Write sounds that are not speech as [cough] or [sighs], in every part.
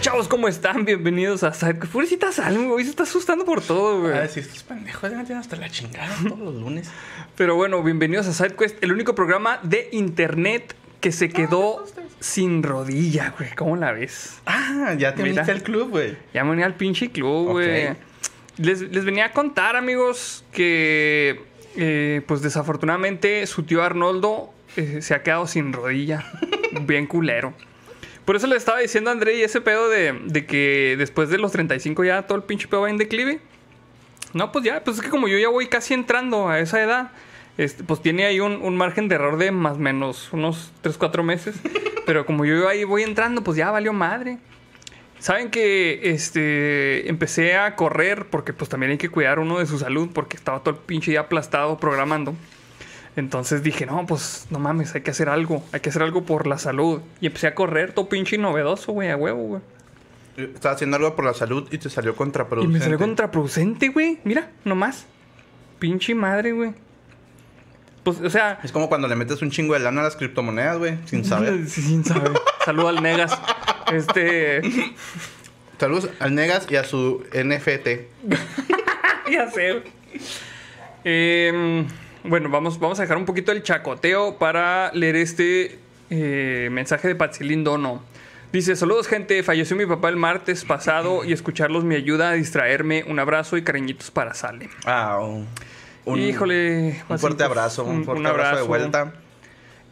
chavos? ¿Cómo están? Bienvenidos a SideQuest. Pobrecita Salmo, hoy se está asustando por todo, güey. Ah, sí, estos pendejos ya tienen hasta la chingada todos los lunes. [laughs] Pero bueno, bienvenidos a SideQuest, el único programa de internet que se quedó sin rodilla, güey. ¿Cómo la ves? Ah, ya te uniste al club, güey. Ya me venía al pinche club, güey. Les, les venía a contar, amigos, que eh, pues desafortunadamente su tío Arnoldo eh, se ha quedado sin rodilla. [laughs] Bien culero. Por eso le estaba diciendo a André y ese pedo de, de que después de los 35 ya todo el pinche pedo va en declive. No, pues ya, pues es que como yo ya voy casi entrando a esa edad, este, pues tiene ahí un, un margen de error de más o menos unos 3, 4 meses. [laughs] Pero como yo ahí voy entrando, pues ya valió madre. Saben que este empecé a correr porque pues también hay que cuidar uno de su salud porque estaba todo el pinche día aplastado programando. Entonces dije, no, pues no mames, hay que hacer algo, hay que hacer algo por la salud. Y empecé a correr todo pinche y novedoso, güey, a huevo, güey. Estaba haciendo algo por la salud y te salió Y contraproducente. me salió contraproducente, güey. Mira, nomás. Pinche madre, güey. Pues, o sea, Es como cuando le metes un chingo de lana a las criptomonedas, güey, sin [laughs] saber. Sí, sin saber. Saludo al Negas. Este. Saludos al Negas y a su NFT. [laughs] ya sé. Eh, bueno, vamos, vamos a dejar un poquito el chacoteo para leer este eh, mensaje de Patzilín Dono. Dice, saludos gente, falleció mi papá el martes pasado y escucharlos me ayuda a distraerme. Un abrazo y cariñitos para Sale. Ah, un, un- Híjole. Un fuerte abrazo, un, fuerte abrazo, de vuelta.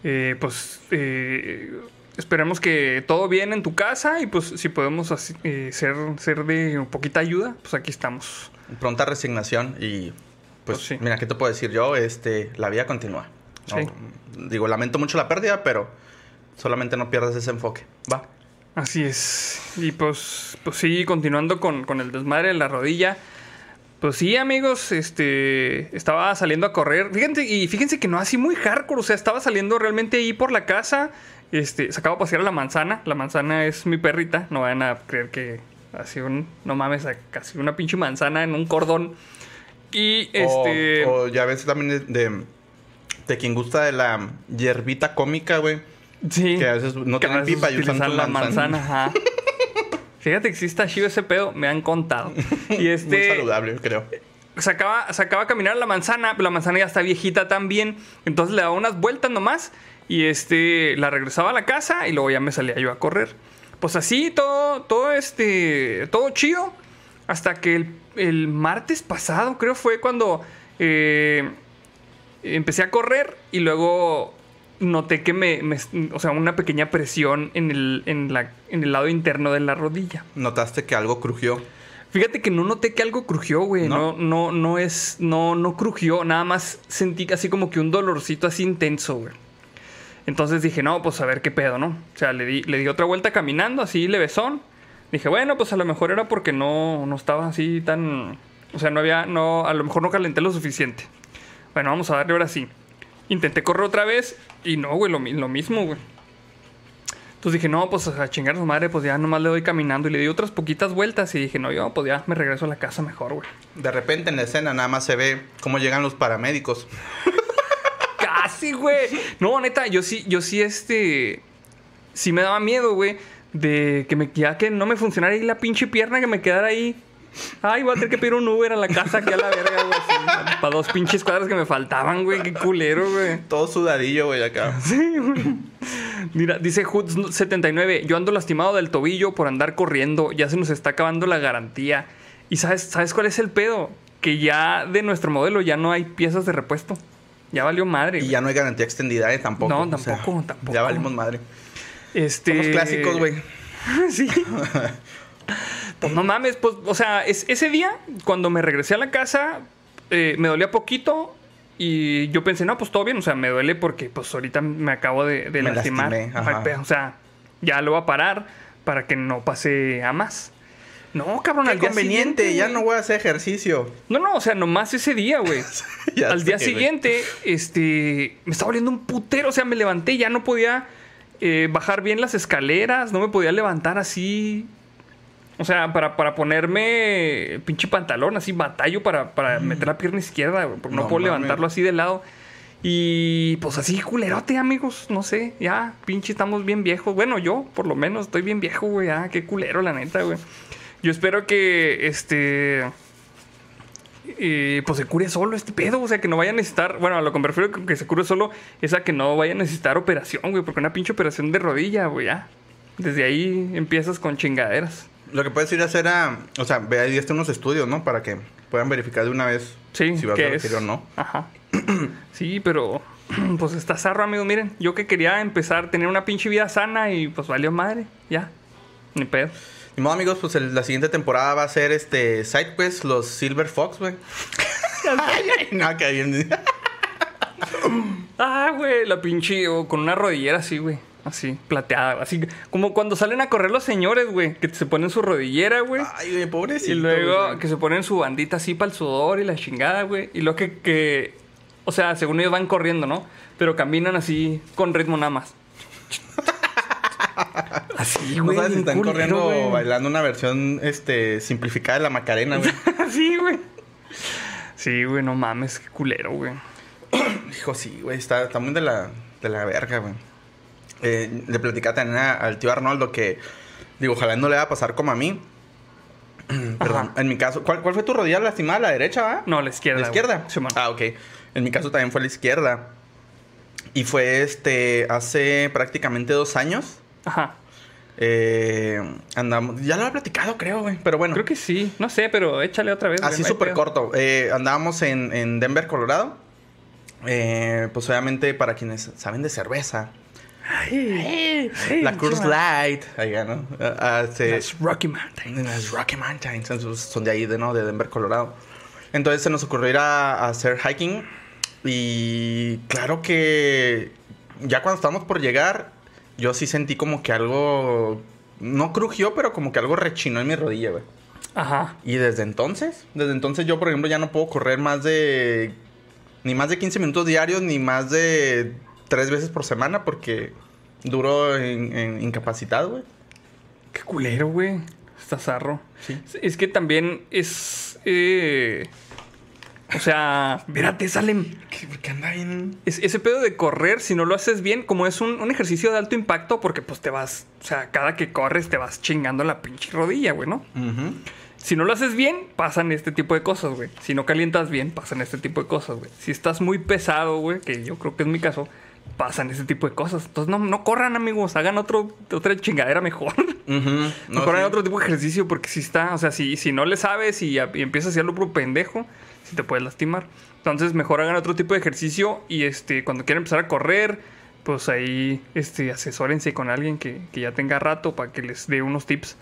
Eh, pues eh, esperemos que todo bien en tu casa y pues si podemos así, eh, ser, ser de un poquita ayuda, pues aquí estamos. Pronta resignación y pues, Pues sí. mira, ¿qué te puedo decir yo? Este, la vida continúa. ¿no? Sí. Digo, lamento mucho la pérdida, pero solamente no pierdas ese enfoque. Va. Así es. Y pues, pues sí, continuando con, con el desmadre de la rodilla. Pues sí, amigos, este estaba saliendo a correr. Fíjense, y fíjense que no así muy hardcore. O sea, estaba saliendo realmente ahí por la casa. Este, sacaba a pasear a la manzana. La manzana es mi perrita. No vayan a creer que así un. No mames, casi una pinche manzana en un cordón. Y este. O, o ya ves también de, de, de quien gusta de la hierbita cómica, güey. sí. que a veces no tienen pipa y usan la manzana. manzana. ajá. [laughs] Fíjate que existe chido ese pedo, me han contado. Y Muy este. saludable, creo. sacaba, sacaba a caminar la manzana, la manzana ya está viejita también, entonces le daba unas vueltas nomás y este la regresaba a la casa y luego ya me salía yo a correr. Pues así todo, todo este, todo chido, hasta que el, el martes pasado creo fue cuando eh, empecé a correr y luego noté que me, me- o sea, una pequeña presión en el, en la, en el lado interno de la rodilla. Notaste que algo crujió. Fíjate que no noté que algo crujió, güey. No, ¿No? no, no es. No, no crujió. Nada más sentí así como que un dolorcito así intenso, güey. Entonces dije, no, pues a ver qué pedo, ¿no? O sea, le di, le di otra vuelta caminando, así levesón. Dije, bueno, pues a lo mejor era porque no, no estaba así tan. O sea, no había. No, a lo mejor no calenté lo suficiente. Bueno, vamos a darle ahora sí. Intenté correr otra vez y no, güey, lo, lo mismo, güey. Entonces dije, no, pues a chingar a su madre, pues ya nomás le doy caminando. Y le di otras poquitas vueltas y dije, no, yo pues ya me regreso a la casa mejor, güey. De repente en la escena nada más se ve cómo llegan los paramédicos. [laughs] Casi, güey. No, neta, yo sí, yo sí, este. Sí me daba miedo, güey. De que me ya que no me funcionara ahí la pinche pierna, que me quedara ahí. Ay, voy a tener que pedir un Uber a la casa aquí a la verga, güey. [laughs] Para dos pinches cuadras que me faltaban, güey. Qué culero, güey. Todo sudadillo, güey, acá. [laughs] Sí, güey. Mira, dice Hoods79, yo ando lastimado del tobillo por andar corriendo, ya se nos está acabando la garantía. ¿Y sabes, sabes cuál es el pedo? Que ya de nuestro modelo ya no hay piezas de repuesto. Ya valió madre. Y güey. ya no hay garantía extendida, ¿eh? Tampoco. No, o sea, tampoco, tampoco. Ya valimos madre. Este... Somos clásicos, güey. [laughs] sí. pues no mames, pues, o sea, es- ese día, cuando me regresé a la casa, eh, me dolía poquito. Y yo pensé, no, pues todo bien, o sea, me duele porque pues ahorita me acabo de, de Me lastimar. lastimé, O sea, ya lo voy a parar para que no pase a más. No, cabrón, Qué al día conveniente, siguiente, ya no voy a hacer ejercicio. No, no, o sea, nomás ese día, güey. [laughs] Al día siguiente, este, me estaba oliendo un putero, o sea, me levanté, ya no podía eh, bajar bien las escaleras, no me podía levantar así. O sea, para, para ponerme pinche pantalón, así batallo para, para meter la pierna izquierda, porque no, No puedo levantarlo así de lado. Y pues así, culerote, amigos. No sé, ya, pinche, estamos bien viejos. Bueno, yo, por lo menos, estoy bien viejo, güey. Ya, qué culero, la neta, güey. Yo espero que este. Eh, pues se cure solo este pedo, o sea, que no vaya a necesitar, bueno, a lo que me refiero que se cure solo es a que no vaya a necesitar operación, güey, porque una pinche operación de rodilla, güey, ya. Desde ahí empiezas con chingaderas. Lo que puedes ir a hacer a... O sea, ve ahí están unos estudios, ¿no? Para que puedan verificar de una vez Sí, si vas a requerir o no. Ajá. [clears throat] Sí, pero [clears throat] pues está zarro, amigos. Miren, yo que quería empezar a tener una pinche vida sana y pues valió madre. Ya. Ni pedo. Ni modo, amigos, pues el- la siguiente temporada va a ser este SideQuest, los Silver Fox, güey. Ay, [laughs] ay, no, que bien. Ah, güey, la pinche. O con una rodillera así, güey. Así, plateada. Así como cuando salen a correr los señores, güey. Que se ponen su rodillera, güey. Ay, güey, pobrecito. Y luego que se ponen su bandita así para el sudor y la chingada, güey. Y luego que, que. O sea, según ellos van corriendo, ¿no? Pero caminan así con ritmo nada más. [laughs] [laughs] Así, No güey. sabes si están corriendo güey. o bailando una versión este, simplificada de la Macarena, güey. [laughs] sí, güey. Sí, güey, no mames, qué culero, güey. [coughs] Hijo, sí, güey, está, está muy de la, de la verga, güey. Eh, le platicaba también a- al tío Arnoldo que, digo, ojalá no le va a pasar como a mí. [coughs] Perdón, Ajá. en mi caso, ¿cuál, cuál fue tu rodilla lastimada? ¿La derecha, va? No, la izquierda. ¿La izquierda? Ah, ok. En mi caso también fue la izquierda. Y fue este, hace prácticamente dos años. Ajá. Eh, andamos, ya lo he platicado, creo, güey. Pero bueno, Creo que sí. No sé, pero échale otra vez. Así súper corto. Eh, andábamos en, en Denver, Colorado. Eh, pues obviamente para quienes saben de cerveza. Ay, ay, la Cruz. Light. Ahí ¿no? Ah, se- Las Rocky Mountain. en las Rocky Mountains. Son de ahí, de, ¿no? De Denver, Colorado. Entonces se nos ocurrió ir a, a hacer hiking. Y claro que ya cuando estábamos por llegar, yo sí sentí como que algo... No crujió, pero como que algo rechinó en mi rodilla, güey. Ajá. Y desde entonces, desde entonces yo, por ejemplo, ya no puedo correr más de. Ni más de 15 minutos diarios, ni más de tres veces por semana, porque duro en, en incapacitado, güey. Qué culero, güey. Está zarro. Sí. Es que también es. eh, o sea, espérate, Salem. ¿Qué, ¿Por qué anda bien? Es- ese pedo de correr, si no lo haces bien, como es un, un ejercicio de alto impacto, porque pues te vas. O sea, cada que corres te vas chingando la pinche rodilla, güey, ¿no? Si no lo haces bien, pasan este tipo de cosas, güey. Si no calientas bien, pasan este tipo de cosas, güey. Si estás muy pesado, güey, que yo creo que es mi caso, pasan este tipo de cosas. Entonces no, no corran, amigos. Hagan otro, otra chingadera mejor. [laughs] No, No, corran sí. otro tipo de ejercicio porque si está, o sea, si, si no le sabes y, y empiezas a hacerlo por pendejo, si te puedes lastimar. Entonces mejor hagan otro tipo de ejercicio y este, cuando quieran empezar a correr, pues ahí este, asesórense con alguien que, que ya tenga rato para que les dé unos tips.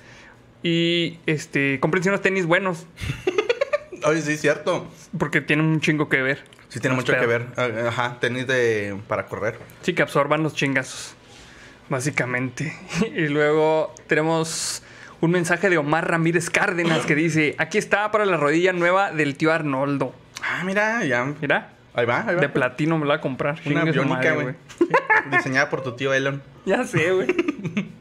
Y este, cómprense unos tenis buenos, [laughs] Oye, sí, cierto. porque tienen un chingo que ver. Sí, tiene mucho que ver. Ah, Ajá, tenis de, para correr. Sí, que absorban los chingazos. Básicamente. [laughs] Y luego tenemos un mensaje de Omar Ramírez Cárdenas que dice: Aquí está para la rodilla nueva del tío Arnoldo. Ah, mira, ya. Mira, Ahí va, ahí va. de platino me la va a comprar. Una biónica, güey. Sí, diseñada por tu tío Elon. [laughs] Ya sé, güey. [laughs]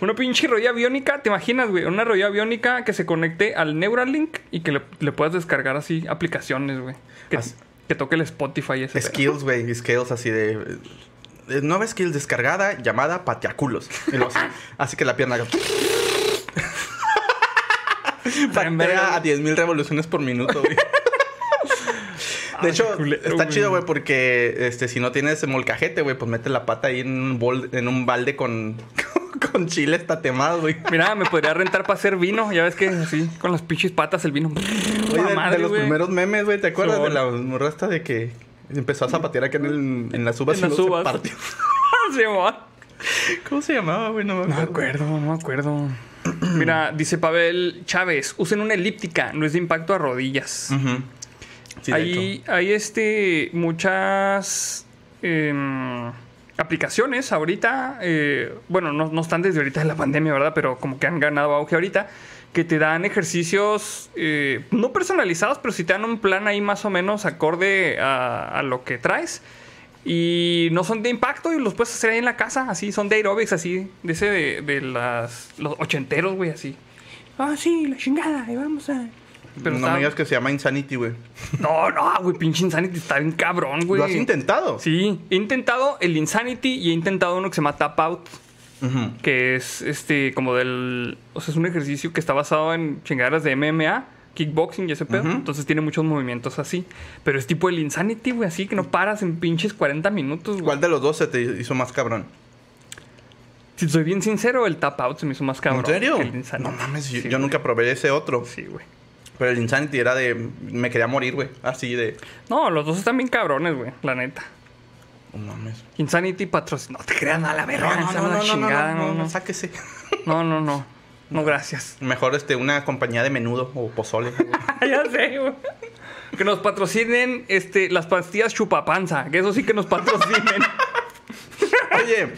Una pinche rodilla biónica, ¿te imaginas, güey? Una rodilla biónica que se conecte al Neuralink y que le, le puedas descargar así aplicaciones, güey. Que, Así. Que toque el Spotify ese. Skills, güey. Skills así de. Nueva skill descargada llamada pateaculos. Y [laughs] así, que la pierna. Patea [laughs] a 10.000 revoluciones por minuto, güey. De hecho, está chido, güey, porque este, si no tienes molcajete, güey, pues mete la pata ahí en un, bol, en un balde con, con chile tatemado, güey. Mira, me podría rentar para hacer vino. Ya ves que así, con las pinches patas el vino. Oye, de, madre, de los güey. primeros memes, güey, ¿te acuerdas de la morra esta de que empezó a zapatear acá en, el, en las uvas En y las luego uvas. se partió? [laughs] Sí, va. ¿Cómo se llamaba, güey? No me No me acuerdo. acuerdo, no me acuerdo. Mira, dice Pavel Chávez, usen una elíptica, no es de impacto a rodillas. Ujú. Sí, hay este muchas em, aplicaciones ahorita, eh, bueno, no, no están desde ahorita de la pandemia, ¿verdad? Pero como que han ganado auge ahorita, que te dan ejercicios eh, no personalizados, pero sí te dan un plan ahí más o menos acorde a, lo que traes. Y no son de impacto y los puedes hacer ahí en la casa, así, son de aerobics, así, de ese de, de las, los ochenteros, güey, así. Ah, sí, la chingada, y vamos a... Pero no me digas que se llama Insanity, güey. No, no, güey, pinche Insanity está bien cabrón, güey. ¿Lo has intentado? Sí, he intentado el Insanity y he intentado uno que se llama Tap Out, que es este como del, o sea, es un ejercicio que está basado en chingaderas de MMA, kickboxing y ese pedo, entonces tiene muchos movimientos así, pero es tipo el Insanity, güey, así que no paras en pinches 40 minutos, güey. ¿Cuál de los dos se te hizo más cabrón? Si soy bien sincero, el Tap Out se me hizo más cabrón. ¿En serio? que el Insanity. No mames, yo, Sí, yo nunca probé ese otro. Sí, güey. Pero el Insanity era de. Me quería morir, güey. Así de. No, los dos están bien cabrones, güey, la neta. No mames. Insanity patrocina. No te crean a la verga, es la chingada, no, no, no, no. sáquese. [laughs] No, no, no. No, gracias. Mejor este, una compañía de menudo o pozole. [laughs] ya sé, güey. Que nos patrocinen este, las pastillas chupapanza. Que eso sí que nos patrocinen. [laughs] Oye,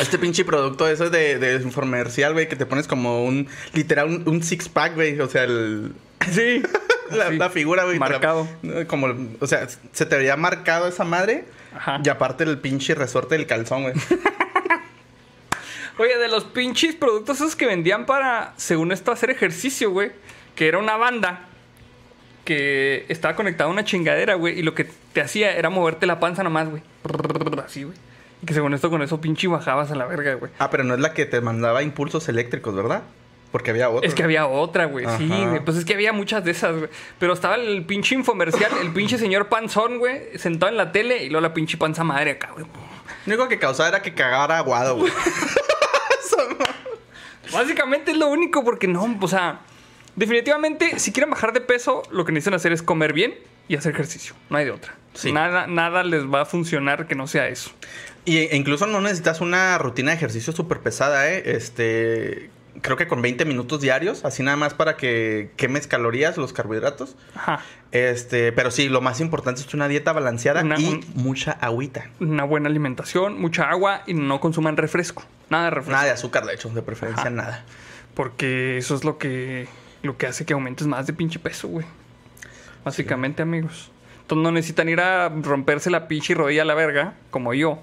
este pinche producto eso de, de comercial, güey, que te pones como un. Literal, un, un six pack, güey. O sea, el. [laughs] sí. [laughs] La, Sí. la figura, güey. la- Marcado. como, o sea, se te veía marcado esa madre. Ajá. Y aparte el pinche resorte del calzón, güey. [laughs] Oye, de los pinches productos esos que vendían para, según esto, hacer ejercicio, güey. Que era una banda que estaba conectada a una chingadera, güey. Y lo que te hacía era moverte la panza nomás, güey. Así, güey. Que según esto, con eso pinche bajabas a la verga, güey. Ah, pero no es la que te mandaba impulsos eléctricos, ¿verdad? Porque había otra. Es que había otra, güey. Sí, güey. Pues es que había muchas de esas, güey. Pero estaba el pinche infomercial, el pinche señor panzón, güey, sentado en la tele y luego la pinche panza madre acá, güey. Lo único que causaba era que cagara aguado, güey. [laughs] Básicamente es lo único porque no, o sea, definitivamente si quieren bajar de peso, lo que necesitan hacer es comer bien y hacer ejercicio. No hay de otra. Sí. Nada, nada les va a funcionar que no sea eso. Y e incluso no necesitas una rutina de ejercicio súper pesada, ¿eh? Este. Creo que con 20 minutos diarios, así nada más para que quemes calorías, los carbohidratos. Ajá. Este, pero sí, lo más importante es una dieta balanceada Una- y un- mucha agüita. Una buena alimentación, mucha agua y no consuman refresco. Nada de refresco. Nada de azúcar, de hecho, de preferencia Ajá. nada. Porque eso es lo que, lo que hace que aumentes más de pinche peso, güey. Básicamente, amigos. Entonces no necesitan ir a romperse la pinche rodilla a la verga, como yo.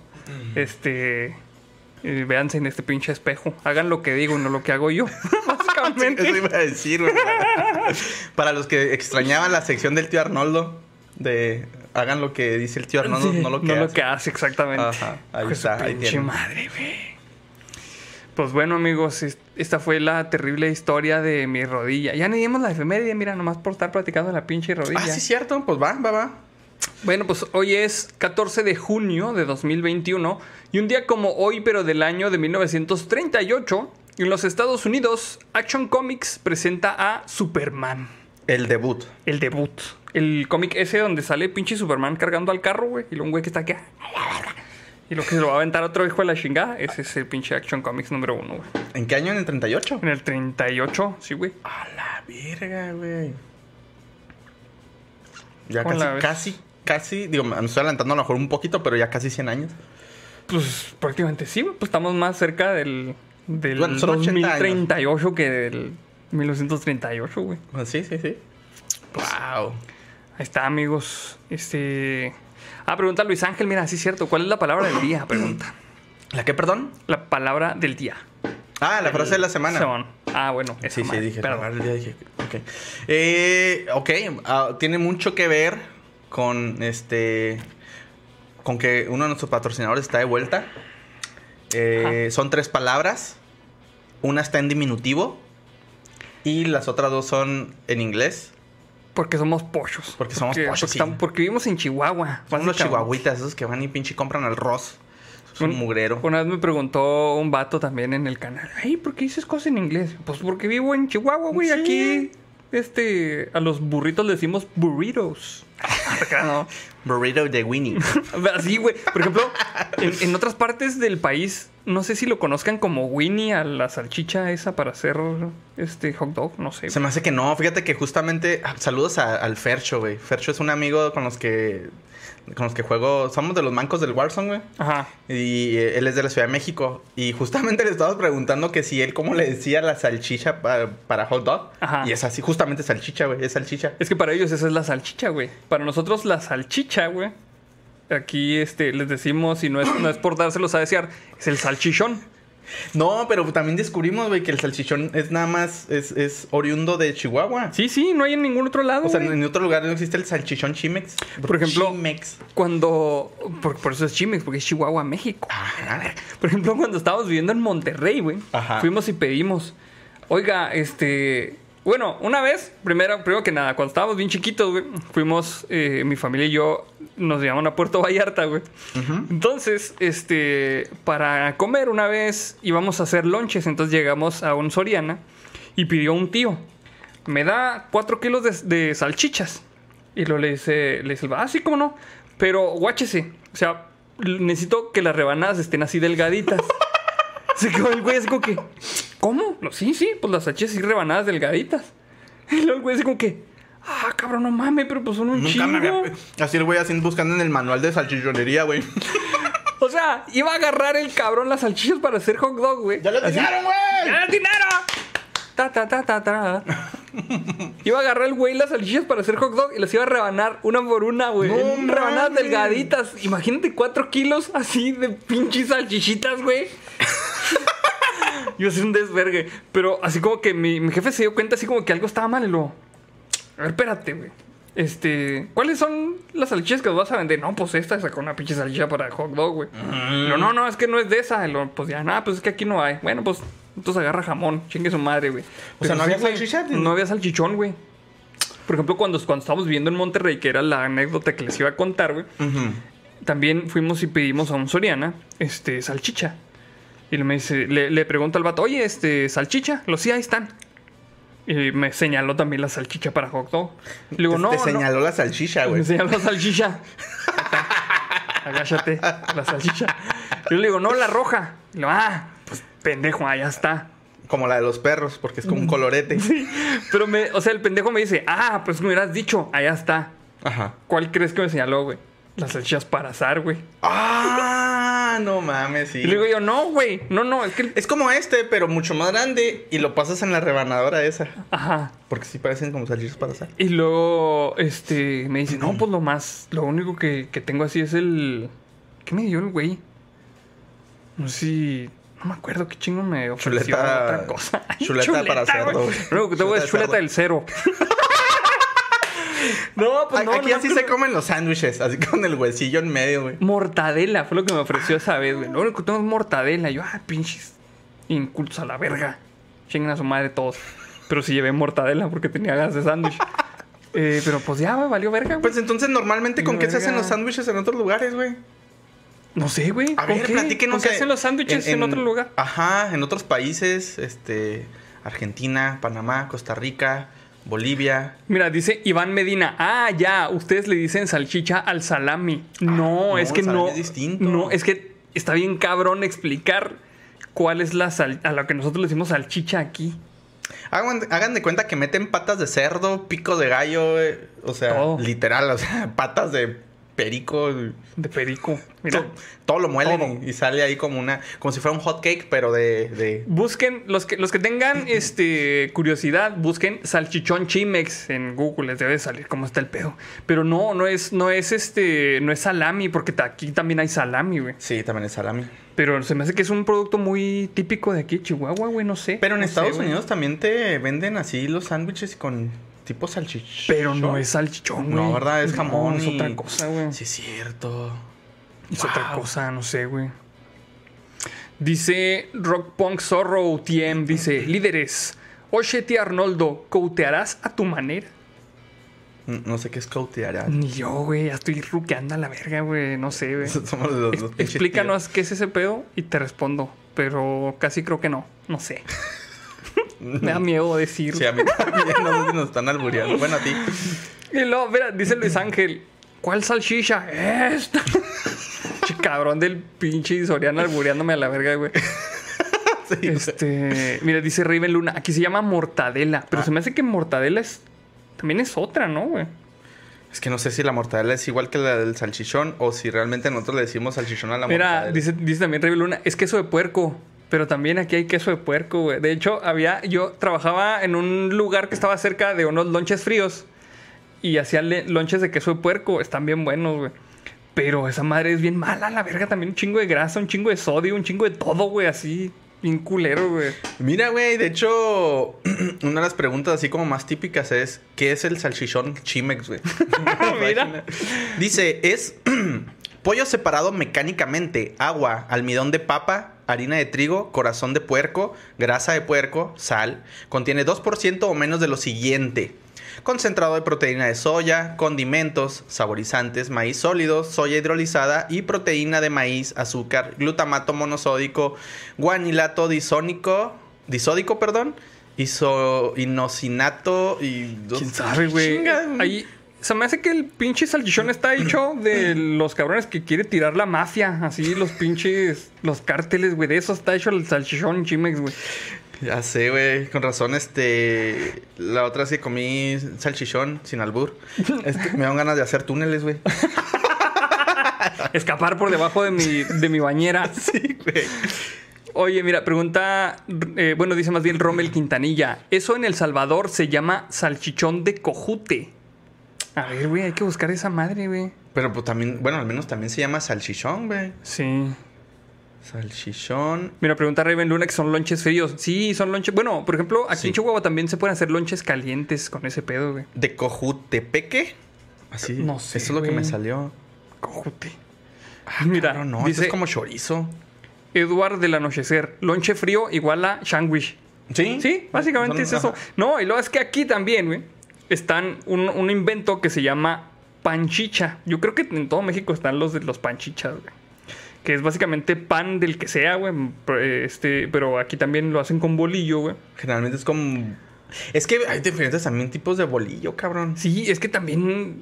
Este. eh, véanse en este pinche espejo. Hagan lo que digo y no lo que hago yo. [laughs] Básicamente. Eso iba a decir, güey. Para los que extrañaban la sección del tío Arnoldo, de hagan lo que dice el tío Arnoldo, Sí, no lo que hace. hace, exactamente. Ajá, ahí está, ahí pinche tienen. madre, güey. Pues bueno, amigos, es- esta fue la terrible historia de mi rodilla. Ya ni dimos la efeméride, mira, nomás por estar platicando de la pinche rodilla. Ah, sí, cierto. Pues va, va, va. Bueno, pues hoy es 14 de junio de 2021 y un día como hoy, pero del año de 1938, en los Estados Unidos, Action Comics presenta a Superman, El debut. el debut. El cómic ese donde sale pinche Superman cargando al carro, güey, y luego un güey que está aquí. Y lo que se lo va a aventar otro hijo de la chingada, ese es el pinche Action Comics número uno, güey. ¿En qué año? ¿En el 38? En el 38, sí, güey. A la verga, güey. Ya ¿Cómo la casi, casi, casi, digo, me estoy adelantando a lo mejor un poquito, pero ya casi 100 años. Pues prácticamente sí, güey. Pues estamos más cerca del, del Bueno, son 80 años. 2038 que del 1938, güey. Ah, Sí, sí, sí. Wow. Ahí está, amigos. Este. Ah, pregunta Luis Ángel, mira, sí es cierto. ¿Cuál es la palabra del día? Pregunta. [clears throat] ¿La qué, perdón? La palabra del día. Ah, la frase de la semana. Ah, bueno. esa Sí, sí, dije. Perdón. ya dije. Ok. Eh, ok, ah, tiene mucho que ver con este. Con que uno de nuestros patrocinadores está de vuelta. Eh, son tres palabras. Una está en diminutivo. Y las otras dos son en inglés. Porque somos pochos. Porque somos pochos, Porque, sí. estamos- porque vivimos en Chihuahua. Son los chihuahuitas, esos que van y pinche compran al Ross. Es un Un- mugrero. Una vez me preguntó un vato también en el canal, ay, ¿por qué dices cosas en inglés? Pues porque vivo en Chihuahua, güey, Sí. aquí, este, a los burritos le decimos burritos. No. Burrito de Winnie. [laughs] Así, güey. Por ejemplo, en, en otras partes del país, no sé si lo conozcan como Winnie a la salchicha esa para hacer este hot dog, no sé. Se me hace que no. Fíjate que justamente. ah, Saludos a- al Fercho, güey. Fercho es un amigo con los que. Con los que juego. Somos de los mancos del Warzone, güey. Ajá. Y eh, él es de la Ciudad de México. Y justamente [laughs] le estábamos preguntando que si él, ¿cómo le decía la salchicha pa- para hot dog? Ajá. Y es así, justamente salchicha, güey. Es salchicha. Es que para ellos esa es la salchicha, güey. Para nosotros la salchicha, güey. Aquí este, les decimos, y no es, no es por dárselos a desear, es el salchichón. No, pero también descubrimos, güey, que el salchichón es nada más, es, es oriundo de Chihuahua. Sí, sí, no hay en ningún otro lado. O sea, güey. en otro lugar no existe el salchichón Chimex. Por ejemplo, Chimex. Cuando. Por, por eso es Chimex, porque es Chihuahua, México. Ajá. Por ejemplo, cuando estábamos viviendo en Monterrey, güey. Ajá. Fuimos y pedimos. Oiga, este. Bueno, una vez, primero, primero que nada, cuando estábamos bien chiquitos, güey, fuimos, eh, mi familia y yo nos llevamos a Puerto Vallarta, güey. Entonces, este, para comer una vez íbamos a hacer lonches, entonces llegamos a un Soriana y pidió un tío, me da cuatro kilos de, de salchichas. Y luego le dice, le dice, ah, sí, cómo no, pero guáchese, o sea, necesito que las rebanadas estén así delgaditas. [laughs] Se quedó el güey así como que, ¿cómo? No, sí, sí, pues las salchichas sí rebanadas delgaditas. [laughs] Y luego el güey así como que, ah, cabrón, no mames, pero pues son un Nunca chingo. me había... Así el güey así buscando en el manual de salchichonería, güey. [laughs] O sea, iba a agarrar el cabrón las salchichas para hacer hot dog, güey. ¡Ya le Así, atinaron, güey! ¡Ya el dinero! Ta, ta, ta, ta, ta. [laughs] Iba a agarrar el güey las salchichas para hacer hot dog y las iba a rebanar una por una, güey. No En rebanadas delgaditas. Imagínate cuatro kilos así de pinches salchichitas, güey. Yo hacía un desvergue. Pero así como que mi, mi jefe se dio cuenta así como que algo estaba mal y lo... A ver, espérate, güey. Este, ¿cuáles son las salchichas que vas a vender? No, pues esta sacó una pinche salchicha para hot dog, güey. No, no, no, es que no es de esa. Lo, pues ya, nada, pues es que aquí no hay. Bueno, pues entonces agarra jamón, chingue su madre, güey. O sea, ¿no había güey, salchicha? No había salchichón, güey. Por ejemplo, cuando, cuando estábamos viviendo en Monterrey, que era la anécdota que les iba a contar, güey. Ujú. También fuimos y pedimos a un Soriana, este, salchicha. Y le, me dice, le, le pregunto al vato, oye, este, salchicha, los sí, ahí están. Y me señaló también la salchicha para hot dog. Le digo, Te- no, Te no. señaló la salchicha, Me güey. señaló la salchicha. Agáchate, la salchicha. Yo le digo, no, la roja. Y le digo, ah, pues pendejo, allá está. Como la de los perros, porque es como un colorete. [laughs] Pero, me, o sea, el pendejo me dice, ah, pues me hubieras dicho, allá está. Ajá. ¿Cuál crees que me señaló, güey? Las salchichas para azar, güey. Ah, no mames, sí. Y le digo yo, no, güey, no, no, es que... Es como este, pero mucho más grande. Y lo pasas en la rebanadora esa. Ajá. Porque sí parecen como salchichas para asar. Y luego, este, me dice, no, pues lo más, lo único que, que tengo así es el... ¿Qué me dio el güey? No sé si... No me acuerdo qué chingo me ofreció Chuleta- otra cosa. [laughs] Ay, chuleta para cerdo, güey. Lo único que tengo Chuleta es chuleta del cero. [laughs] no, pues no, Aquí no, así se comen los sándwiches, así con el huesillo en medio, güey. Mortadela fue lo que me ofreció esa vez, güey. Que tengo es mortadela. Y yo, ah, pinches incultos a la verga. Chingan a su madre todos. Pero sí llevé mortadela porque tenía gas de sándwich. [laughs] Eh, pero pues ya, güey, valió verga, güey. Pues entonces, normalmente, ¿con qué se hacen los sándwiches en otros lugares, güey? no sé, güey. A ¿con ver, qué? platíquenos. ¿Con qué hacen los sándwiches en, otro lugar? Ajá, en otros países, este, Argentina, Panamá, Costa Rica, Bolivia. Mira, dice Iván Medina. Ah, ya, ustedes le dicen salchicha al salami. No, no, es que no. es distinto. No, es que está bien cabrón explicar cuál es la sal a lo que nosotros le decimos salchicha aquí. Hagan, hagan de cuenta que meten patas de cerdo, pico de gallo, güey. o sea, Todo. literal, o sea, patas de perico. De perico. Mira. to- todo lo muelen. Y, y sale ahí como una, como si fuera un hot cake, pero de, de Busquen, los que, los que tengan [laughs] este, curiosidad, busquen salchichón Chimex en Google, les debe salir cómo está el pedo. Pero no, no es, no es este, no es salami, porque aquí también hay salami, güey. sí, también es salami. Pero se me hace que es un producto muy típico de aquí, Chihuahua, güey, no sé. Pero en No sé, Estados güey. Unidos también te venden así los sándwiches con tipo salchichón. Pero no es salchichón, güey. No, ¿verdad? Es No, jamón. es y- otra cosa, güey. Sí, es cierto. Es otra cosa, no sé, güey. Dice Rock Punk Zorro TM, dice, líderes, Osheti Arnoldo, ¿coutearás a tu manera? No sé qué es cautear. Ni yo, güey, ya estoy ruqueando a la verga, güey, no sé, güey. [laughs] Somos los, explícanos qué es ese pedo y te respondo, pero casi creo que no, no sé. [laughs] [laughs] Me da miedo decir. Sí, a mí también. No sé si nos están albureando. Bueno, a ti. Y luego, mira, dice Luis Ángel, ¿cuál salchicha? Esta. [laughs] Che, cabrón del pinche Soriano albureándome a la verga, güey. [laughs] Sí, Este, mira, dice Raven Luna, aquí se llama mortadela, pero Ah. se me hace que mortadela es también es otra, ¿no, güey? Es que no sé si la mortadela es igual que la del salchichón o si realmente nosotros le decimos salchichón a la Mira, mortadela. dice, dice también Raven Luna, es queso de puerco. Pero también aquí hay queso de puerco, güey. De hecho, había, yo trabajaba en un lugar que estaba cerca de unos lonches fríos. Y hacían le- lonches de queso de puerco. Están bien buenos, güey. Pero esa madre es bien mala, la verga. También un chingo de grasa, un chingo de sodio, un chingo de todo, güey. Así. Bien culero, güey. Mira, güey, de hecho, [clears throat] una de las preguntas así como más típicas es, ¿qué es el salchichón Chimex, güey? [laughs] Mira. Dice, es [clears throat] pollo separado mecánicamente, agua, almidón de papa, harina de trigo, corazón de puerco, grasa de puerco, sal. Contiene 2% o menos de lo siguiente. Concentrado de proteína de soya, condimentos, saborizantes, maíz sólido, soya hidrolizada y proteína de maíz, azúcar, glutamato monosódico, guanilato disónico, disódico, perdón, iso, inosinato y... ¿Quién sabe, güey? Ahí... Se me hace que el pinche salchichón está hecho de los cabrones que quiere tirar la mafia. Así, los pinches... Los cárteles, güey. De eso está hecho el salchichón Chimex, güey. Ya sé, güey. Con razón, este. La otra sí comí salchichón sin albur. Este, me dan ganas de hacer túneles, güey. [laughs] Escapar por debajo de mi, de mi bañera. [laughs] Sí, güey. Oye, mira, pregunta, eh, bueno, dice más bien Rommel Quintanilla. Eso en El Salvador se llama salchichón de cojute. A ver, güey, hay que buscar esa madre, güey. Pero pues también, bueno, al menos también se llama salchichón, güey. Sí. Salchichón. Mira, pregunta Raven Luna que son lonches fríos. Sí, son lonches. Bueno, por ejemplo, aquí Sí. en Chihuahua también se pueden hacer lonches calientes con ese pedo, güey. De cojutepeque. Así. No sé, Eso es lo que me salió. Cojute. Mira, Claro, no, dice esto es como chorizo. Eduard del Anochecer. Lonche frío igual a sandwich. Sí. Sí, básicamente Son- es eso. ajá. No, y luego es que aquí también, güey, están un, un invento que se llama panchicha. Yo creo que en todo México están los de los panchichas, güey. Que es básicamente pan del que sea, güey. pero, Este, pero aquí también lo hacen con bolillo, güey. Generalmente es como. Es que hay diferentes también tipos de bolillo, cabrón. Sí, es que también.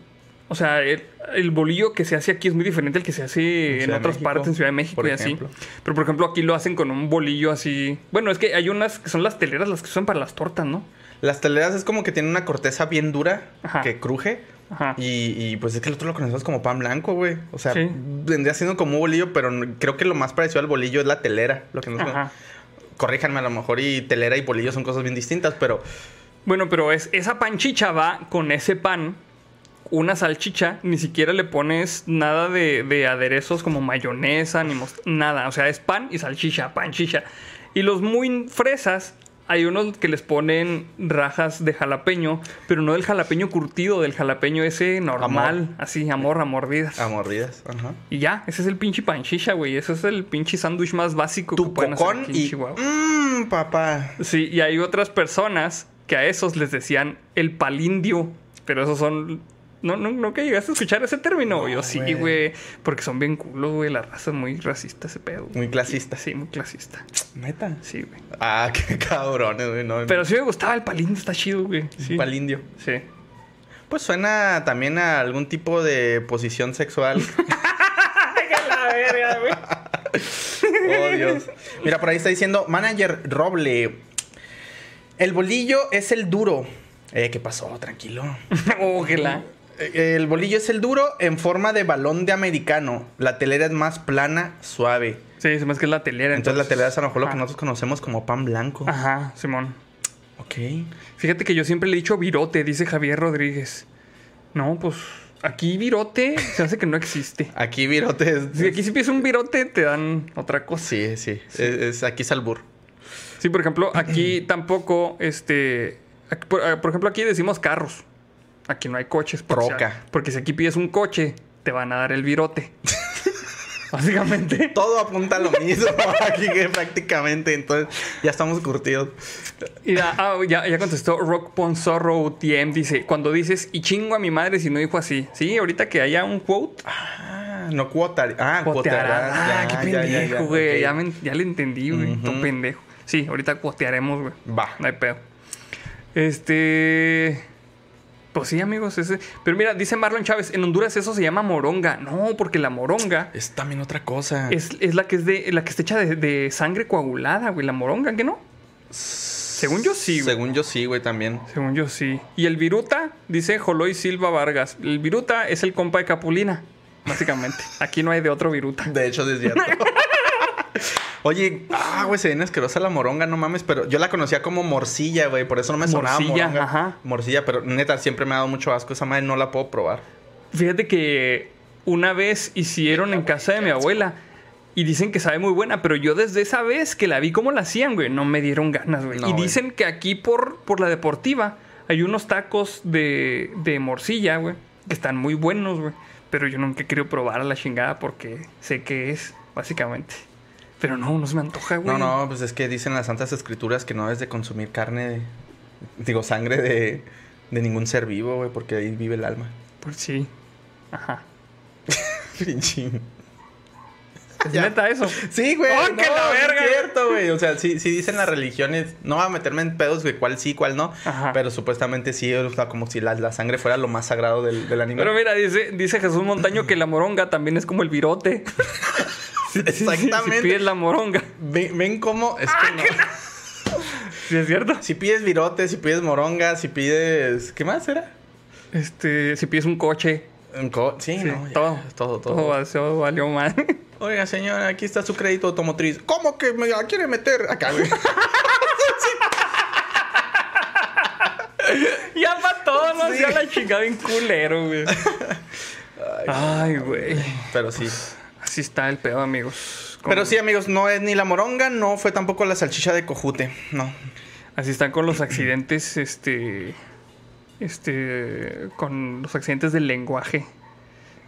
O sea, el, el bolillo que se hace aquí es muy diferente al que se hace En otras México, partes, en Ciudad de México por y así. Pero por ejemplo, aquí lo hacen con un bolillo así. Bueno, es que hay unas que son las teleras, las que son para las tortas, ¿no? Las teleras es como que tienen una corteza bien dura Ajá. que cruje. Ajá. Y, y, pues es que el otro lo conocemos como pan blanco, güey. O sea, Sí. vendría siendo como un bolillo, pero creo que lo más parecido al bolillo es la telera. Lo que nos Ajá. Corríjanme a lo mejor y telera y bolillo son cosas bien distintas, pero Bueno, pero es, esa panchicha va con ese pan, una salchicha, ni siquiera le pones nada de, de aderezos como mayonesa, ni nada. O sea, es pan y salchicha, panchicha. Y los muy fresas, hay unos que les ponen rajas de jalapeño, pero no del jalapeño curtido, del jalapeño ese normal, así, amor a mordidas. a mordidas. Ajá. Y ya, ese es el pinche panchicha, güey. Ese es el pinche sándwich más básico que Tu pueden hacer aquí en y. Chihuahua. Mmm, papá. Sí, y hay otras personas que a esos les decían el palindio, pero esos son... No, no, no que llegaste a escuchar ese término. No, Yo sí, güey. Porque son bien culos, güey. La raza es muy racista ese pedo. Muy clasista. Sí, muy clasista. Neta. Sí, güey. Ah, [laughs] qué cabrones, güey. No, Pero sí me gustaba el palindio, está chido, güey. Sí. Palindio. Sí. Pues suena también a algún tipo de posición sexual. [laughs] la verga, güey. [laughs] Oh, Dios. Mira, por ahí está diciendo, manager Roble. El bolillo es el duro. Eh, ¿qué pasó? Tranquilo. Ojalá. Eh, El bolillo es el duro en forma de balón de americano. La telera es más plana, suave. Sí, se me hace que es la telera. Entonces, la telera es a lo mejor lo que nosotros conocemos como pan blanco. Ajá, Simón. Ok. Fíjate que yo siempre le he dicho virote, dice Javier Rodríguez. No, pues aquí virote se hace que no existe. [laughs] Aquí virote es... Si aquí si pides un virote, te dan otra cosa. Sí, sí. Es, es- aquí es albur. Sí, por ejemplo, aquí tampoco, este... por, ah, por ejemplo, aquí decimos carros. Aquí no hay coches. Porque si- porque si aquí pides un coche, te van a dar el virote. [laughs] Básicamente. Todo apunta a lo mismo [laughs] aquí que prácticamente. Entonces, ya estamos curtidos. Ah, ya, ya contestó Rock Ponzorro TM. Dice, cuando dices, y chingo a mi madre si no dijo así. Sí, ahorita que haya un quote, Ah, no cuotar. Ah, cuotearás. Ah, Ya, qué ya, ya, ya, pendejo, güey. Ya, me- ya le entendí, güey. Todo pendejo. Sí, ahorita cuotearemos, güey. Va. No hay pedo. Este. Pues sí, amigos. Ese. Pero mira, dice Marlon Chávez, en Honduras eso se llama moronga. No, porque la moronga Es también otra cosa. es, es la que es de. la que está hecha de, de sangre coagulada, güey. La moronga, ¿qué no? Según yo sí, güey. Según yo sí, güey, también. Según yo sí. Y el viruta, dice Joloy Silva Vargas. El viruta es el compa de Capulina, básicamente. Aquí no hay de otro viruta. De hecho, es cierto. [laughs] Oye, ah, güey, se viene asquerosa la moronga, no mames, pero yo la conocía como morcilla, güey, por eso no me sonaba Morcilla, moronga. ajá. Morcilla, pero neta, siempre me ha dado mucho asco. Esa madre no la puedo probar. Fíjate que una vez hicieron en casa de mi abuela Y dicen que sabe muy buena, pero yo desde esa vez que la vi cómo la hacían, güey, no me dieron ganas, güey. No, y güey. dicen que aquí por, por la deportiva hay unos tacos de, de morcilla, güey, que están muy buenos, güey. Pero yo nunca he querido probar a la chingada porque sé que es, básicamente. Pero no, no se me antoja, güey. No, no, pues es que dicen las santas escrituras que no debes de consumir carne, de- digo, sangre de, de ningún ser vivo, güey, porque ahí vive el alma. Pues sí. Ajá. [laughs] Pinche. ¿Es Ya. neta eso? Sí, güey. ¡Oh, no, que la verga! Es cierto, güey. O sea, sí, sí dicen las religiones. No voy a meterme en pedos de cuál sí, cuál no. Ajá. Pero supuestamente sí, o sea, como si la, la sangre fuera lo más sagrado del, del animal. Pero mira, dice, dice Jesús Montaño que la moronga también es como el virote. [laughs] Exactamente. Si pides la moronga. Ven, ven cómo. Es Ah, que no. ¿Sí es cierto? Si pides virote, si pides moronga, si pides. ¿Qué más era? Este, si pides un coche. Un co- sí, Sí, no, ya, todo. Todo, todo. Todo eso valió mal. [laughs] Oiga, señora, aquí está su crédito automotriz. ¿Cómo que me la quiere meter acá, güey? [laughs] ya para todo, no Sí. hacía la chingada bien culero, güey. [laughs] Ay, güey. Pero sí. Así está el pedo, amigos. Con- Pero sí, amigos, no es ni la moronga, no fue tampoco la salchicha de cojute. No. Así están con los accidentes, [clears throat] este. Este. Con los accidentes del lenguaje.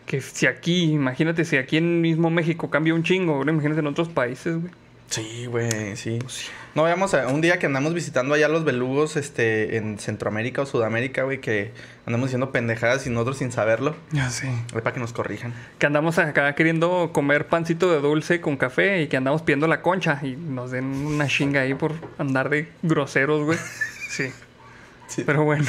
Que si aquí, imagínate, si aquí en mismo México cambia un chingo, ahora imagínate en otros países, güey. Sí, güey, sí. Sí. No vayamos a un día que andamos visitando allá los belugos este, en Centroamérica o Sudamérica, güey, que andamos diciendo pendejadas y nosotros sin saberlo. Ya sé. Para que nos corrijan. Que andamos acá queriendo comer pancito de dulce con café y que andamos pidiendo la concha y nos den una chinga ahí por andar de groseros, güey. [laughs] Sí. Sí. Pero bueno.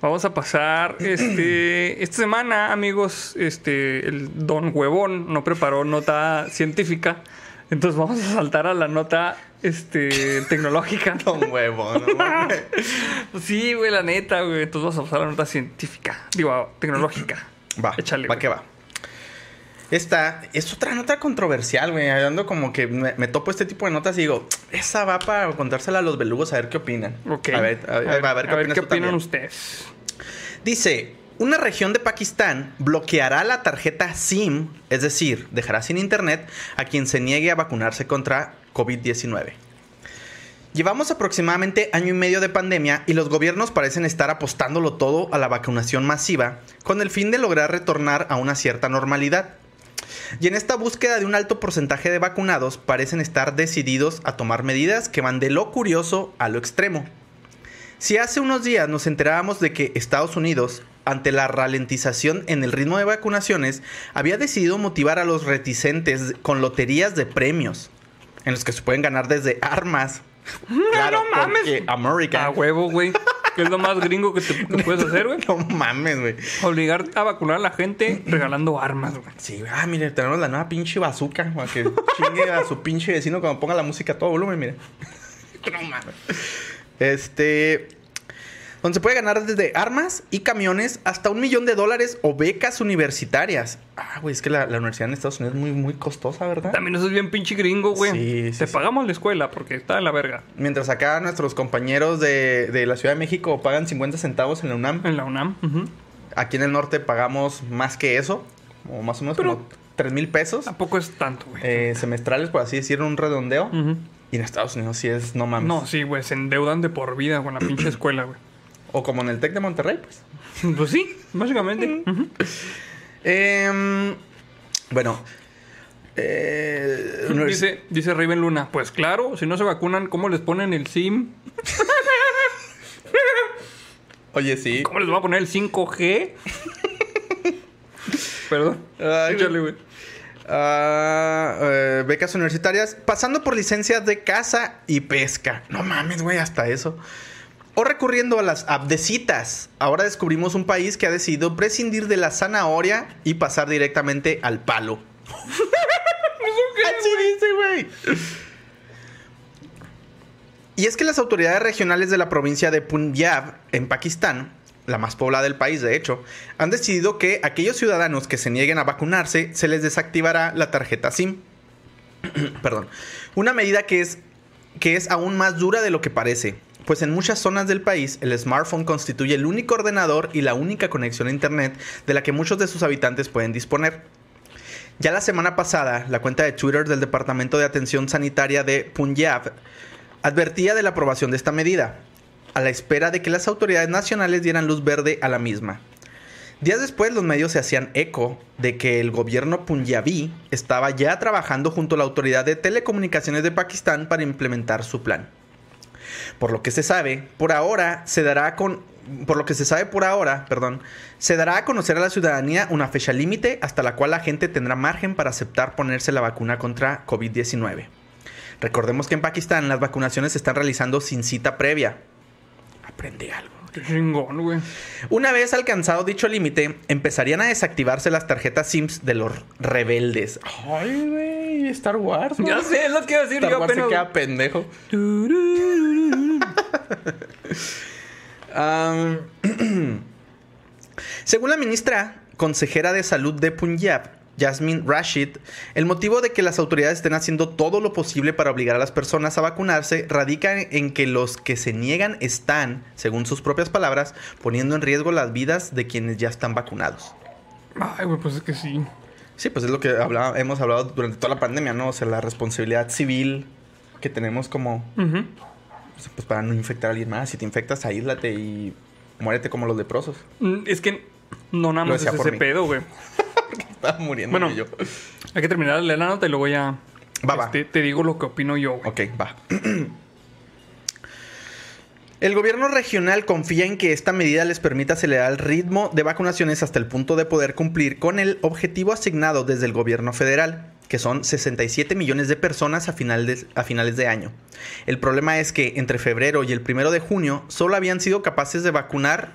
Vamos a pasar [clears throat] este esta semana, amigos, este el Don Huevón no preparó nota científica. Entonces vamos a saltar a la nota este tecnológica. [laughs] Un huevo, ¿no? mames. [laughs] Sí, güey, la neta, güey. Entonces vamos a pasar a la nota científica. Digo, tecnológica. Va, Échale, va güey. que va. Esta es otra nota controversial, güey. Ando como que me, me topo este tipo de notas y digo, esa va para contársela a los belugos a ver qué opinan. Ok. A ver, a, ver, a ver qué, opinas tú opinan también. ustedes. Dice, una región de Pakistán bloqueará la tarjeta SIM, es decir, dejará sin internet a quien se niegue a vacunarse contra COVID-19. Llevamos aproximadamente año y medio de pandemia y los gobiernos parecen estar apostándolo todo a la vacunación masiva con el fin de lograr retornar a una cierta normalidad. Y en esta búsqueda de un alto porcentaje de vacunados parecen estar decididos a tomar medidas que van de lo curioso a lo extremo. Si hace unos días nos enterábamos de que Estados Unidos, ante la ralentización en el ritmo de vacunaciones, había decidido motivar a los reticentes con loterías de premios, en los que se pueden ganar desde armas. [laughs] Claro, no mames. porque America. A huevo, güey. Que es lo más gringo que, te, que puedes hacer, güey. [laughs] No mames, güey. Obligar a vacunar a la gente regalando armas, güey. Sí, güey. ah, mire, tenemos la nueva pinche bazooka, para que chingue a su pinche vecino cuando ponga la música a todo volumen, mire. [laughs] No mames. Este. Donde se puede ganar desde armas y camiones hasta un millón de dólares o becas universitarias. Ah, güey, es que la, la universidad en Estados Unidos es muy, muy costosa, ¿verdad? También eso es bien pinche gringo, güey. Sí, sí, Te sí. pagamos la escuela porque está en la verga. Mientras acá nuestros compañeros de, de la Ciudad de México pagan 50 centavos en la UNAM, En la UNAM. ujú. aquí en el norte pagamos más que eso, o más o menos Pero- como 3 mil pesos Tampoco es tanto, güey. eh, semestrales, por así decir, un redondeo. Ujú. Y en Estados Unidos sí es, no mames. No, sí, güey. Se endeudan de por vida con la pinche escuela, güey. O como en el TEC de Monterrey, pues. [laughs] Pues sí, básicamente. Em, bueno. eh, Dice, dice Raven Luna, pues claro, si no se vacunan, ¿cómo les ponen el SIM? [laughs] Oye, sí. ¿Cómo les va a poner el 5G? [laughs] Perdón. Ay, Échale, güey. Ah, eh, becas universitarias, pasando por licencias de caza y pesca. No mames, güey, hasta eso. O recurriendo a las app de citas. Ahora descubrimos un país que ha decidido prescindir de la zanahoria y pasar directamente al palo. [laughs] Así dice, güey. Y es que las autoridades regionales de la provincia de Punjab, en Pakistán, la más poblada del país de hecho, han decidido que aquellos ciudadanos que se nieguen a vacunarse se les desactivará la tarjeta SIM. [clears throat] Perdón. Una medida que es, que es aún más dura de lo que parece, pues en muchas zonas del país el smartphone constituye el único ordenador y la única conexión a Internet de la que muchos de sus habitantes pueden disponer. Ya la semana pasada, la cuenta de Twitter del Departamento de Atención Sanitaria de Punjab advertía de la aprobación de esta medida, a la espera de que las autoridades nacionales dieran luz verde a la misma. Días después los medios se hacían eco de que el gobierno punjabí estaba ya trabajando junto a la autoridad de telecomunicaciones de Pakistán para implementar su plan. Por lo que se sabe, por ahora se dará con por lo que se sabe por ahora, perdón, se dará a conocer a la ciudadanía una fecha límite hasta la cual la gente tendrá margen para aceptar ponerse la vacuna contra COVID-19. Recordemos que en Pakistán las vacunaciones se están realizando sin cita previa. Aprende algo. Qué chingón, güey. Una vez alcanzado dicho límite, empezarían a desactivarse las tarjetas SIMS de los rebeldes. Ay, güey, Star Wars. ¿no? Ya sé, es lo que iba a decir Star yo Wars se apenas. queda pendejo. [laughs] [clears throat] Según la ministra consejera de salud de Punjab, Jasmine Rashid, el motivo de que las autoridades estén haciendo todo lo posible para obligar a las personas a vacunarse radica en que los que se niegan están, según sus propias palabras, poniendo en riesgo las vidas de quienes ya están vacunados. Ay, güey, pues es que sí. Sí, pues es lo que hablaba- hemos hablado durante toda la pandemia, ¿no? O sea, la responsabilidad civil que tenemos como Ujú. pues para no infectar a alguien más. Si te infectas, aíslate y muérete como los leprosos. Mm, Es que no nada más es ese mí. pedo, güey. [laughs] Estaba muriendo Bueno. yo. Hay que terminar la nota y luego ya Va, va. este, te digo lo que opino yo, güey. Ok, va. [clears throat] El gobierno regional confía en que esta medida les permita acelerar el ritmo de vacunaciones hasta el punto de poder cumplir con el objetivo asignado desde el gobierno federal, que son 67 millones de personas a finales de año. El problema es que entre febrero y el primero de junio solo habían sido capaces de vacunar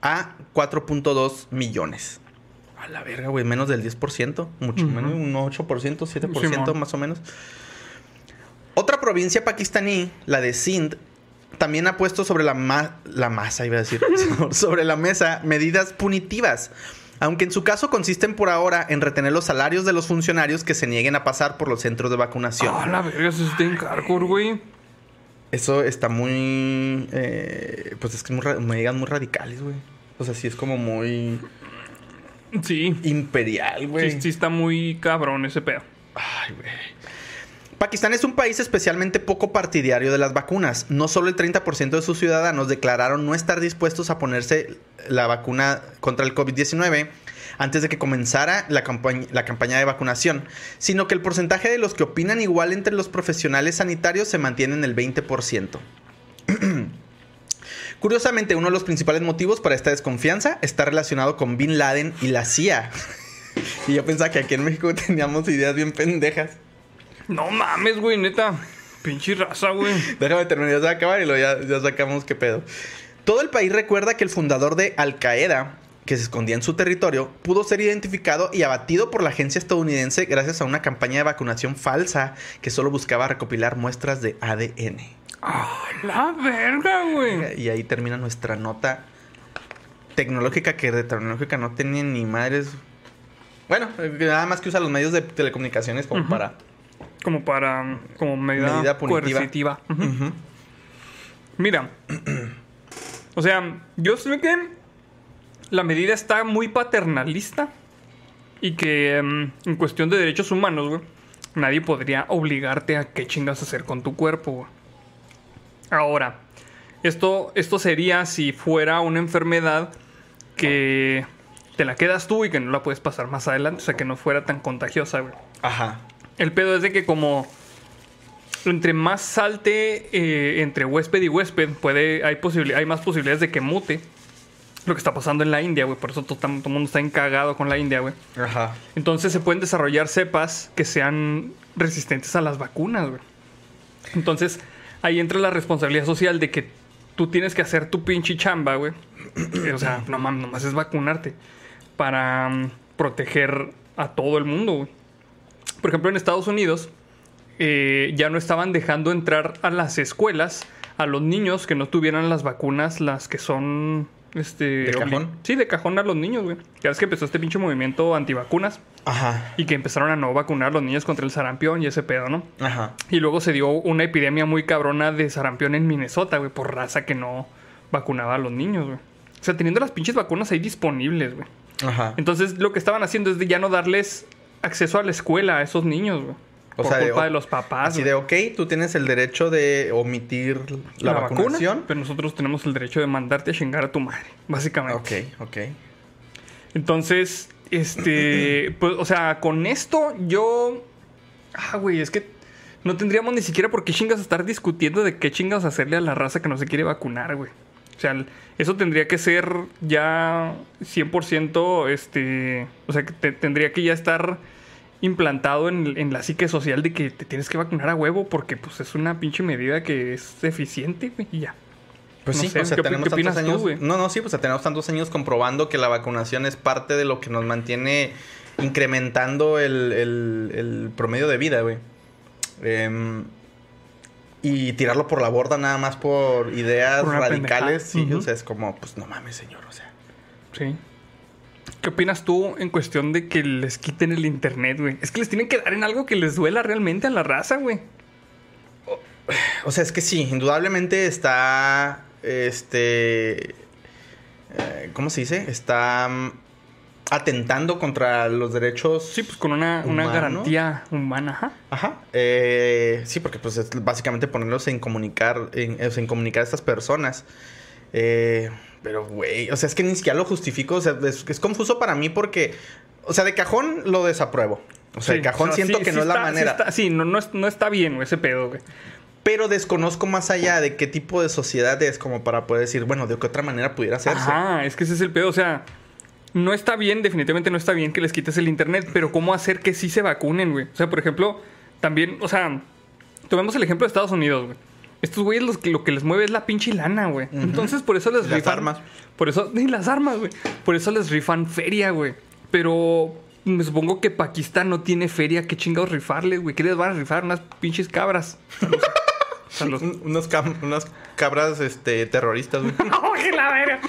a 4.2 millones. A la verga, güey, menos del 10%, mucho menos, un 8%, 7% Simón. más o menos. Otra provincia pakistaní, la de Sindh, también ha puesto sobre la, ma- la masa, iba a decir, [laughs] sobre la mesa medidas punitivas. Aunque en su caso consisten por ahora en retener los salarios de los funcionarios que se nieguen a pasar por los centros de vacunación. Ah, la verga, eso está en hardcore, güey. Eso está muy. eh, pues es que muy ra- medidas muy radicales, güey. O sea, sí es como muy Sí. imperial, güey. Sí, sí está muy cabrón ese pedo. Ay, güey. Pakistán es un país especialmente poco partidario de las vacunas. No solo el 30% de sus ciudadanos declararon no estar dispuestos a ponerse la vacuna contra el COVID-19 antes de que comenzara la, campaña- la campaña de vacunación, sino que el porcentaje de los que opinan igual entre los profesionales sanitarios se mantiene en el 20%. [clears throat] Curiosamente, uno de los principales motivos para esta desconfianza está relacionado con Bin Laden y la CIA. [laughs] y yo pensaba que aquí en México teníamos ideas bien pendejas. No mames, güey, neta. Pinche raza, güey. Déjame terminar, ya se va a acabar y luego ya, ya sacamos qué pedo. Todo el país recuerda que el fundador de Al Qaeda, que se escondía en su territorio, pudo ser identificado y abatido por la agencia estadounidense gracias a una campaña de vacunación falsa que solo buscaba recopilar muestras de ADN. Ah, la verga, güey. Y ahí termina nuestra nota tecnológica que de tecnológica no tenía ni madres. Bueno, nada más que usa los medios de telecomunicaciones como para... Como para. Como medida, Medida punitiva. Mira. [clears throat] o sea, yo sé que la medida está muy paternalista. Y que em, en cuestión de derechos humanos, güey, nadie podría obligarte a qué chingas hacer con tu cuerpo, güey. Ahora, esto, esto sería si fuera una enfermedad que te la quedas tú y que no la puedes pasar más adelante. O sea, que no fuera tan contagiosa, güey. Ajá. El pedo es de que como entre más salte eh, entre huésped y huésped, puede, hay, hay más posibilidades de que mute. Lo que está pasando en la India, güey. Por eso todo el mundo está encagado con la India, güey. Ajá. Entonces se pueden desarrollar cepas que sean resistentes a las vacunas, güey. Entonces ahí entra la responsabilidad social de que tú tienes que hacer tu pinche chamba, güey. o sea, no mames, nomás es vacunarte para mm, proteger a todo el mundo, güey. Por ejemplo, en Estados Unidos eh, ya no estaban dejando entrar a las escuelas a los niños que no tuvieran las vacunas, las que son... Este, ¿De cajón? Sí, de cajón a los niños, güey. Ya ves que empezó este pinche movimiento antivacunas Ajá. y que empezaron a no vacunar a los niños contra el sarampión y ese pedo, ¿no? Ajá. Y luego se dio una epidemia muy cabrona de sarampión en Minnesota, güey, por raza que no vacunaba a los niños, güey. O sea, teniendo las pinches vacunas ahí disponibles, güey. Ajá. Entonces, lo que estaban haciendo es de ya no darles acceso a la escuela a esos niños, güey. O por sea, culpa de, los papás. Así güey. de, ok, tú tienes el derecho de omitir la, vacuna, vacunación. pero nosotros tenemos el derecho de mandarte a chingar a tu madre, básicamente. Ok, ok. Entonces, este, [clears throat] pues, o sea, con esto yo, ah, güey, es que no tendríamos ni siquiera por qué chingas estar discutiendo de qué chingas hacerle a la raza que no se quiere vacunar, güey. O sea, eso tendría que ser ya 100%, este, o sea, que te- tendría que ya estar implantado en, en la psique social de que te tienes que vacunar a huevo porque pues es una pinche medida que es eficiente, güey, y ya. Pues No sí, sé, o sea, ¿qué opi- tenemos qué tantos opinas tú, años. güey? no, no, sí, pues tenemos tantos años comprobando que la vacunación es parte de lo que nos mantiene incrementando el, el- el promedio de vida, güey. Em, y tirarlo por la borda nada más por ideas Por radicales, sí, pendejada. o sea, es como, pues no mames, señor, o sea. Sí. ¿Qué opinas tú en cuestión de que les quiten el internet, güey? Es que les tienen que dar en algo que les duela realmente a la raza, güey. O [sighs] sea, es que sí, indudablemente está. Este. eh, ¿Cómo se dice? Está mm, atentando contra los derechos. Sí, pues con una, una garantía humana, ajá. Ajá. Eh, sí, porque pues es básicamente ponerlos en comunicar, en, en comunicar a estas personas. Eh, pero, güey, o sea, es que ni siquiera lo justifico. O sea, es, es confuso para mí porque, o sea, de cajón lo desapruebo. O sea, de Sí, cajón o sea, siento sí- que sí no es la sí manera. está- Sí, no, no, es- no está bien, güey, ese pedo, güey. Pero desconozco más allá de qué tipo de sociedad es como para poder decir, bueno, de qué otra manera pudiera hacerse. Ajá, es que ese es el pedo. O sea, no está bien, definitivamente no está bien que les quites el internet, pero ¿cómo hacer que sí se vacunen, güey? O sea, por ejemplo, también, o sea, tomemos el ejemplo de Estados Unidos, güey. Estos güeyes los que, lo que les mueve es la pinche lana, güey. Entonces, por eso les Las rifan. armas. Por eso, [laughs] ni las armas, güey. Por eso les rifan feria, güey. Pero me supongo que Pakistán no tiene feria. ¿Qué chingados rifarles, güey? ¿Qué les van a rifar? Unas pinches cabras. [laughs] Los- unos cam- unas cabras este, terroristas, güey. [laughs] ¡Oh, que la verga!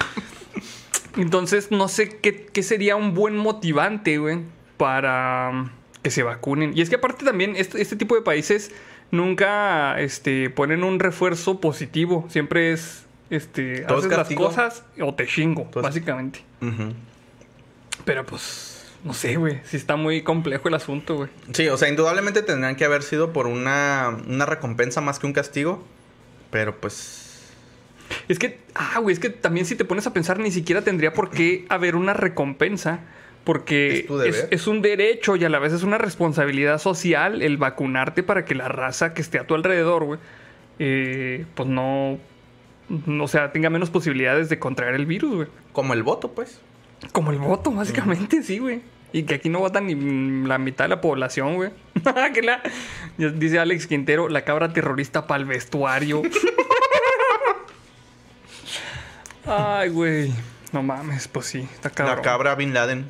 Entonces, no sé qué, qué sería un buen motivante, güey, para que se vacunen. Y es que aparte también, este, este tipo de países nunca este, ponen un refuerzo positivo. Siempre es, este, haces las cosas o te chingo, Todo básicamente. Pero pues, no sé, güey. Sí está muy complejo el asunto, güey. Sí, o sea, indudablemente tendrían que haber sido por una, una recompensa más que un castigo. Pero pues. Es que, ah, güey, es que también si te pones a pensar, ni siquiera tendría por qué haber una recompensa. Porque Es un derecho y a la vez es una responsabilidad social el vacunarte para que la raza que esté a tu alrededor, güey, eh, pues no, no, o sea, tenga menos posibilidades de contraer el virus, güey. Como el voto, pues. Como el voto, básicamente, sí, güey. Y que aquí no votan ni la mitad de la población, güey. [laughs] Que la- Dice Alex Quintero, la cabra terrorista para el vestuario. [laughs] Ay, güey. No mames, pues sí, está cabrón. La cabra Bin Laden.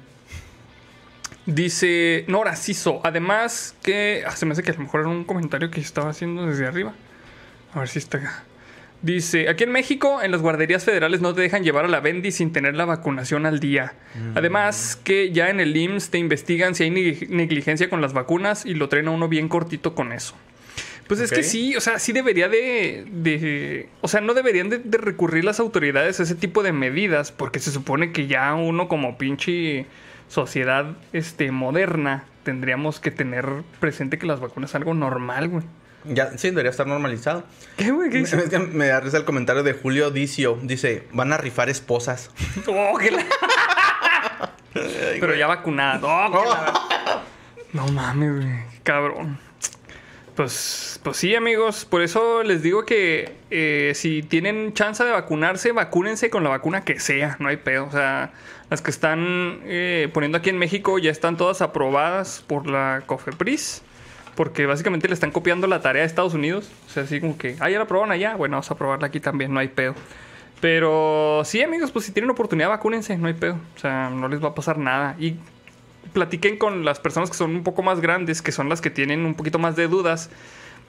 Dice Nora Ciso, además que... ah, se me hace que a lo mejor era un comentario que estaba haciendo desde arriba. A ver si está acá. Dice, aquí en México, en las guarderías federales no te dejan llevar a la Bendy sin tener la vacunación al día. Además que ya en el IMSS te investigan si hay neg- negligencia con las vacunas y lo traen a uno bien cortito con eso. Pues es que sí, o sea, sí debería de... de- o sea, no deberían de, de recurrir las autoridades a ese tipo de medidas porque se supone que ya uno como pinche sociedad este, moderna tendríamos que tener presente que las vacunas es algo normal, güey. Ya, sí, debería estar normalizado. ¿Qué, güey? ¿Qué Es dice? que me da risa el comentario de Julio Dicio. Dice, van a rifar esposas. [laughs] Oh, que la- Pero ya vacunada. Oh, que la- [laughs] No mames, güey. Cabrón. Pues, pues sí, amigos. Por eso les digo que eh, si tienen chance de vacunarse, vacúnense con la vacuna que sea. No hay pedo. O sea, las que están eh, poniendo aquí en México ya están todas aprobadas por la COFEPRIS. Porque básicamente le están copiando la tarea a Estados Unidos. O sea, así como que, ah, ya la aprobaron allá. Bueno, vamos a aprobarla aquí también. No hay pedo. Pero sí, amigos, pues si tienen oportunidad, vacúnense, no hay pedo. O sea, no les va a pasar nada. Y platiquen con las personas que son un poco más grandes, que son las que tienen un poquito más de dudas.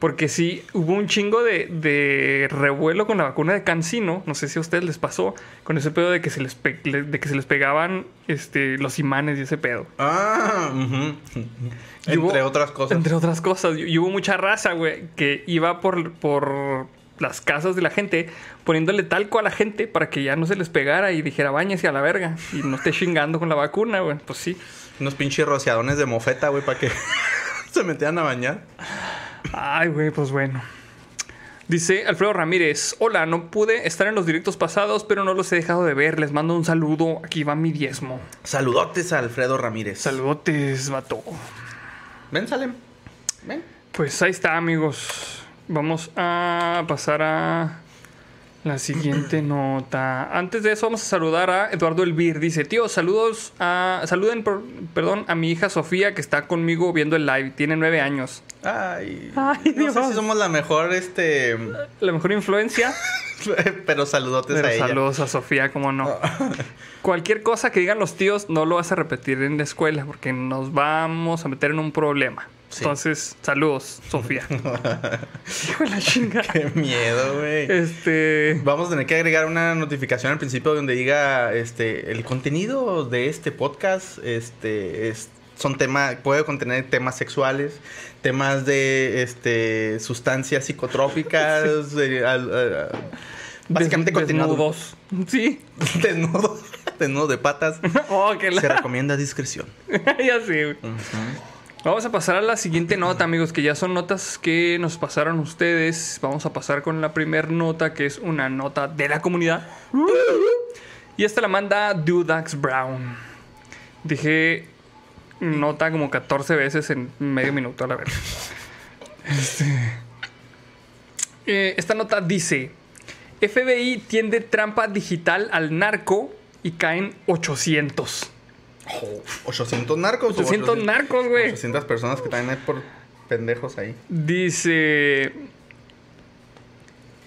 Porque sí, hubo un chingo de, de revuelo con la vacuna de Cancino. No sé si a ustedes les pasó. Con ese pedo de que se les, pe- de que se les pegaban este, los imanes y ese pedo. Ah. Y Entre hubo- otras cosas. Entre otras cosas. Y y hubo mucha raza, güey, que iba por, por las casas de la gente poniéndole talco a la gente para que ya no se les pegara y dijera, bañese a la verga y no esté chingando con la vacuna, güey. Pues sí. Unos pinches rociadones de mofeta, güey, para que [laughs] se metieran a bañar. Ay, güey, pues bueno. Dice Alfredo Ramírez, hola, no pude estar en los directos pasados, pero no los he dejado de ver. Les mando un saludo. Aquí va mi diezmo. Saludotes a Alfredo Ramírez. Saludotes, vato. Ven, Salem. Ven. Pues ahí está, amigos. Vamos a pasar a la siguiente nota. Antes de eso, vamos a saludar a Eduardo Elvir. Dice, tío, saludos a. Saluden, por- perdón, a mi hija Sofía, que está conmigo viendo el live. Tiene nueve años. Ay, Ay, no Dios. sé si somos la mejor, este... La mejor influencia. [laughs] pero saludotes Pero a ella. saludos a Sofía, como no. [laughs] Cualquier cosa que digan los tíos, no lo vas a repetir en la escuela, porque nos vamos a meter en un problema. Sí. Entonces, saludos, Sofía. [laughs] Hijo de la chingada. Qué miedo, güey. Este. Vamos a tener que agregar una notificación al principio donde diga este el contenido de este podcast este es son temas puede contener temas sexuales, temas de este sustancias psicotrópicas, [laughs] de, al- a- a- básicamente des- contenido desnudos. Sí. [laughs] desnudo, desnudo de patas. Oh, que la... Se recomienda discreción. ya sé, güey. Vamos a pasar a la siguiente nota, amigos, que ya son notas que nos pasaron ustedes. Vamos a pasar con la primera nota, que es una nota de la comunidad. Y esta la manda Dudax Brown. Dije nota como 14 veces en medio minuto, a la verdad. Eh, esta nota dice: FBI tiende trampa digital al narco y caen 800. 800 narcos. o 800 narcos, güey. 800 personas que también hay por pendejos ahí. Dice.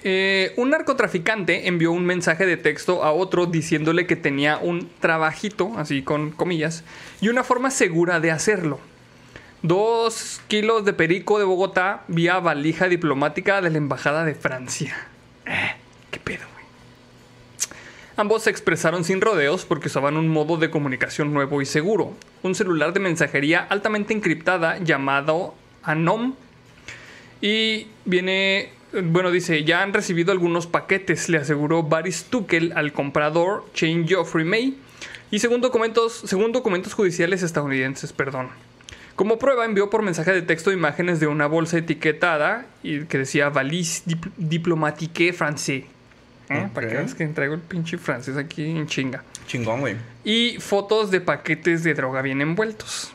eh, un narcotraficante envió un mensaje de texto a otro diciéndole que tenía un trabajito, así con comillas, y una forma segura de hacerlo. Dos kilos de perico de Bogotá vía valija diplomática de la Embajada de Francia. Eh, ¿Qué pedo? Ambos se expresaron sin rodeos porque usaban un modo de comunicación nuevo y seguro, un celular de mensajería altamente encriptada llamado Anom. Y viene, bueno, dice, ya han recibido algunos paquetes, le aseguró Baris Tukel al comprador Shane Geoffrey May. Y según documentos, según documentos judiciales estadounidenses, perdón. Como prueba envió por mensaje de texto imágenes de una bolsa etiquetada y que decía Valise dip- diplomatique français. ¿Eh? Para que veas que traigo el pinche francés aquí en chinga. Chingón, güey. Y fotos de paquetes de droga bien envueltos.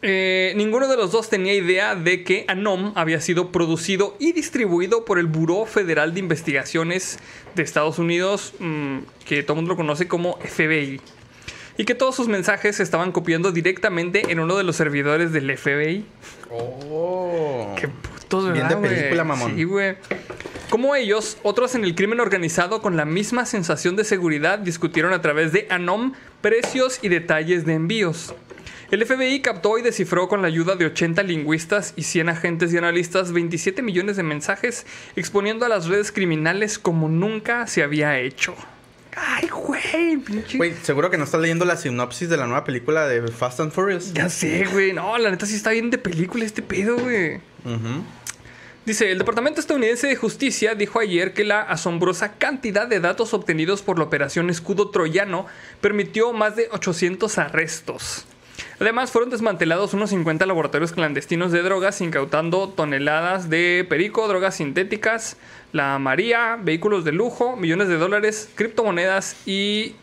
Eh, ninguno de los dos tenía idea de que Anom había sido producido y distribuido por el Buró Federal de Investigaciones de Estados Unidos, mm, que todo el mundo lo conoce como FBI. Y que todos sus mensajes se estaban copiando directamente en uno de los servidores del FBI. Oh. Qué putos, Bien ¿verdad, de película, mamón. Sí, güey. Como ellos, otros en el crimen organizado con la misma sensación de seguridad discutieron a través de Anom precios y detalles de envíos. El FBI captó y descifró con la ayuda de 80 lingüistas y 100 agentes y analistas 27 millones de mensajes exponiendo a las redes criminales como nunca se había hecho. Ay, güey, pinche. Güey, seguro que no estás leyendo la sinopsis de la nueva película de Fast and Furious. Ya sé, güey. No, la neta sí está bien de película este pedo, güey. Ujú. Dice, el Departamento Estadounidense de Justicia dijo ayer que la asombrosa cantidad de datos obtenidos por la operación Escudo Troyano permitió más de 800 arrestos. Además, fueron desmantelados unos 50 laboratorios clandestinos de drogas, incautando toneladas de perico, drogas sintéticas, la María, vehículos de lujo, millones de dólares, criptomonedas y...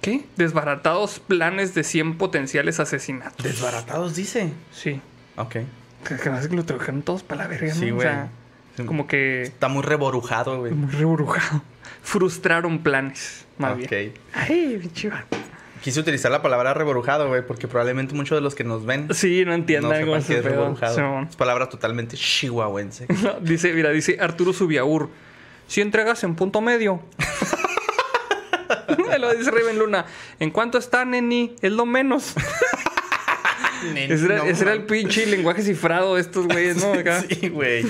¿Qué? Desbaratados planes de 100 potenciales asesinatos. Desbaratados, dice. Sí. Ok. Que, que lo trajeron todos para la verga, ¿no? Sí, O güey. sea, como que Está muy reborujado, güey. muy reburujado. [laughs] Frustraron planes, más Ok. bien. Ay, pinche vato. Quise utilizar la palabra reborujado, güey, porque probablemente muchos de los que nos ven Sí, no no entiendan sepan qué es reborujado. Es palabra totalmente chihuahuense. [laughs] No, dice, mira, dice Arturo Subiaur. Si entregas en punto medio. [laughs] lo dice Raven Luna. ¿En cuánto está, neni? Es lo menos. Ese era, No, ese era el pinche lenguaje cifrado de estos güeyes, ¿no? Acá. [laughs] Sí, güey.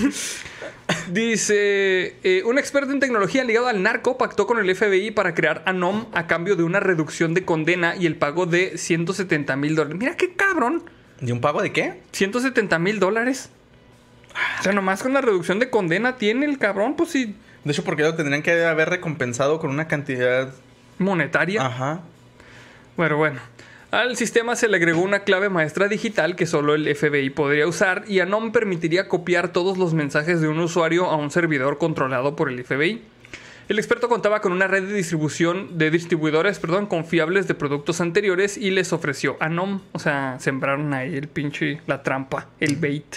Dice, eh, un experto en tecnología ligado al narco pactó con el FBI para crear Anom a cambio de una reducción de condena y el pago de 170 mil dólares. Mira qué cabrón. ¿De un pago de qué? 170 mil dólares. O sea, nomás con la reducción de condena tiene el cabrón, pues sí, De hecho, porque lo tendrían que haber recompensado con una cantidad. monetaria. Ajá. Bueno, bueno. Al sistema se le agregó una clave maestra digital que solo el FBI podría usar y Anom permitiría copiar todos los mensajes de un usuario a un servidor controlado por el FBI. El experto contaba con una red de distribución de distribuidores, perdón, confiables de productos anteriores y les ofreció Anom, o sea, sembraron ahí el pinche la trampa, el bait.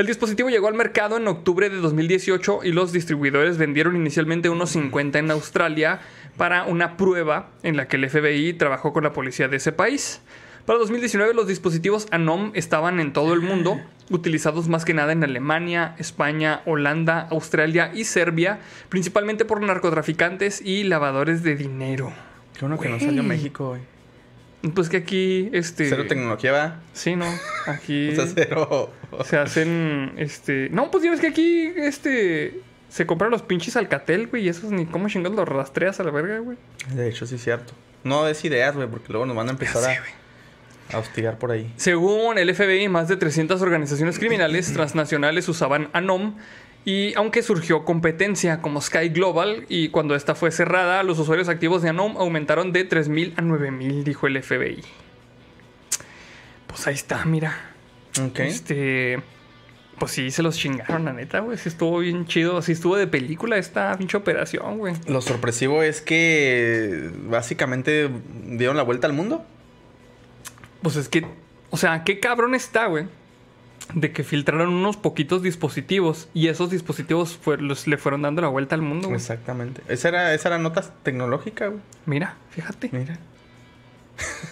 El dispositivo llegó al mercado en octubre de 2018 y los distribuidores vendieron inicialmente unos 50 en Australia para una prueba en la que el FBI trabajó con la policía de ese país. Para 2019 los dispositivos ANOM estaban en todo el mundo, utilizados más que nada en Alemania, España, Holanda, Australia y Serbia, principalmente por narcotraficantes y lavadores de dinero. Qué bueno que no salió México, güey. Pues que aquí, este... Cero tecnología, va. Sí, no. Aquí... [laughs] O sea, cero. Se hacen, este... No, pues ya ves que aquí, este... Se compran los pinches Alcatel, güey, y esos ni cómo chingados los rastreas a la verga, güey. De hecho, sí es cierto. No des ideas, güey, porque luego nos van a empezar sé, a, a hostigar por ahí. Según el FBI, más de 300 organizaciones criminales [clears throat] transnacionales usaban ANOM y aunque surgió competencia como Sky Global y cuando esta fue cerrada, los usuarios activos de ANOM aumentaron de 3.000 a 9.000, dijo el FBI. Pues ahí está, mira. Ok. Este. Pues sí, se los chingaron, la neta, güey. Sí estuvo bien chido. Sí estuvo de película esta pinche operación, güey. Lo sorpresivo es que básicamente dieron la vuelta al mundo. Pues es que. O sea, qué cabrón está, güey. De que filtraron unos poquitos dispositivos. Y esos dispositivos fue- los- le fueron dando la vuelta al mundo, güey. Exactamente. Esa era, esa era nota tecnológica, güey. Mira, fíjate. Mira.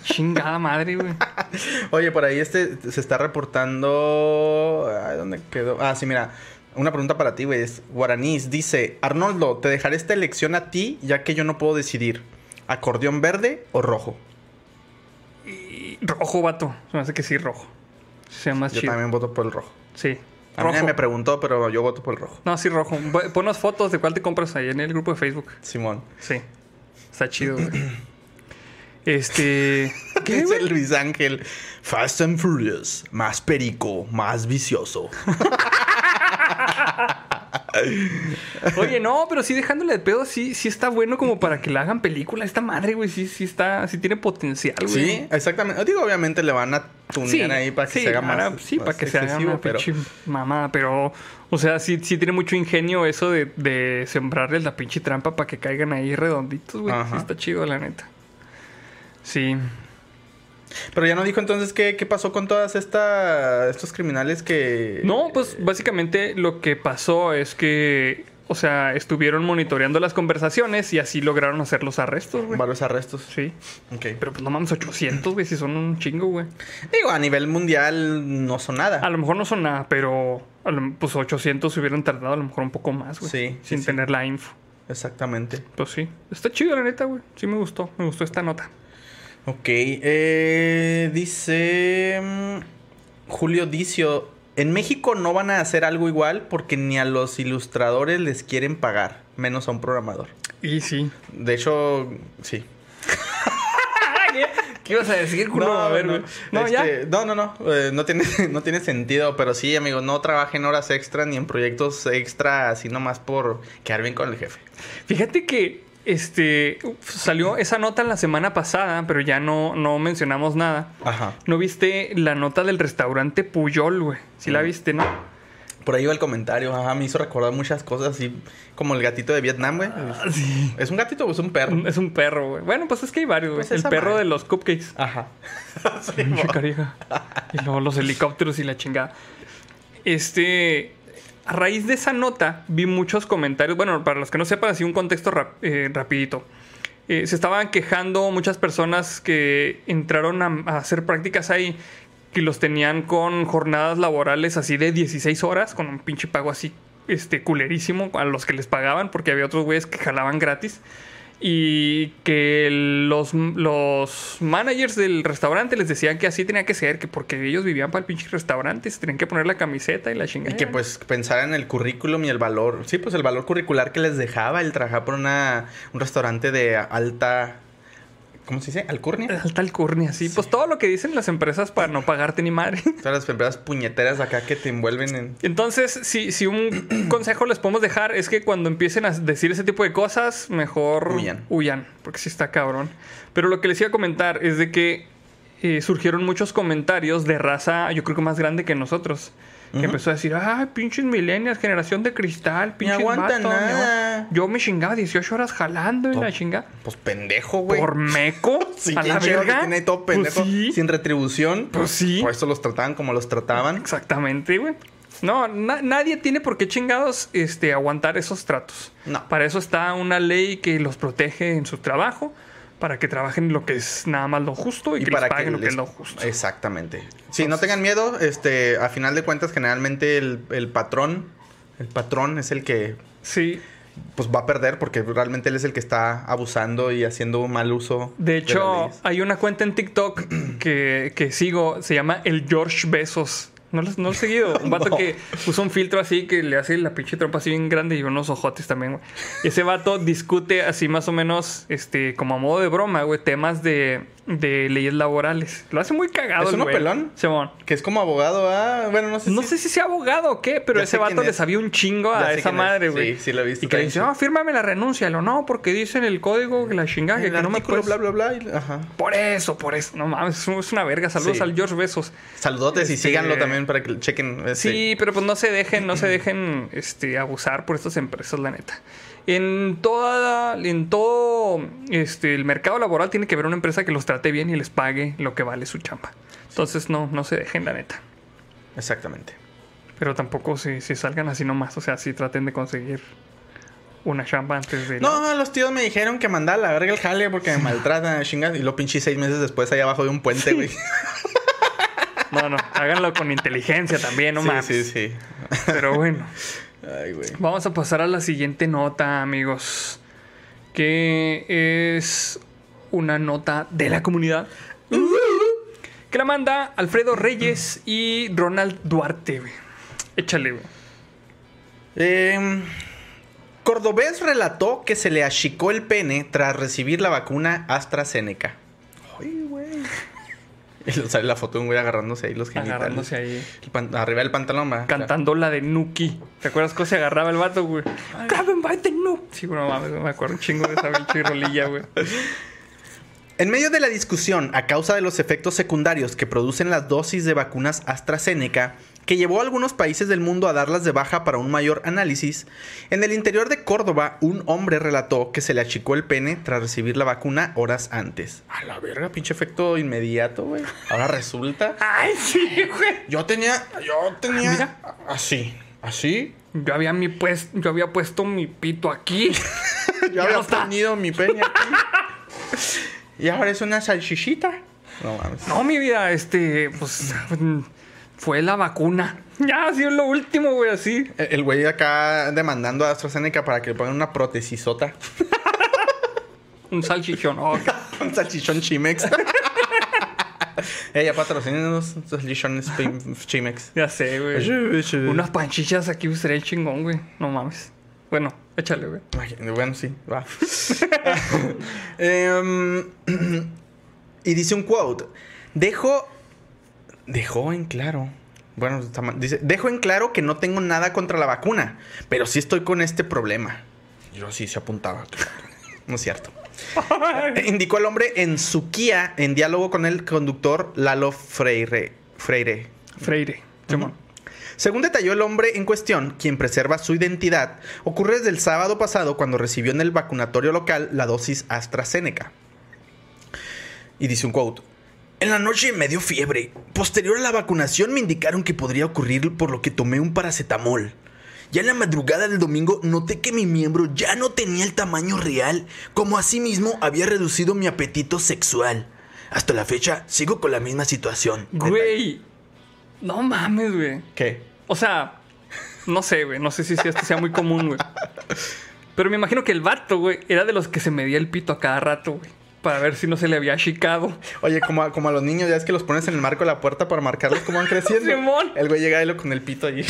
Chingada madre, güey. [laughs] Oye, por ahí este se está reportando. Ay, ¿Dónde quedó? Ah, sí, mira. Una pregunta para ti, güey. Es Guaraníes dice: Arnoldo, te dejaré esta elección a ti, ya que yo no puedo decidir. ¿Acordeón verde o rojo? Y rojo, vato. Se me hace que sí, rojo. Se llama Yo chido. también voto por el rojo. Sí. A mí Rojo. nadie me preguntó, pero yo voto por el rojo. No, sí, rojo. Ponos fotos de cuál te compras ahí en el grupo de Facebook. Simón. Sí. Está chido, güey. [clears throat] Este. [laughs] ¿Qué, Dice güey? Luis Ángel. Fast and Furious. Más perico, más vicioso. [laughs] Oye, no, pero sí dejándole de pedo, sí, sí está bueno como para que la hagan película. Esta madre, güey, sí, sí está, sí tiene potencial, güey. Sí, exactamente. Digo, obviamente le van a tunear ahí para que sí, se haga ahora, más. Sí, más para que se haga una pero pinche mamada, pero. O sea, sí, sí tiene mucho ingenio eso de, de sembrarles la pinche trampa para que caigan ahí redonditos, güey. Sí está chido, la neta. Sí. Pero ya no dijo entonces qué, qué pasó con todas esta, estos criminales que. No, pues básicamente lo que pasó es que, o sea, estuvieron monitoreando las conversaciones y así lograron hacer los arrestos, güey. Varios arrestos. Sí. Ok. Pero pues no mames, 800, güey, si son un chingo, güey. Digo, a nivel mundial no son nada. A lo mejor no son nada, pero pues 800 se hubieran tardado a lo mejor un poco más, güey. Sí, Sin sí. tener la info. Exactamente. Pues sí. Está chido, la neta, güey. Sí me gustó. Me gustó esta nota. Ok. eh, dice. mm, Julio Dicio. En México no van a hacer algo igual porque ni a los ilustradores les quieren pagar, menos a un programador. Y sí. De hecho, sí. [laughs] ¿Qué ibas a decir, culo? a ver, güey. No, ya. Este, no, no, no. eh, no, tiene, [laughs] no tiene sentido. Pero sí, amigo, no trabajen horas extra ni en proyectos extra así nomás por quedar bien con el jefe. Fíjate que este salió esa nota la semana pasada, pero ya no, no mencionamos nada. Ajá. ¿No viste la nota del restaurante Puyol, güey? Sí la Mm. viste, ¿no? Por ahí va el comentario. Ajá, me hizo recordar muchas cosas así como el gatito de Vietnam, güey. sí. ¿Es un gatito o es un perro? Es un perro, güey. Bueno, pues es que hay varios, güey. Pues el perro madre. de los cupcakes. Ajá. [laughs] [laughs] Carija. Y luego los helicópteros y la chingada. Este. A raíz de esa nota, vi muchos comentarios. Bueno, para los que no sepan, así un contexto rap- eh, rapidito. Eh, se estaban quejando muchas personas que entraron a, hacer prácticas ahí. Que los tenían con jornadas laborales así de 16 horas, con un pinche pago así, este, culerísimo, a los que les pagaban, porque había otros güeyes que jalaban gratis. Y que los, los managers del restaurante les decían que así tenía que ser, que porque ellos vivían para el pinche restaurante, se tenían que poner la camiseta y la chingada. Y que pues pensar en el currículum y el valor. Sí, pues el valor curricular que les dejaba el trabajar por una, un restaurante de alta ¿Cómo se dice? ¿Alcurnia? Alta alcurnia, sí. Pues todo lo que dicen las empresas para no pagarte ni madre. [laughs] Todas las empresas puñeteras acá que te envuelven en. Entonces, si, si un [clears throat] consejo les podemos dejar es que cuando empiecen a decir ese tipo de cosas, mejor Huyan. huyan, porque sí está cabrón. Pero lo que les iba a comentar es de que eh, surgieron muchos comentarios de raza, yo creo que más grande que nosotros. Que empezó a decir, ay, pinches millennials, generación de cristal, pinches vatos, ni nada". aguan-". Yo me chingaba 18 horas jalando y la chingada. Pues pendejo, güey. Por meco, [laughs] Sí, a ¿quién la verga. tiene Pues sí. sin retribución. Pues sí. Por eso los trataban como los trataban. Exactamente, güey. No, na- nadie tiene por qué chingados este, aguantar esos tratos. No. Para eso está una ley que los protege en su trabajo, para que trabajen lo que es nada más lo justo y, que les paguen lo que es lo justo. Exactamente. Sí, no tengan miedo. Este, a final de cuentas, generalmente el, el patrón, el patrón es el que Sí. pues va a perder porque realmente él es el que está abusando y haciendo un mal uso. De hecho, hay una cuenta en TikTok que, que sigo, se llama el George Besos. ¿No lo, no lo he seguido? [laughs] Un vato No. que usa un filtro así que le hace la pinche trompa así bien grande y unos ojotes también, güey. Ese vato discute así más o menos, este, como a modo de broma, güey, temas de, de leyes laborales. Lo hace muy cagado, ¿Es uno güey. pelón? Simón. que es como abogado, ah, bueno, no sé No si- sé si sea abogado o qué, pero Ya ese vato quién le es. sabía un chingo Ya a esa es. madre, güey. Sí, sí lo he visto Y que le dice, no, fírmame la renuncia. Lo no, porque dice en el código que la chingada, que, no me puedes... bla, bla, bla. y- Ajá. Por eso, por eso. No mames, es es una verga. Saludos Sí. al George Besos. Saludotes y Este- síganlo también para que chequen. este, Sí, pero pues no se dejen, no se dejen este, abusar por estas empresas, la neta. En toda, en todo este, el mercado laboral tiene que haber una empresa que los trate bien y les pague lo que vale su chamba. Entonces no, no se dejen, la neta. Exactamente. Pero tampoco si, si salgan así nomás. O sea, si traten de conseguir una chamba antes de. No, los tíos me dijeron que mandara la verga el jale porque me maltratan, chingas. Y lo pinche seis meses después ahí abajo de un puente, güey. No, no. Háganlo con inteligencia también, no sí, mames. sí, sí. Pero bueno. Ay, güey. Vamos a pasar a la siguiente nota, amigos. Que es una nota de la comunidad. Que la manda Alfredo Reyes y Ronald Duarte, güey. Échale, güey. Eh, Cordobés relató que se le achicó el pene tras recibir la vacuna AstraZeneca. [laughs] Y sale la foto de un güey agarrándose ahí los genitales. Agarrándose ahí. El arriba del pantalón, va. Cantando la de Nuki. ¿Te acuerdas cómo se agarraba el vato, güey? Grab him by the Nuki. Sí, güey, no mames, me acuerdo un chingo de esa pinche rolilla, güey. [laughs] En medio de la discusión a causa de los efectos secundarios que producen las dosis de vacunas AstraZeneca, que llevó a algunos países del mundo a darlas de baja para un mayor análisis, en el interior de Córdoba un hombre relató que se le achicó el pene tras recibir la vacuna horas antes. A la verga, pinche efecto inmediato, güey. Ahora resulta. [laughs] Ay, sí, güey. Yo tenía, yo tenía Mira. así, así. Yo había, mi pues, yo había puesto mi pito aquí. [laughs] Yo Ya había no tenido mi pene aquí. [laughs] y ahora es una salchichita. No mames. No, mi vida, este, pues fue la vacuna. Ya, ha sido lo último, güey, así. El el güey acá demandando a AstraZeneca para que le pongan una protesisota. [laughs] Un salchichón. Oh, [laughs] Un salchichón Chimex. [laughs] Ella patrocina unos salchichones Chimex. ya sé, güey. Unas panchichas aquí estaría chingón, güey. No mames. Bueno, échale, güey. Bueno, sí, va. Em, [clears throat] y dice un quote. Dejo. Dejó en claro. Bueno, dice: Dejo en claro que no tengo nada contra la vacuna, pero sí estoy con este problema. Yo sí se apuntaba. No es cierto. [laughs] Indicó el hombre en su Kia en diálogo con el conductor Lalo Freire. Freire. Freire. Según detalló el hombre en cuestión, quien preserva su identidad, ocurre desde el sábado pasado cuando recibió en el vacunatorio local la dosis AstraZeneca. Y dice un quote. En la noche me dio fiebre. Posterior a la vacunación me indicaron que podría ocurrir por lo que tomé un paracetamol. Ya en la madrugada del domingo noté que mi miembro ya no tenía el tamaño real, como asimismo había reducido mi apetito sexual. Hasta la fecha sigo con la misma situación. Güey. No mames, güey. ¿Qué? O sea, no sé, güey. No sé si esto sea muy común, güey. Pero me imagino que el vato, güey, era de los que se medía el pito a cada rato, güey. Para ver si no se le había achicado. Oye, como a, como a los niños, ya es que los pones en el marco de la puerta para marcarlos cómo van [laughs] creciendo. Simón. El güey llega ahí lo- con el pito allí.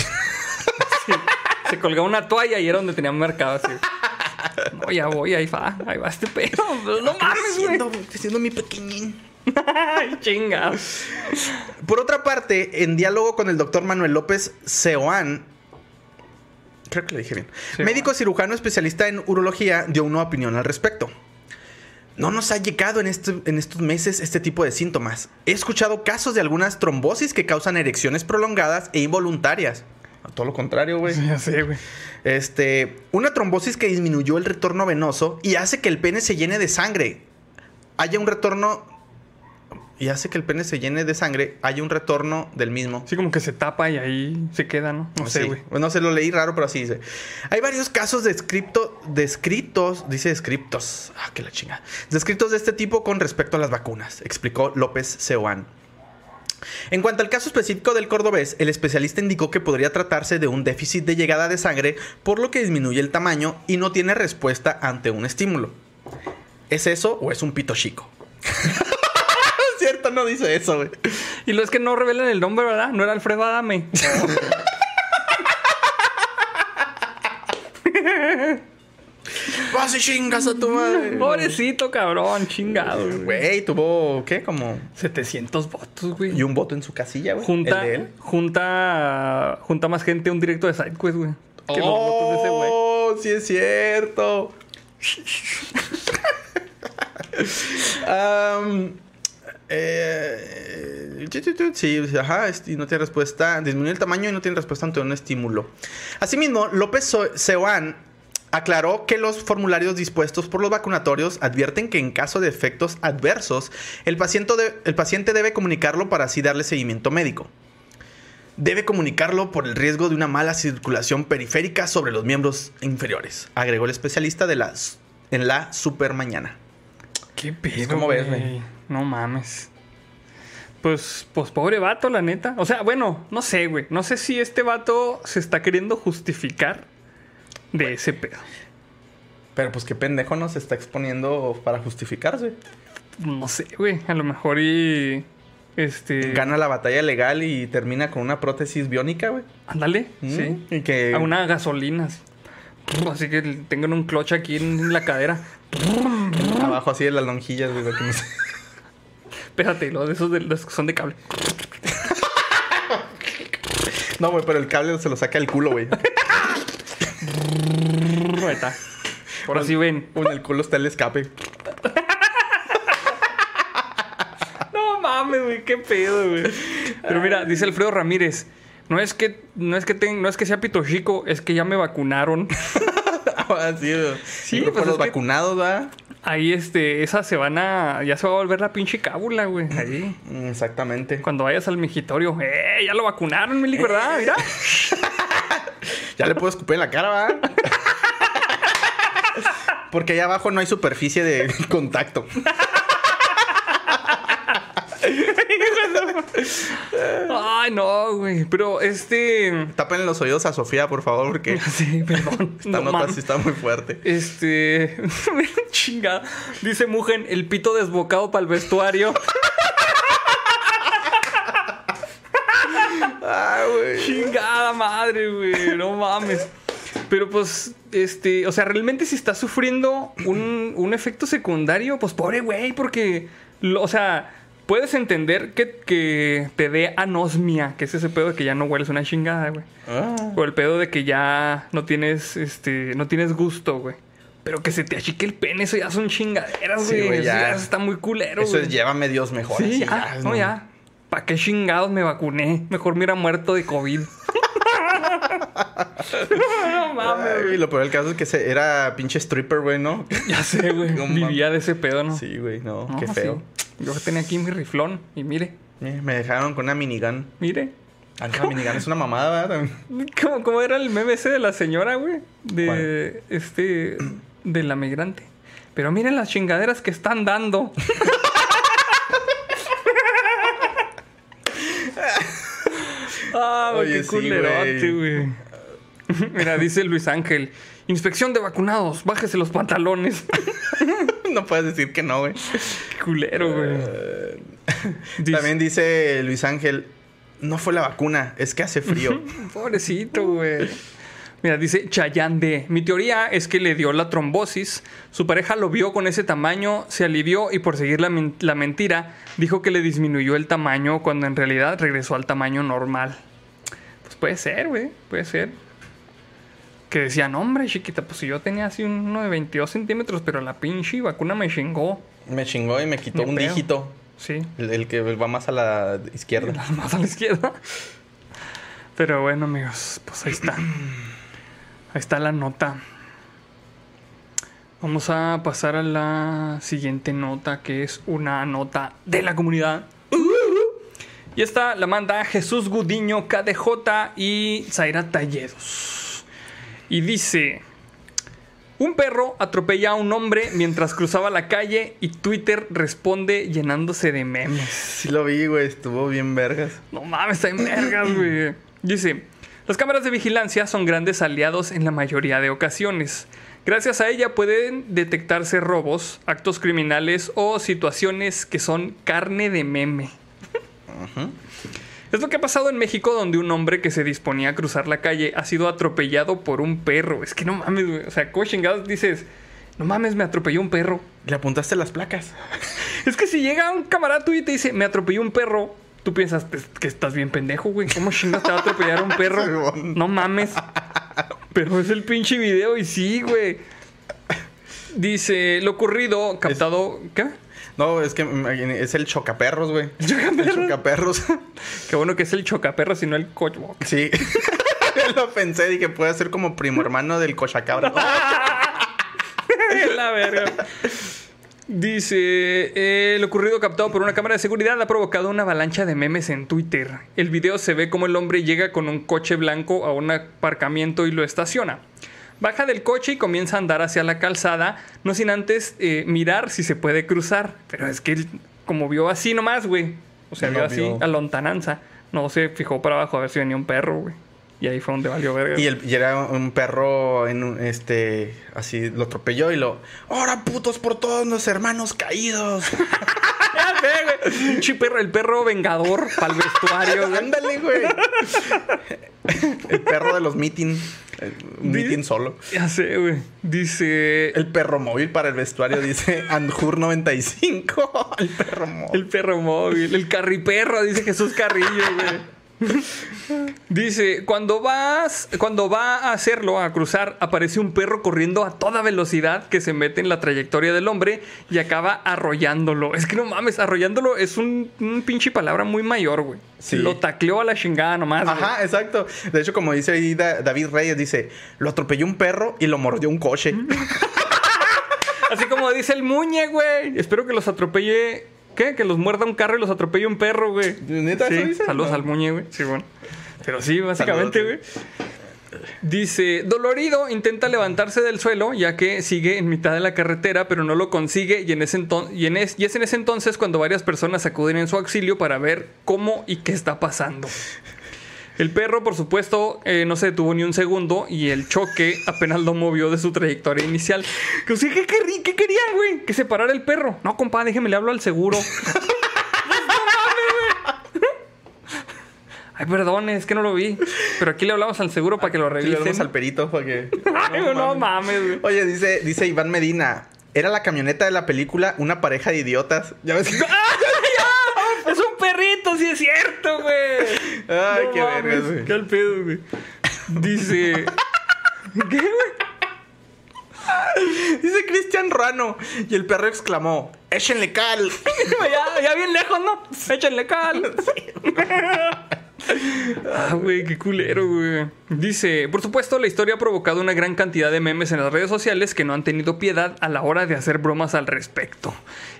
Se colgaba una toalla y era donde tenía marcado así. No, ya voy, ahí va, ahí va este pedo. No mames, güey. Creciendo, mi pequeñín. Ay, chinga. Por otra parte, en diálogo con el doctor Manuel López Seoán, creo que le dije bien, médico cirujano especialista en urología, dio una opinión al respecto. No nos ha llegado en, este- en estos meses este tipo de síntomas. He escuchado casos de algunas trombosis que causan erecciones prolongadas e involuntarias. Todo lo contrario, güey. [laughs] Ya sé, güey. Este, una trombosis que disminuyó el retorno venoso y hace que el pene se llene de sangre. Haya un retorno y hace que el pene se llene de sangre, haya un retorno del mismo. Sí, como que se tapa y ahí se queda, ¿no? No sé, Sí. güey. Bueno, se lo leí raro, pero así dice. Hay varios casos descripto, descritos, dice descriptos, ah, que la chinga, descritos de este tipo con respecto a las vacunas, explicó López Seoán. En cuanto al caso específico del cordobés, el especialista indicó que podría tratarse de un déficit de llegada de sangre, por lo que disminuye el tamaño y no tiene respuesta ante un estímulo. ¿Es eso o es un pito chico? No dice eso, güey. Y lo es que no revelan el nombre, ¿verdad? No era Alfredo Adame. Vas y chingas a tu madre. Pobrecito, cabrón, chingado, güey. Güey, tuvo, ¿qué? Como... 700 votos, güey. Y un voto en su casilla, güey. Junta, El de él. junta, junta más gente un directo de SideQuest, güey. Que los votos de ese güey. Oh, sí es cierto. [laughs] Am, eh, tu, sí, ajá, y no tiene respuesta. Disminuye el tamaño y no tiene respuesta ante un estímulo. Asimismo, López Seoán aclaró que los formularios dispuestos por los vacunatorios advierten que en caso de efectos adversos, el paciente, de- el paciente debe comunicarlo para así darle seguimiento médico. Debe comunicarlo por el riesgo de una mala circulación periférica sobre los miembros inferiores, agregó el especialista de las en la super mañana. ¿Qué pedo, ¿Cómo ves, güey? No mames. Pues, pues pobre vato, la neta. O sea, bueno, no sé, güey. No sé si este vato se está queriendo justificar de ese pedo. Pero pues qué pendejo nos está exponiendo para justificarse. No sé, güey. A lo mejor y. Este. Gana la batalla legal y termina con una prótesis biónica, güey. Ándale, Mm, sí. Y que A una gasolina. así. Así que tengan un clutch aquí en la cadera. abajo así de las lonjillas, güey. que no sé. Espérate, los de esos de, los que son de cable. No, güey, pero el cable se lo saca el culo, güey. Ahí está. Por así ven. En el culo está el escape. No mames, güey, qué pedo, güey. Pero mira, dice Alfredo Ramírez. No es que, no es que, ten- no es que sea pito chico, es que ya me vacunaron. [laughs] Güey. Sí, Sí, pues los vacunados, ¿verdad? Ahí, este, esas se van a. Ya se va a volver la pinche cábula, güey. Ahí. Exactamente. Cuando vayas al migitorio. ¡Eh! Ya lo vacunaron, Mili, ¿verdad? [laughs] Mira. Ya le puedo escupir en la cara, ¿verdad? [laughs] Porque allá abajo no hay superficie de contacto. Ay, no, güey. Pero este. Tápenle los oídos a Sofía, por favor, porque [laughs] Sí, perdón. [laughs] esta No nota sí está muy fuerte. Este. [laughs] Chinga. Dice Mugen, el pito desbocado para el vestuario. Ah, güey. Chingada madre, güey. No mames. Pero pues, este, o sea, realmente si está sufriendo un, un efecto secundario, pues pobre güey, porque, lo- o sea, puedes entender que, que te dé anosmia, que es ese pedo de que ya no hueles una chingada, güey. Ah. O el pedo de que ya no tienes, este, no tienes gusto, güey. Pero que se te achique el pene, eso ya son chingaderas, Sí, güey. Eso ya. ya está muy culero, Eso güey. es llévame Dios mejor. Sí, así, ya, no, no. ya. ¿Para qué chingados me vacuné? Mejor me hubiera muerto de COVID. [laughs] no mames, güey. lo peor del caso es que se- era pinche stripper, güey, ¿no? Ya sé, güey. [laughs] No Vivía de ese pedo, ¿no? Sí, güey, no, No, qué feo. sí. Yo tenía aquí mi riflón y mire, Eh, me dejaron con una minigun. mire. Ah, la minigun es una mamada, ¿verdad? ¿Cómo, cómo era el meme ese de la señora, güey? De este. de la migrante. Pero miren las chingaderas que están dando. [laughs] ah, güey, Oye, qué sí, culerote, güey. Mira, dice Luis Ángel. Inspección de vacunados, bájese los pantalones. [laughs] no puedes decir que no, güey. Qué culero, güey. Dice- También dice Luis Ángel, no fue la vacuna, es que hace frío. [laughs] Pobrecito, güey. Mira, dice Chayanne D. Mi teoría es que le dio la trombosis. Su pareja lo vio con ese tamaño, se alivió y por seguir la, men- la mentira, dijo que le disminuyó el tamaño cuando en realidad regresó al tamaño normal. Pues puede ser, güey. Puede ser. Que decían, hombre, chiquita, pues si yo tenía así uno de 22 centímetros, pero la pinche vacuna me chingó. Me chingó y me quitó un dígito. Sí. El, el que va más a la izquierda. [laughs] Más a la izquierda. Pero bueno, amigos, pues ahí está. Ahí está la nota. Vamos a pasar a la siguiente nota, que es una nota de la comunidad. Y esta la manda Jesús Gudiño, KDJ y Zaira Talledos. Y dice: Un perro atropella a un hombre mientras cruzaba la calle y Twitter responde llenándose de memes. Sí lo vi, güey. Estuvo bien vergas. No mames, está en vergas, güey. Dice, las cámaras de vigilancia son grandes aliados en la mayoría de ocasiones. Gracias a ella pueden detectarse robos, actos criminales o situaciones que son carne de meme. Es lo que ha pasado en México donde un hombre que se disponía a cruzar la calle ha sido atropellado por un perro. Es que no mames, güey. O sea, ¿cómo chingados dices? No mames, me atropelló un perro. Le apuntaste las placas. [laughs] Es que si llega un camarada tuyo y te dice, me atropelló un perro, tú piensas pues, que estás bien pendejo, güey. ¿Cómo chingas te va a atropellar un perro? [laughs] No mames. Pero es el pinche video y sí, güey. Dice, lo ocurrido, captado... ¿Qué? No, es que mm, es el chocaperros, güey. El chocaperros. [laughs] Qué bueno que es el chocaperro, y no el cochbox. Sí. [laughs] lo pensé, dije, puede ser como primo hermano del cochacabra. [laughs] la verga. Dice, eh, el ocurrido captado por una cámara de seguridad ha provocado una avalancha de memes en Twitter. El video se ve como el hombre llega con un coche blanco a un aparcamiento y lo estaciona. Baja del coche y comienza a andar hacia la calzada, no sin antes eh, mirar si se puede cruzar. Pero es que él, como vio así nomás, güey. O sea, vio así vio. a lontananza. No se fijó para abajo a ver si venía un perro, güey. Y ahí fue donde valió verga. Y, el, y era un perro en un- este así lo atropelló y lo ahora putos por todos los hermanos caídos. [laughs] Ya sé, güey. Pinche perro, el perro vengador para el vestuario. [laughs] Ándale, güey. [laughs] el perro de los meeting. eh, Un meeting solo. Ya sé, güey. Dice. El perro móvil para el vestuario dice [laughs] Anjur 95. [laughs] El perro móvil. El perro móvil. El carriperro, dice Jesús Carrillo, güey. [laughs] Dice, cuando vas, cuando va a hacerlo, a cruzar, aparece un perro corriendo a toda velocidad que se mete en la trayectoria del hombre y acaba arrollándolo. Es que no mames, arrollándolo es un, un pinche palabra muy mayor, güey. Sí. Lo tacleó a la chingada nomás. güey. Ajá, exacto. De hecho, como dice ahí Da- David Reyes, dice, lo atropelló un perro y lo mordió un coche. [laughs] Así como dice el Muñe, güey. Espero que los atropelle. ¿Qué? Que los muerda un carro y los atropelle un perro, güey. ¿Neta Sí, eso dice? saludos No. al Muñe, güey. Sí, bueno. Pero sí, básicamente, güey. Dice, dolorido intenta levantarse del suelo ya que sigue en mitad de la carretera pero no lo consigue y, en ese enton- y, en es, y es en ese entonces cuando varias personas acuden en su auxilio para ver cómo y qué está pasando. El perro, por supuesto, eh, no se detuvo ni un segundo y el choque apenas lo movió de su trayectoria inicial. Que, o sea, ¿qué, querrí- qué querían, güey? Que se parara el perro. No, compa, déjeme le hablo al seguro. Ay, perdón, es que no lo vi. Pero aquí le hablamos al seguro para que lo Sí, le revisen. damos al perito para que... Ay, no, mames, güey. Oye, dice, dice Iván Medina, era la camioneta de la película Una pareja de idiotas. Ya ves que... [laughs] Perrito, sí es cierto, güey. Ay, No qué vergas, güey. Qué al pedo, güey. Dice. ¿Qué, güey? Dice Cristian Rano. Y el perro exclamó, échenle cal. [laughs] ya, ya bien lejos, ¿no? Échenle cal. [laughs] Ah, güey, qué culero, güey. Dice, por supuesto, la historia ha provocado una gran cantidad de memes en las redes sociales que no han tenido piedad a la hora de hacer bromas al respecto.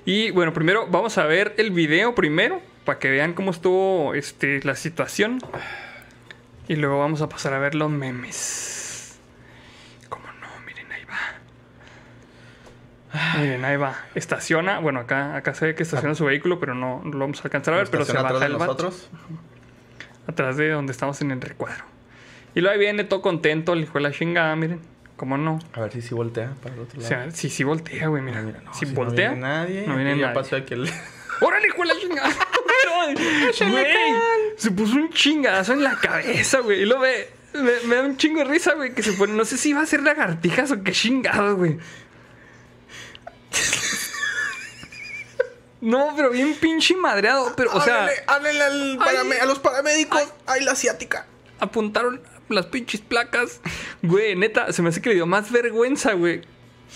Y bueno, primero vamos a ver el video primero, para que vean cómo estuvo este, la situación. Y luego vamos a pasar a ver los memes. ¿Cómo no? Miren, ahí va. Miren, ahí va. Estaciona. Bueno, acá, acá se ve que estaciona su vehículo, pero no, no lo vamos a alcanzar a ver. Pero se baja atrás de el vato nosotros. atrás de donde estamos en el recuadro. Y luego ahí viene todo contento, el hijo de la chingada, miren. ¿Cómo no? A ver si sí voltea para el otro O lado. sea, sí, sí voltea, güey, mira. Ah, mira, no, si voltea, No viene nadie. no viene Aquí ya pasó aquel... ¡Órale, hijo de la chingada! Güey, se puso un chingadazo en la cabeza, güey. Y lo ve, Me, me da un chingo de risa, güey, que se pone. No sé si iba a ser lagartijas o qué chingados, güey. [laughs] No, pero bien pinche madreado. Pero, o sea, háblale al parame- Ay. a los paramédicos. Ay, la asiática. apuntaron las pinches placas. Güey, neta, se me hace que le dio más vergüenza, güey.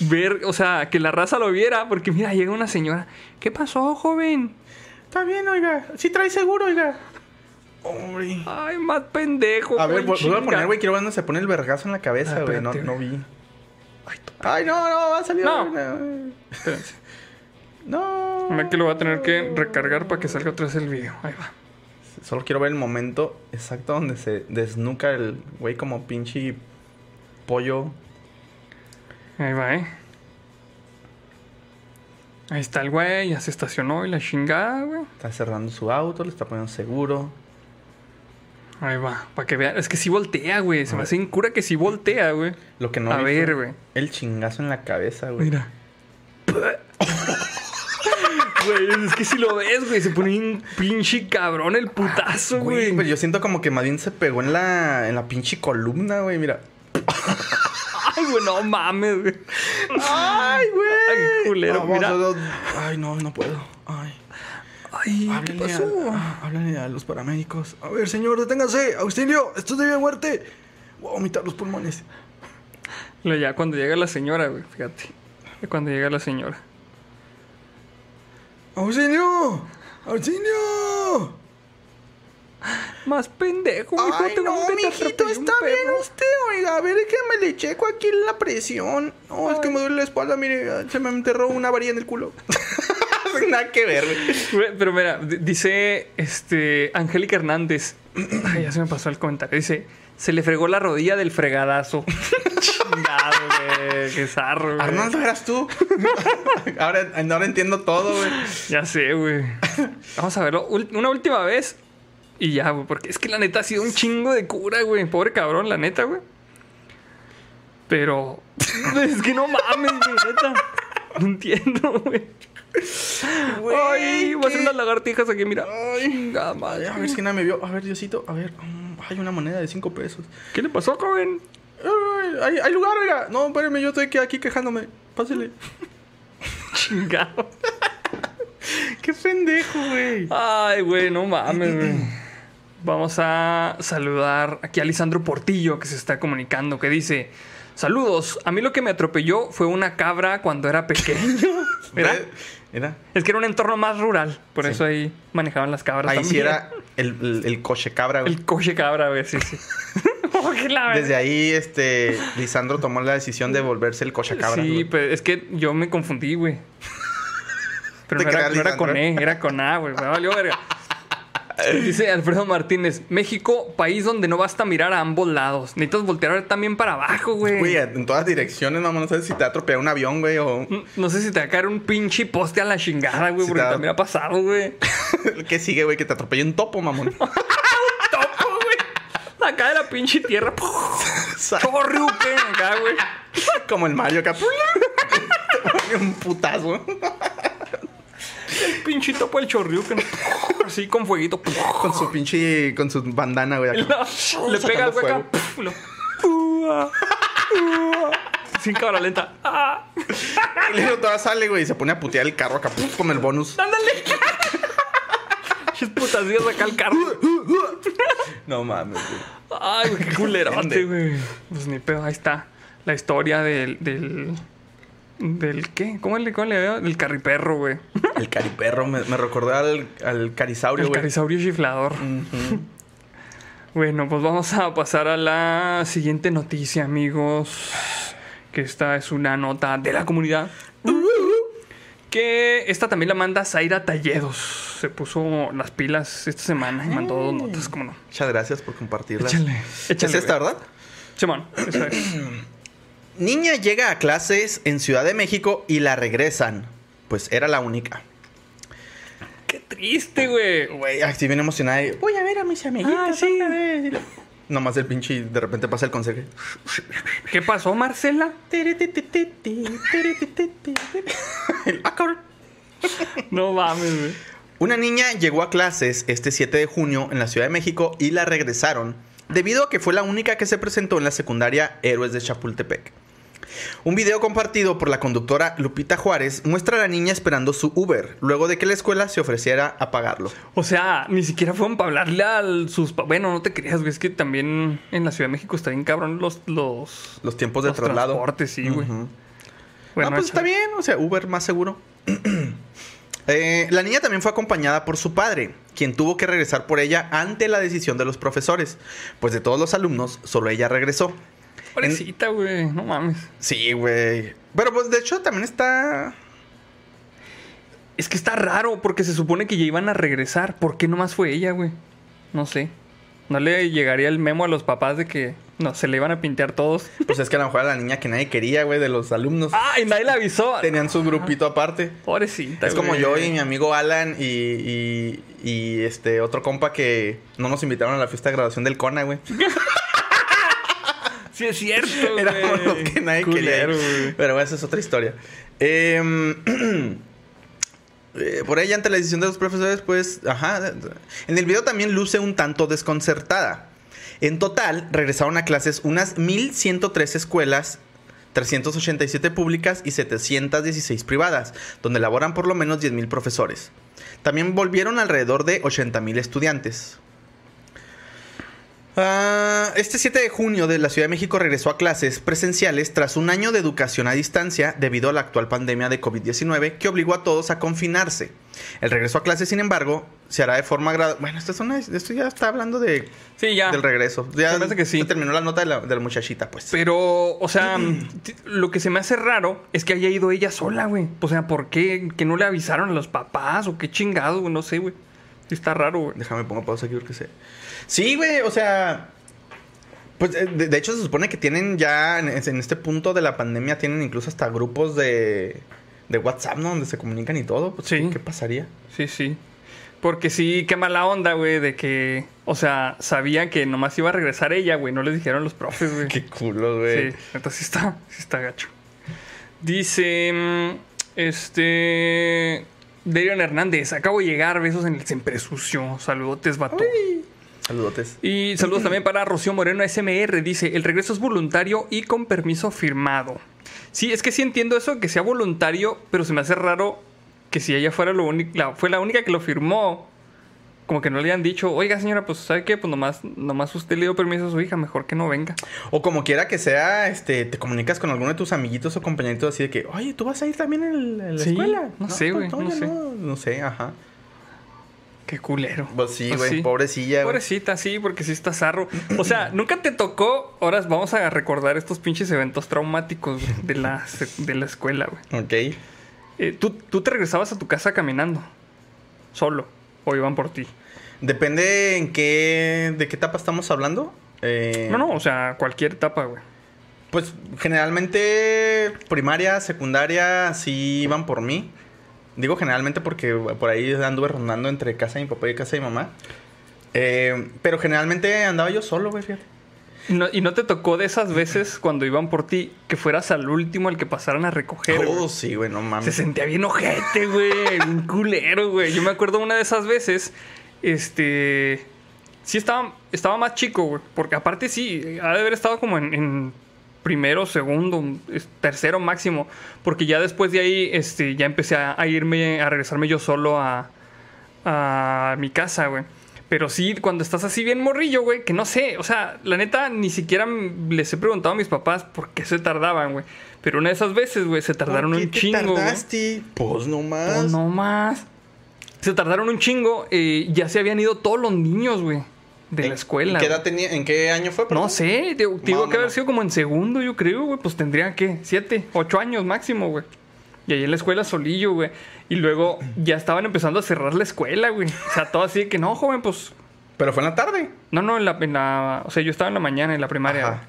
Ver, o sea, que la raza lo viera. Porque mira, llega una señora. ¿Qué pasó, joven? Está bien, oiga. Sí trae seguro, oiga. Hombre. Ay, más pendejo. A ver, vuelvo a poner, güey. Quiero ver dónde se pone el vergazo en la cabeza, Ah, güey. No, vi. Ay, no, no, va a salir. No. No. Espérense. no. Mira que lo voy a tener que recargar para que salga otra vez el video. Ahí va. Solo quiero ver el momento exacto donde se desnuca el güey como pinche pollo. Ahí va, eh. Ahí está el güey, ya se estacionó y la chingada, güey. Está cerrando su auto, le está poniendo seguro. Ahí va, para que vean. Es que sí voltea, güey. Se me hace incura que sí voltea, güey. Lo que no A ver, güey. El chingazo en la cabeza, güey. Mira. [laughs] Güey, es que si lo ves, güey, se pone un pinche cabrón el putazo, Güey, güey. pero yo siento como que más bien se pegó en la, en la pinche columna, güey, mira. Ay, güey, no mames, güey. Ay, güey. Ay, culero, Vamos, mira. Ay, no, no puedo. Ay. Ay, ¿qué pasó? A, háblenle a los paramédicos. A ver, señor, deténgase. Auxilio, esto es de vida muerte. Voy a vomitar los pulmones. Lo ya cuando llega la señora, güey, fíjate. Cuando llega la señora. ¡Auxilio! ¡Auxilio! Más pendejo, mijo. Ay, tengo no, que mijito, está bien usted, oiga. A ver, es que me le checo aquí la presión. No, es que me duele la espalda, mire, se me enterró una varilla en el culo. [laughs] Nada que ver, Pero mira, dice este Angélica Hernández. Ay, [clears throat] ya se me pasó el comentario. Dice, se le fregó la rodilla del fregadazo. [laughs] Chingado, güey. Qué zarro, güey. Arnoldo, eras tú. [laughs] ahora, ahora entiendo todo, güey. Ya sé, güey. Vamos a verlo una última vez. Y ya, güey. Porque es que la neta ha sido un chingo de cura, güey. Pobre cabrón, la neta, güey. Pero. [laughs] Es que no mames, güey, neta. No entiendo, güey. Ay, voy a hacer unas lagartijas aquí, mira. Ay. Chingada madre. A ver si nadie me vio. A ver, Diosito. A ver, mm, hay una moneda de 5 pesos. ¿Qué le pasó, joven? Ay, ¿Hay, hay lugar, oiga. No, espérame, yo estoy aquí quejándome. Pásele. [laughs] Chingado. [laughs] Qué pendejo, güey. Ay, güey, no mames, [clears throat] güey. Vamos a saludar aquí a Lisandro Portillo que se está comunicando, que dice: Saludos, a mí lo que me atropelló fue una cabra cuando era pequeño. [laughs] [laughs] Mira, Mira. es que era un entorno más rural, por Sí. eso ahí manejaban las cabras. Ahí sí era el, el, el coche cabra, güey. El coche cabra, güey, sí, sí. [laughs] Desde ahí, este, Lisandro tomó la decisión de volverse el coche cabra. Sí, pero es que yo me confundí, güey. Pero no era, no era con. E, era con A, güey. Me valió verga. [laughs] Dice Alfredo Martínez, México, país donde no basta mirar a ambos lados. Necesitas voltear también para abajo, güey. Güey, en todas direcciones, mamá. No sé si te ha atropellado un avión, güey, o... No- No sé si te va a caer un pinche poste a la chingada, güey, Si porque también ha pasado, güey. [laughs] ¿Qué sigue, güey? Que te atropelle un topo, mamón. [laughs] Topo, güey. Acá de la pinche tierra. Chorriuque, acá, güey. Como el Mario acá. un putazo. El pinche topo del chorriuque. [laughs] Así con fueguito. Con su pinche... Con su bandana, güey. acá. Le pega al hueca. Sin cámara lenta. Ah, Y luego toda sale, güey, y se pone a putear el carro acá puf, con el bonus. ¡Ándale! [laughs] Chis putacillas acá al carro. No mames, güey. Ay, güey, qué culerote, güey. Pues ni pedo, ahí está. La historia del. del. Del ¿qué? ¿Cómo le, cómo le veo? Del carriperro, güey. El cariperro me, me recordó al, al carisaurio, El carisaurio chiflador. Bueno, pues vamos a pasar a la siguiente noticia, amigos. Que esta es una nota de la comunidad. Que esta también la manda Zaira Talledos. Se puso las pilas esta semana y mandó dos notas, ¿cómo no? Muchas gracias por compartirlas. Échale, échale, es esta. ¿verdad? Simón, esa es. [clears throat] Niña llega a clases en Ciudad de México y la regresan. Pues era la única. Qué triste, güey. Güey, así bien emocionada. y, Voy a ver a mis amiguitas Ah, sí. otra vez". Y la- Nomás el pinche, de repente pasa el conserje. ¿Qué pasó, Marcela? ah, cabrón. No mames, güey. Una niña llegó a clases este 7 de junio en la Ciudad de México y la regresaron debido a que fue la única que se presentó en la secundaria Héroes de Chapultepec. Un video compartido por la conductora Lupita Juárez muestra a la niña esperando su Uber, luego de que la escuela se ofreciera a pagarlo. O sea, ni siquiera fueron para hablarle a sus... Bueno, no te creas, güey. Es que también en la Ciudad de México está bien cabrón los... Los, Los tiempos de los traslado. transportes, sí, güey. Bueno, ah, pues está bien, o sea, Uber más seguro. [clears throat] Eh, la niña también fue acompañada por su padre, quien tuvo que regresar por ella ante la decisión de los profesores, pues de todos los alumnos, solo ella regresó. Pobrecita, güey. No mames. Sí, güey. Pero pues de hecho también está... Es que está raro porque se supone que ya iban a regresar. ¿Por qué nomás fue ella, güey? No sé. ¿No le llegaría el memo a los papás de que no se le iban a pintear todos? [laughs] Pues es que a lo mejor era la niña que nadie quería, güey, de los alumnos. ¡Ah! Y nadie le avisó. Tenían su grupito aparte. Pobrecita, Es como yo y mi amigo Alan y, y, y, este otro compa que no nos invitaron a la fiesta de graduación del CONA, güey. [laughs] Sí, es cierto. [laughs] Éramos los que nadie Culero, quería. Pero esa es otra historia. Em, [clears throat] eh, por ella, ante la decisión de los profesores, pues, ajá. En el video también luce un tanto desconcertada. En total, regresaron a clases unas 1.103 escuelas, 387 públicas y 716 privadas, donde laboran por lo menos 10.000 profesores. También volvieron alrededor de 80.000 estudiantes. Ah, este 7 de junio de la Ciudad de México regresó a clases presenciales tras un año de educación a distancia debido a la actual pandemia de COVID-19 que obligó a todos a confinarse. El regreso a clases, sin embargo, se hará de forma gradual. Bueno, esto, es una- esto ya está hablando de, Sí, ya. del regreso. Ya Se me hace que sí. se terminó la nota de la, de la muchachita, pues. Pero, o sea, lo que se me hace raro es que haya ido ella sola, güey. O sea, ¿por qué? ¿Que no le avisaron a los papás? ¿O qué chingado? No sé, güey. Sí está raro, güey. Déjame pongo pausa aquí porque sé. Sí, güey, o sea. Pues eh, de, de hecho se supone que tienen ya en, en este punto de la pandemia tienen incluso hasta grupos de, de WhatsApp, ¿no? Donde se comunican y todo. Pues, Sí. ¿qué, pasaría? Sí, sí. Porque sí, qué mala onda, güey, de que, o sea, sabían que nomás iba a regresar ella, güey. No les dijeron los profes, güey. [laughs] Qué culo, güey. Sí, entonces sí está, sí está gacho. Dice, mm, este, Darian Hernández, acabo de llegar, besos en el siempre sucio. Saludotes, vato. Saludotes. Y saludos también para Rocío Moreno SMR. Dice, el regreso es voluntario y con permiso firmado. Sí, es que sí entiendo eso, que sea voluntario, pero se me hace raro que si ella fuera lo fue la única que lo firmó, como que no le hayan dicho, oiga señora, pues ¿sabe qué? Pues nomás, nomás usted le dio permiso a su hija, mejor que no venga. O como quiera que sea, este, te comunicas con alguno de tus amiguitos o compañeritos así de que, oye, ¿tú vas a ir también en, la Sí, escuela? no sé, güey, pues, no oye, sé. No, no sé, ajá. Qué culero. Pues sí, Pues güey, sí. pobrecilla, güey. Pobrecita, sí, porque sí está zarro. O sea, [clears throat] nunca te tocó. Ahora vamos a recordar estos pinches eventos traumáticos güey, de la, de la escuela, güey. Ok. Eh, ¿tú, tú te regresabas a tu casa caminando. Solo. O iban por ti. Depende en qué, de qué etapa estamos hablando. Eh, No, no, o sea, cualquier etapa, güey. Pues generalmente primaria, secundaria, sí iban por mí. Digo generalmente porque por ahí anduve rondando entre casa de mi papá y casa de mi mamá. Eh, pero generalmente andaba yo solo, güey, fíjate. Y no, y no te tocó de esas veces cuando iban por ti que fueras al último al que pasaran a recoger. Oh, sí, güey, no Se mames. sentía bien ojete, güey. Bien [laughs] culero, güey. Yo me acuerdo una de esas veces. Este. Sí, estaba, estaba más chico, güey. Porque aparte, sí, ha de haber estado como en, en primero, segundo, tercero máximo. Porque ya después de ahí, este, ya empecé a, a irme, a regresarme yo solo a, a mi casa, güey. Pero sí, cuando estás así bien morrillo, güey, que no sé, o sea, la neta, ni siquiera les he preguntado a mis papás por qué se tardaban, güey. Pero una de esas veces, güey, se tardaron ¿Por qué un te chingo, tardaste? Pues no más. Pues no más. Se tardaron un chingo. eh, ya se habían ido todos los niños, güey. De la ¿En- escuela. ¿En qué güey. edad tenía? ¿En qué año fue? No perdón? sé, te, te digo No, que no, haber no. sido como en segundo, yo creo, güey. Pues tendría, ¿qué? Siete, ocho años máximo, güey. Y ahí en la escuela solillo, güey. Y luego ya estaban empezando a cerrar la escuela, güey. O sea, todo así de que no, joven, pues. Pero fue en la tarde. No, no, en la, en la- O sea, yo estaba en la mañana, en la primaria, Ajá.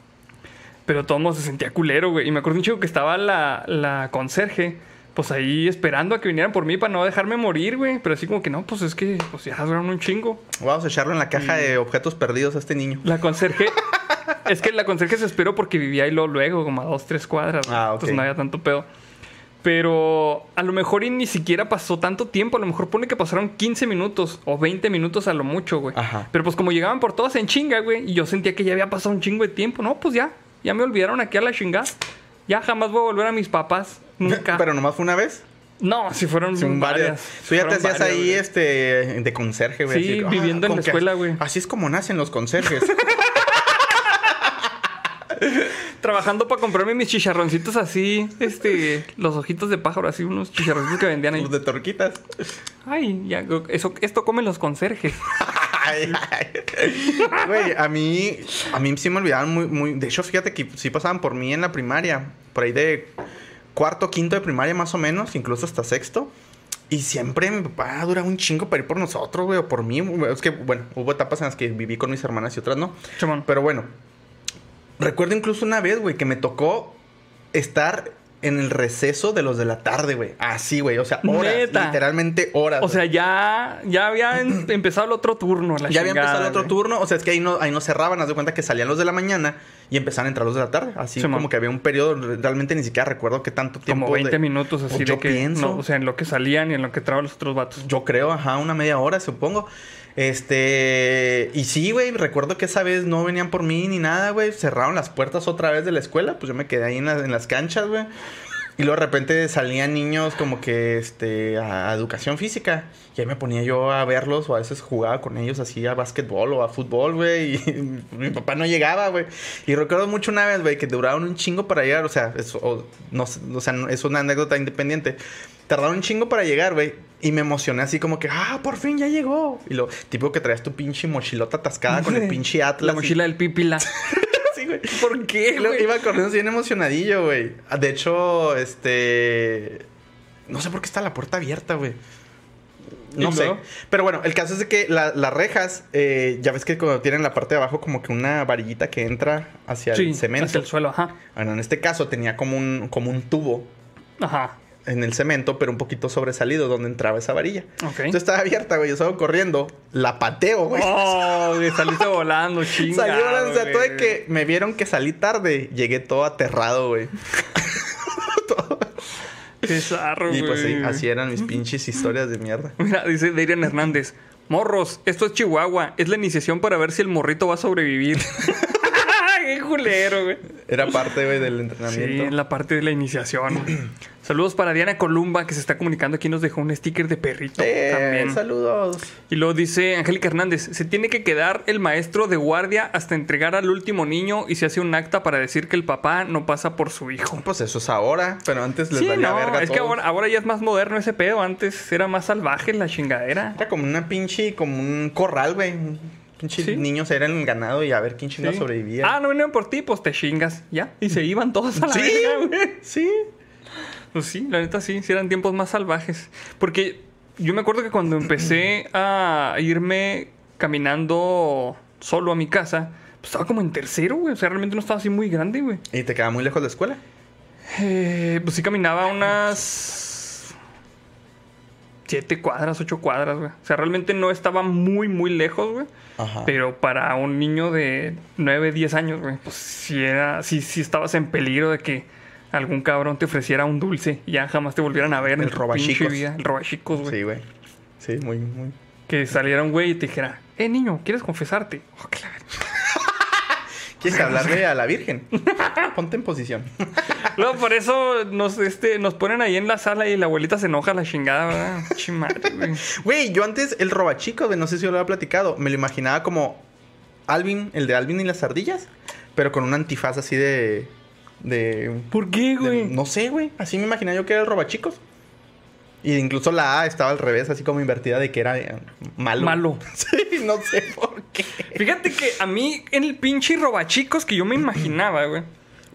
Pero todo el mundo se sentía culero, güey. Y me acuerdo un chico que estaba la, la conserje, pues ahí esperando a que vinieran por mí para no dejarme morir, güey. Pero así como que no, pues es que pues ya duraron un chingo. Vamos a echarlo en la caja de objetos perdidos a este niño. La conserje. es que la conserje se esperó porque vivía ahí luego, luego como a dos, tres cuadras. Ah, ok. Entonces no había tanto pedo. Pero a lo mejor y ni siquiera pasó tanto tiempo. A lo mejor pone que pasaron 15 minutos o 20 minutos a lo mucho, güey. Ajá. Pero pues como llegaban por todas en chinga, güey. Y yo sentía que ya había pasado un chingo de tiempo. No, pues ya. Ya me olvidaron aquí a la chingada. Ya jamás voy a volver a mis papás. Nunca. Pero nomás fue una vez. no, si fueron Son varias. Tú ya te hacías varias, ahí güey. este de conserje, güey. Sí, así, viviendo en la escuela, güey. Así es como nacen los conserjes. [laughs] [laughs] Trabajando para comprarme mis chicharroncitos así. Este. Los ojitos de pájaro, así unos chicharroncitos que vendían ahí. los de torquitas. Ay, ya. Eso, esto comen los conserjes. [laughs] Ay, ay. Güey, a mí, a mí sí me olvidaban muy, muy. De hecho, fíjate que sí pasaban por mí en la primaria. Por ahí de cuarto, quinto de primaria, más o menos, incluso hasta sexto. Y siempre mi papá duraba un chingo para ir por nosotros, güey, o por mí. Es que, bueno, hubo etapas en las que viví con mis hermanas y otras no. Chamón. Pero bueno, recuerdo incluso una vez, güey, que me tocó estar en el receso de los de la tarde, güey. Así, güey. O sea, horas. Neta. Literalmente horas. O sea, ya, ya había em- [clears throat] empezado el otro turno. La ya había empezado el otro turno. O sea, es que ahí no, ahí no cerraban. Haz de cuenta que salían los de la mañana y empezaban a entrar los de la tarde. Así Sí, como man. que había un periodo. Realmente ni siquiera recuerdo qué tanto tiempo. Como 20 de- minutos así Yo de que. pienso. No, o sea, en lo que salían y en lo que entraban los otros vatos. Yo creo, ajá, una media hora, supongo. Este. Y sí, güey, recuerdo que esa vez no venían por mí ni nada, güey. Cerraron las puertas otra vez de la escuela. Pues yo me quedé ahí en, las- en las canchas, güey. Y luego de repente salían niños como que este a, educación física. Y ahí me ponía yo a verlos o a veces jugaba con ellos así a básquetbol o a fútbol, güey. [laughs] Y mi papá no llegaba, güey. Y recuerdo mucho una vez, güey, que duraron un chingo para llegar. O sea, eso, o, no, o sea, es una anécdota independiente. Tardaron un chingo para llegar, güey. Y me emocioné así como que, ah, por fin ya llegó. Y lo tipo que traías tu pinche mochilota atascada con el [laughs] pinche Atlas. La y- mochila del pipila. [laughs] Güey. ¿Por qué, güey? iba corriendo bien emocionadillo, güey. De hecho, este. No sé por qué está la puerta abierta, güey. No ¿Y sé. luego? Pero bueno, el caso es de que la- las rejas, eh, ya ves que cuando tienen la parte de abajo como que una varillita que entra hacia Sí, el cemento. hacia el suelo, ajá. Bueno, en este caso tenía como un, como un tubo Ajá. En el cemento, pero un poquito sobresalido donde entraba esa varilla. Ok. Entonces estaba abierta, güey. Yo estaba corriendo, la pateo, güey. Oh, güey, saliste volando, chinga. [laughs] Salí volando, o sea, todo de que me vieron que salí tarde, llegué todo aterrado, güey. [laughs] Qué zarro, Y pues sí, güey. así eran mis pinches historias de mierda. Mira, dice Darian Hernández. Morros, esto es Chihuahua. Es la iniciación para ver si el morrito va a sobrevivir. [laughs] Qué culero, güey. Era parte, güey, del Sí, entrenamiento. en la parte de la iniciación. [clears throat] Saludos para Diana Columba, que se está comunicando aquí. Nos dejó un sticker de perrito Eh, también. saludos. Y luego dice Angélica Hernández: Se tiene que quedar el maestro de guardia hasta entregar al último niño y se hace un acta para decir que el papá no pasa por su hijo. Pues eso es ahora, pero antes les Sí, valía no, verga es que ahora, ahora ya es más moderno ese pedo. Antes era más salvaje la chingadera. Era como una pinche, como un corral, güey. Sí. niños eran el ganado y a ver quién chingado Sí. sobrevivía. Ah, no venían por ti, pues te chingas. Ya. Y se iban todos a la [laughs] sí, verga, güey. [laughs] sí. Pues sí, la neta sí, sí eran tiempos más salvajes. Porque yo me acuerdo que cuando empecé a irme caminando solo a mi casa, pues estaba como en tercero, güey. O sea, realmente no estaba así muy grande, güey. ¿Y te quedaba muy lejos de la escuela? Eh, pues sí caminaba unas siete cuadras, ocho cuadras, güey. O sea, realmente no estaba muy, muy lejos, güey. Ajá. Pero para un niño de 9, 10 años, güey, pues sí era, sí, sí estabas en peligro de que algún cabrón te ofreciera un dulce y ya jamás te volvieran a ver El en tu robachicos. vida. El robachicos, güey. Sí, güey. Sí, muy, muy. Que saliera un güey y te dijera, eh, niño, ¿quieres confesarte? Oh, claro. ¿Quieres hablarle a la Virgen? Ponte en posición. No, por eso nos, este, nos ponen ahí en la sala y la abuelita se enoja la chingada, ¿verdad? [laughs] Chimadre, güey. Güey, yo antes el robachico, güey, no sé si yo lo había platicado, me lo imaginaba como Alvin, el de Alvin y las ardillas, pero con un antifaz así de. de. ¿Por qué, de- güey? no sé, güey. Así me imaginaba yo que era el robachicos. Y incluso la A estaba al revés, así como invertida de que era eh, malo. Malo. [laughs] Sí, no sé por qué. Fíjate que a mí, en el pinche robachicos que yo me imaginaba, güey,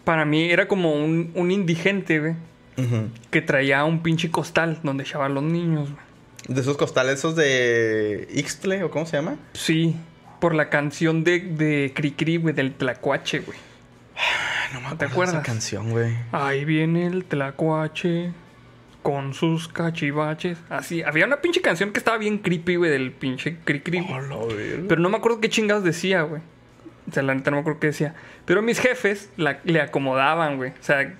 para mí era como un, un indigente, güey, Ujú. que traía un pinche costal donde echaban los niños, güey. De esos costales, esos de Ixtle, o cómo se llama. Sí, por la canción de, de Cricri, güey, del Tlacuache, güey. No me ¿No te acuerdo de acuerdas? esa canción, güey. Ahí viene el Tlacuache con sus cachivaches. Así, había una pinche canción que estaba bien creepy, güey, del pinche Cricri. güey. Pero no me acuerdo qué chingados decía, güey. O sea, la neta no me acuerdo qué decía. Pero mis jefes la- le acomodaban, güey. O sea,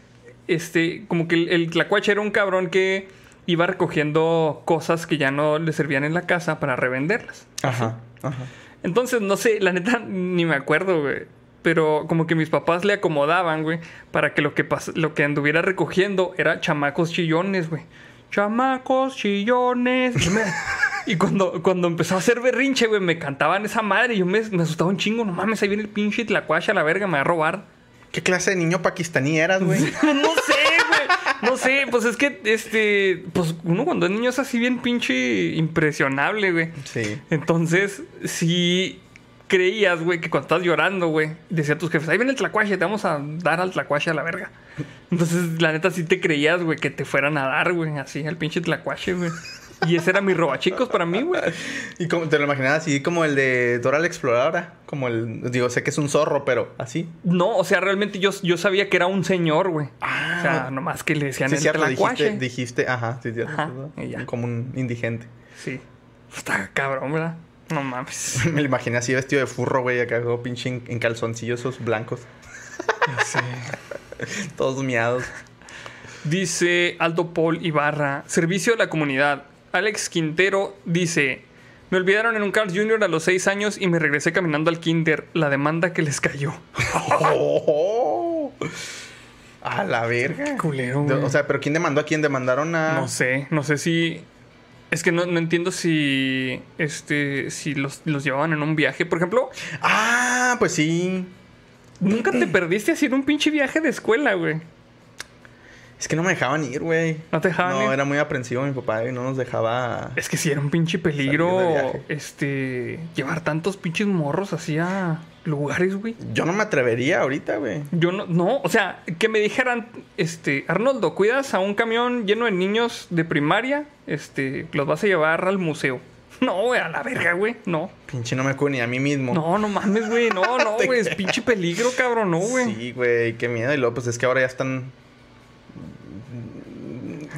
este, como que el, el tlacuache era un cabrón que iba recogiendo cosas que ya no le servían en la casa para revenderlas. Ajá, ajá. Entonces, no sé, la neta ni me acuerdo, güey. Pero como que mis papás le acomodaban, güey, para que lo que, pas- lo que anduviera recogiendo era chamacos chillones, güey. Chamacos chillones. [laughs] Y, cuando, cuando empezó a hacer berrinche, güey, me cantaban esa madre y yo me, me asustaba un chingo. No mames, ahí viene el pinche tlacuache a la verga, me va a robar. ¿Qué clase de niño pakistaní eras, güey? [laughs] No sé, güey. No sé, pues es que, este, pues uno cuando es niño es así bien pinche impresionable, güey. Sí. Entonces, si creías, güey, que cuando estás llorando, güey, decía a tus jefes, ahí viene el tlacuache, te vamos a dar al tlacuache a la verga. [laughs] Entonces, la neta, sí te creías, güey, que te fueran a dar, güey, así, al pinche tlacuache, güey. Y ese era mi robachicos para mí, güey. [laughs] Y como, te lo imaginabas así como el de Dora la Exploradora. Como el. Digo, sé que es un zorro, pero así. No, o sea, realmente yo, yo sabía que era un señor, güey. Ah. o sea, nomás que le decían Sí, el cierto, tlacuache. dijiste, dijiste, ajá, sí, cierto. Ajá, y ya. Como un indigente. Sí. Está cabrón, ¿verdad? No mames. [laughs] Me lo imaginé así vestido de furro, güey, acá pinche en, en calzoncillos esos blancos. Ya sé. [laughs] Todos miados. Dice Aldo Paul Ibarra, servicio a la comunidad. Alex Quintero dice, me olvidaron en un Carl Jr. a los 6 años y me regresé caminando al kinder. La demanda que les cayó. Oh, [laughs] a la verga. culero, De- güey. O sea, pero ¿quién demandó a quién? Demandaron a. No sé, no sé si... Es que no, no entiendo si, este, si los, los llevaban en un viaje. Por ejemplo, Ah, pues sí. nunca te [clears throat] perdiste así en un pinche viaje de escuela, güey. Es que no me dejaban ir, güey. ¿No te dejaban No, ir? era muy aprensivo mi papá y no nos dejaba. Es que si era un pinche peligro, este, llevar tantos pinches morros así a lugares, güey. Yo no me atrevería ahorita, güey. Yo no, no, o sea, que me dijeran, este, Arnoldo, cuidas a un camión lleno de niños de primaria, este, los vas a llevar al museo. [laughs] No, güey, a la verga, güey, no. Pinche no me acuerdo ni a mí mismo. No, no mames, güey, no, [laughs] no, güey, es pinche peligro, cabrón, no, güey. Sí, güey, qué miedo. Y luego, pues es que ahora ya están.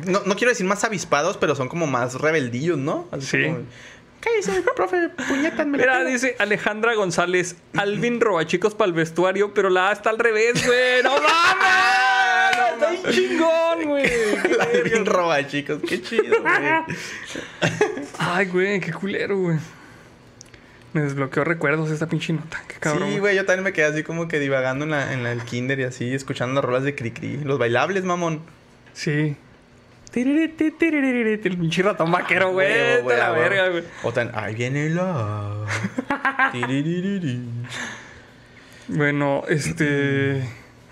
No, no quiero decir más avispados, pero son como más rebeldillos, ¿no? Así Sí. como, Cállese, profe, puñetas, me Mira, pela". dice Alejandra González, Alvin roba chicos para el vestuario, pero la A está al revés, güey. ¡No mames! ¡Está bien chingón, güey! Güey. roba, chicos. Qué chido, güey. Ay, güey, qué culero, güey. Me desbloqueó recuerdos esta pinche nota. Qué cabrón. sí, güey, yo también me quedé así como que divagando en, la, en la- el kinder y así, escuchando las rolas de Cricri. Los bailables, mamón. Sí. El pinche ratón vaquero, güey. De la verga, güey. O tan, ahí viene la. [laughs] Tiririri. Bueno, este.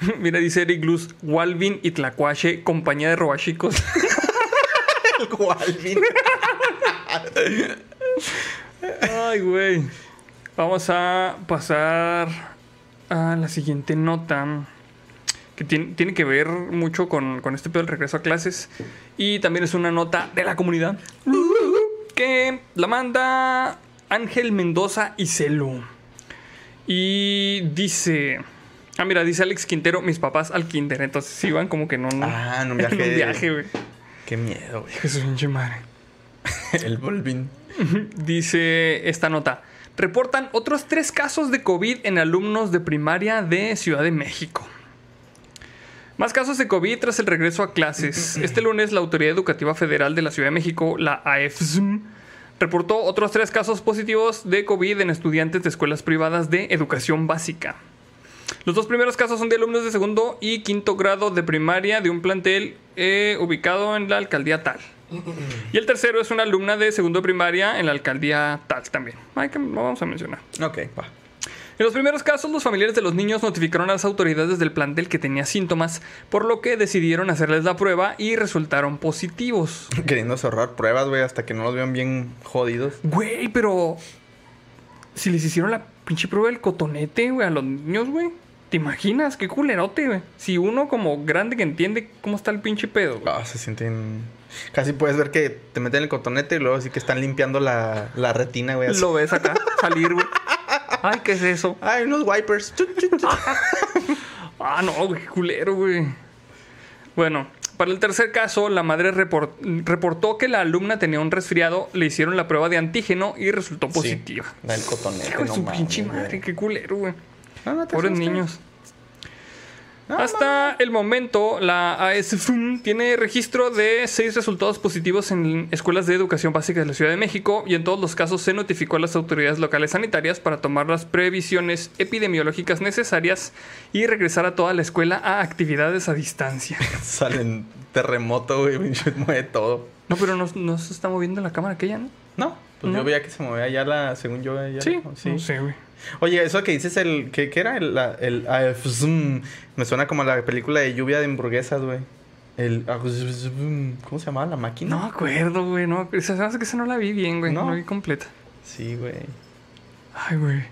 [laughs] Mira, dice Eric Luz, Walvin y Tlacuache, compañía de robachicos. [laughs] El Walvin. Ay, güey. Vamos a pasar a la siguiente nota. Que tiene, tiene que ver mucho con, con este pedo del regreso a clases. Y también es una nota de la comunidad. Que la manda Ángel Mendoza y Celu. Y dice. Ah, mira, dice Alex Quintero, mis papás al kinder. Entonces iban como que un, Ah, en un [laughs] en viaje. un viaje, güey. Qué miedo, güey. Jesús, pinche madre. El Volvin. Dice esta nota. Reportan otros tres casos de COVID en alumnos de primaria de Ciudad de México. Más casos de COVID tras el regreso a clases. Este lunes la Autoridad Educativa Federal de la Ciudad de México, la AEFSM, reportó otros tres casos positivos de COVID en estudiantes de escuelas privadas de educación básica. Los dos primeros casos son de alumnos de segundo y quinto grado de primaria de un plantel eh, ubicado en la alcaldía tal. Y el tercero es una alumna de segundo de primaria en la alcaldía tal también. Ay, que no vamos a mencionar. Ok, va. En los primeros casos, los familiares de los niños notificaron a las autoridades del plantel que tenía síntomas, por lo que decidieron hacerles la prueba y resultaron positivos. [laughs] Queriendo cerrar pruebas, güey, hasta que no los vean bien jodidos. Güey, pero si les hicieron la pinche prueba del cotonete, güey, a los niños, güey. ¿Te imaginas? Qué culerote, güey. Si uno como grande que entiende cómo está el pinche pedo, güey. Ah, se sienten. Casi puedes ver que te meten el cotonete y luego sí que están limpiando la, la retina, güey. así. Lo ves acá salir, güey. [laughs] [laughs] Ay, ¿qué es eso? Ay, unos wipers. [laughs] Ah, no, güey, qué culero, güey. Bueno, para el tercer caso, la madre report- reportó que la alumna tenía un resfriado, le hicieron la prueba de antígeno y resultó positiva. Sí, la del cotonete. Hijo de no su mames, pinche güey. madre, qué culero, güey. No Pobres asustes. niños. Hasta el momento, la ASFUM tiene registro de seis resultados positivos en escuelas de educación básica de la Ciudad de México y en todos los casos se notificó a las autoridades locales sanitarias para tomar las previsiones epidemiológicas necesarias y regresar a toda la escuela a actividades a distancia. [laughs] Salen terremoto, güey, [laughs] mueve todo. No, pero no, no se está moviendo la cámara aquella, ¿no? No, pues No. yo veía que se movía ya la, según yo, ya Sí, sí. no sé, güey. Oye, eso que dices, el, ¿qué, qué era? El, el AFZM. me suena como la película de lluvia de hamburguesas, güey. El AFZM, ¿cómo se llamaba la máquina? No me acuerdo, güey. No, esa, se que esa no la vi bien, güey. ¿No? La vi completa. Sí, güey. Ay, güey.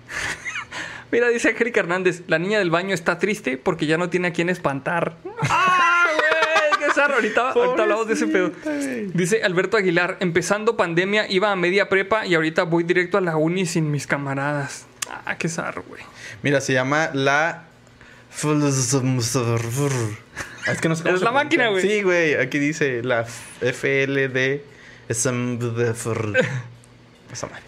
[laughs] Mira, dice Angélica Hernández, la niña del baño está triste porque ya no tiene a quién espantar. [laughs] ¡Ah, güey! ¡Qué! Ahorita, ahorita hablamos de ese pedo. Dice Alberto Aguilar, empezando pandemia iba a media prepa y ahorita voy directo a la uni sin mis camaradas. Ah, qué zarro, güey. Mira, se llama la. Es que no sé cómo Es se la máquina, güey. Sí, güey. Aquí dice la FLD. [laughs] Esa madre.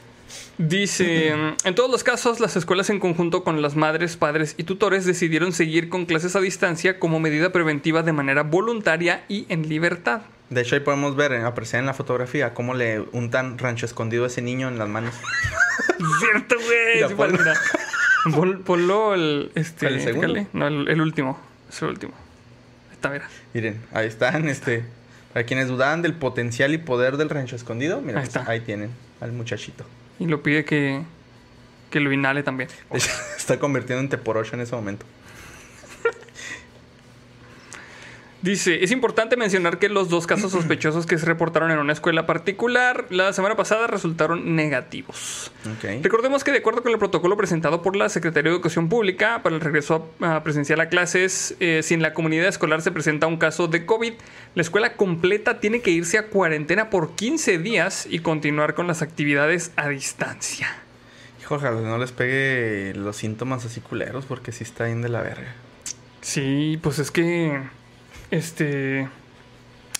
Dice, en todos los casos, las escuelas en conjunto con las madres, padres y tutores decidieron seguir con clases a distancia como medida preventiva de manera voluntaria y en libertad. De hecho, ahí podemos ver, eh, apreciar en la fotografía, cómo le untan rancho escondido a ese niño en las manos. [laughs] Cierto, güey. Sí, mira. Pon- ponlo el, este, ¿El segundo? fíjale. No, el, el último. Es el último. Está, mira. Miren, ahí están, este. Para quienes dudaban del potencial y poder del rancho escondido, mira, Ahí pues, está. ahí tienen al muchachito. Y lo pide que, que lo inhale también. [laughs] Está convirtiendo en teporocho en ese momento. Dice, es importante mencionar que los dos casos [clears throat] sospechosos que se reportaron en una escuela particular la semana pasada resultaron negativos. Ok. Recordemos que de acuerdo con el protocolo presentado por la Secretaría de Educación Pública para el regreso a, a presencial a clases, eh, si en la comunidad escolar se presenta un caso de COVID, la escuela completa tiene que irse a cuarentena por 15 días y continuar con las actividades a distancia. Hijo, ojalá no les pegue los síntomas así culeros, porque sí está bien de la verga. Sí, pues es que este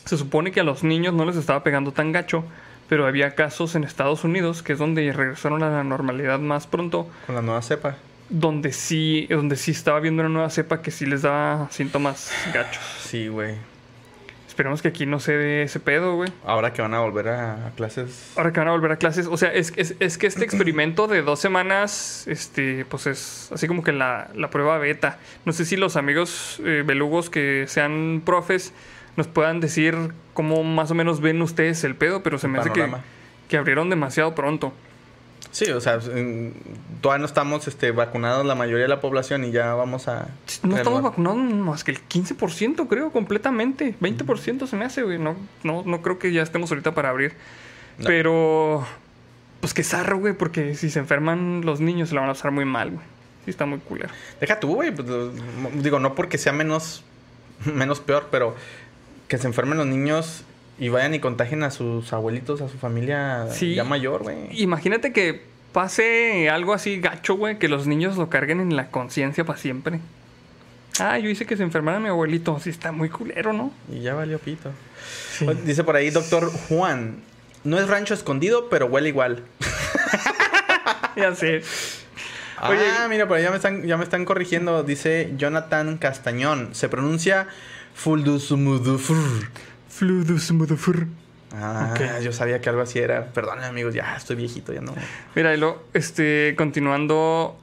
se supone que a los niños no les estaba pegando tan gacho, pero había casos en Estados Unidos, que es donde regresaron a la normalidad más pronto, Con la nueva cepa. donde sí, donde sí estaba viendo una nueva cepa que sí les daba síntomas gachos. Sí, güey. Esperemos que aquí no se dé ese pedo, güey. Ahora que van a volver a, a clases. Ahora que van a volver a clases, o sea, es, es, es que este [clears throat] experimento de dos semanas, este, pues es así como que la, la prueba beta. No sé si los amigos eh, belugos que sean profes nos puedan decir cómo más o menos ven ustedes el pedo, pero se El me hace que, panorama. que abrieron demasiado pronto. Sí, o sea, todavía no estamos este, vacunados la mayoría de la población y ya vamos a. No estamos vacunados más que el 15%, creo, completamente. 20% se me hace, güey. No, no, no creo que ya estemos ahorita para abrir. No. Pero, pues qué zarro, güey, porque si se enferman los niños se la van a pasar muy mal, güey. Sí, está muy culero. Deja tú, güey. pues, digo, no porque sea menos, menos peor, pero que se enfermen los niños y vayan y contagien a sus abuelitos, a su familia Sí. ya mayor, güey. Imagínate que pase algo así gacho, güey, que los niños lo carguen en la conciencia para siempre. Ah, yo hice que se enfermara mi abuelito. Sí, está muy culero, ¿no? Y ya valió pito. Sí. Dice por ahí, doctor Juan. No es rancho escondido, pero huele igual. [laughs] Ya sé. Ah, mira, por ahí ya me están, ya me están corrigiendo. Dice Jonathan Castañón. Se pronuncia Fuldusmudufur. Fludus motherfucker. Ah, yo sabía que algo así era. Perdón, amigos, ya estoy viejito, ya no. Mira, lo, este, continuando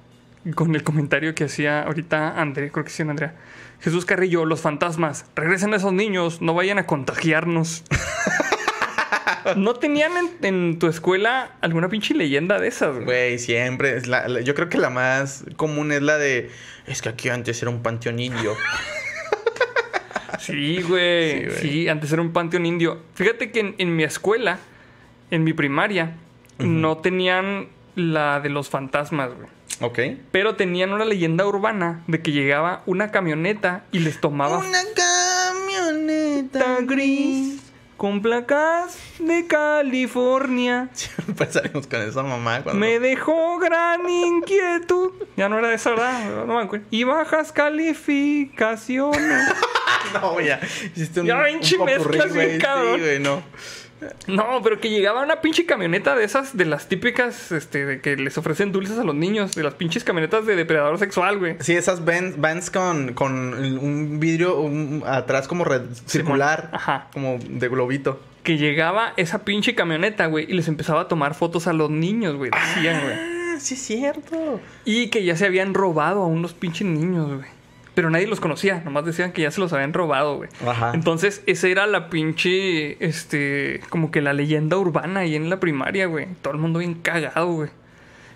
con el comentario que hacía ahorita André, creo que sí, Andrea. Jesús Carrillo, los fantasmas, regresen a esos niños, no vayan a contagiarnos. [laughs] ¿No tenían en, en tu escuela alguna pinche leyenda de esas, güey? Güey, siempre. Es la- la- yo creo que la más común es la de. Es que aquí antes era un panteón indio. [laughs] Sí, güey. Sí, antes era un panteón indio. Fíjate que en, en mi escuela, en mi primaria, no tenían la de los fantasmas, güey. ¿Ok? Pero tenían una leyenda urbana de que llegaba una camioneta y les tomaba Una camioneta gris con placas de California. Siempre [laughs] salimos con esa mamá cuando. Me dejó gran inquietud. Ya no era eso, ¿verdad? No me acuerdo. Y bajas calificaciones. [laughs] No, ya. Hiciste un. Ya, un pinche popurrí, güey. Sí, güey, no. No, pero que llegaba una pinche camioneta de esas, de las típicas, este, de que les ofrecen dulces a los niños, de las pinches camionetas de depredador sexual, güey. Sí, esas vans, vans con, con un vidrio un- atrás como red- circular, Ajá. como de globito. Que llegaba esa pinche camioneta, güey, y les empezaba a tomar fotos a los niños, güey. Decían, güey. Ah, sí es cierto. Y que ya se habían robado a unos pinches niños, güey. Pero nadie los conocía, nomás decían que ya se los habían robado, güey. Ajá. Entonces, esa era la pinche, este, como que la leyenda urbana ahí en la primaria, güey. Todo el mundo bien cagado, güey.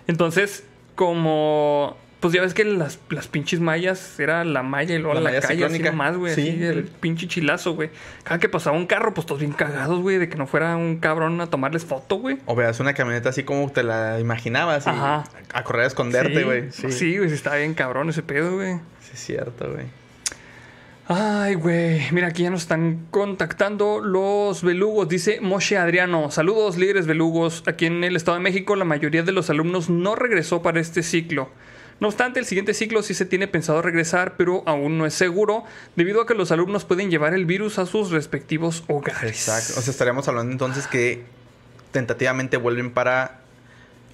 Entonces, como, pues ya ves que las, las pinches mallas era la malla y luego La la, malla calle así ciclónica. nomás, güey. Sí. Así, el pinche chilazo, güey. Cada que pasaba un carro, pues todos bien cagados, güey, de que no fuera un cabrón a tomarles foto, güey. O veas una camioneta así como te la imaginabas. y Ajá. A correr a esconderte, Sí, güey. Sí. Sí, güey, sí estaba bien cabrón ese pedo, güey. Sí es cierto, güey. Ay, güey. Mira, aquí ya nos están contactando los belugos. Dice Moshe Adriano. Saludos, líderes belugos. Aquí en el Estado de México, la mayoría de los alumnos no regresó para este ciclo. No obstante, el siguiente ciclo sí se tiene pensado regresar, pero aún no es seguro, debido a que los alumnos pueden llevar el virus a sus respectivos hogares. Exacto. O sea, estaríamos hablando entonces que tentativamente vuelven para.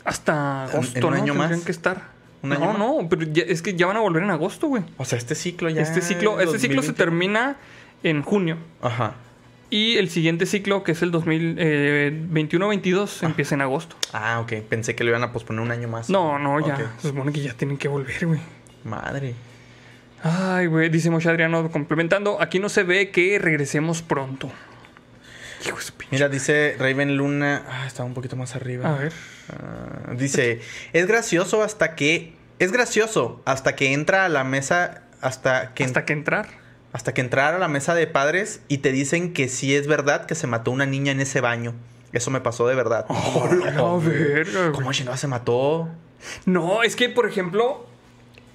Hasta ¿En- agosto, en un ¿no? año Tendrían más? que estar. ¿Un año no, más? no, pero ya- es que ya van a volver en agosto, güey. O sea, este ciclo ya. Este ciclo, este ciclo se 2020. termina en junio. Ajá. Y el siguiente ciclo, que es el 2021-22, empieza en agosto. Ah, ok. Pensé que lo iban a posponer un año más. No, no, ya. Se supone que ya tienen que volver, güey. Madre. Ay, güey, dice Moshe Adriano complementando. Aquí no se ve que regresemos pronto. Hijo de su pinche. Mira, dice Raven Luna. Ah, está un poquito más arriba. A ver. Ah, dice, es gracioso hasta que... Es gracioso hasta que entra a la mesa... Hasta que, Hasta que entrar. hasta que entrar a la mesa de padres y te dicen que sí es verdad que se mató una niña en ese baño. Eso me pasó de verdad. Oh, [laughs] la verga. ¿Cómo chingada se mató? No, es que, por ejemplo,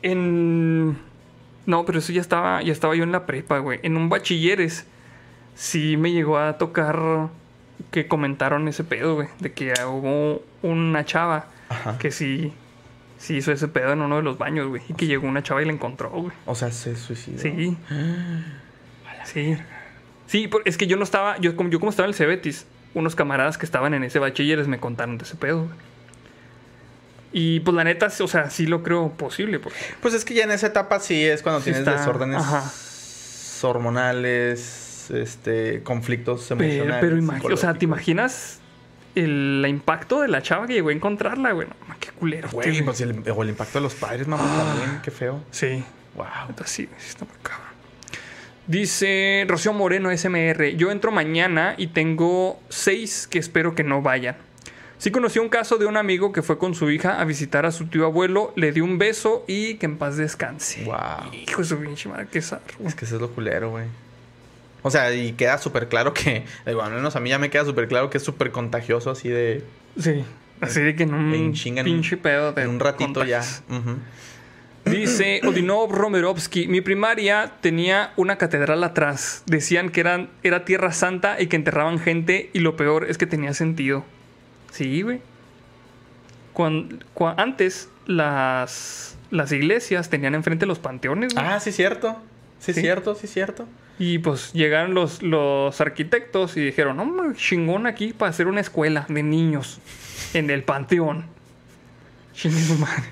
en... No, pero eso ya estaba, ya estaba yo en la prepa, güey. En un bachilleres sí me llegó a tocar que comentaron ese pedo, güey. De que hubo una chava Ajá. que sí, sí hizo ese pedo en uno de los baños, güey. Y que llegó una chava y la encontró, güey. O sea, se suicidó. Sí. [gasps] Sí. Sí, es que yo no estaba, yo como, yo como estaba en el Cebetis, unos camaradas que estaban en ese bachilleres me contaron de ese pedo, güey. Y pues la neta, o sea, sí lo creo posible, porque Pues es que ya en esa etapa sí es cuando Sí tienes está- desórdenes ajá. hormonales, este, conflictos Pero, emocionales. pero imagi- o sea, ¿te imaginas el, impacto de la chava que llegó a encontrarla, güey? No, qué culero. Güey, pues el, o el impacto de los padres, mamá, Ah. también, qué feo. Sí. Wow. Neta, Sí, está muy cabrón. Dice Rocío Moreno SMR, yo entro mañana y tengo seis que espero que no vayan. Sí conocí un caso de un amigo que fue con su hija a visitar a su tío abuelo, le dio un beso y que en paz descanse. Wow. Hijo de su pinche madre, qué zarro. Es que eso es lo culero, güey. O sea, y queda súper claro que, [laughs] digo, al menos a mí ya me queda súper claro que es súper contagioso así de Sí, así de que en un En pinche pedo de en un ratito ya. contagios. Ujú. Dice [clears throat] Odinov Romerovsky, mi primaria tenía una catedral atrás. Decían que eran, era tierra santa y que enterraban gente y lo peor es que tenía sentido. Sí, güey. Cuan- cua- antes las, las iglesias tenían enfrente los panteones, güey. Ah, sí, cierto. Sí, Sí. cierto, sí, cierto. Y pues llegaron los, los arquitectos y dijeron, no, chingón aquí para hacer una escuela de niños en el panteón. Madre.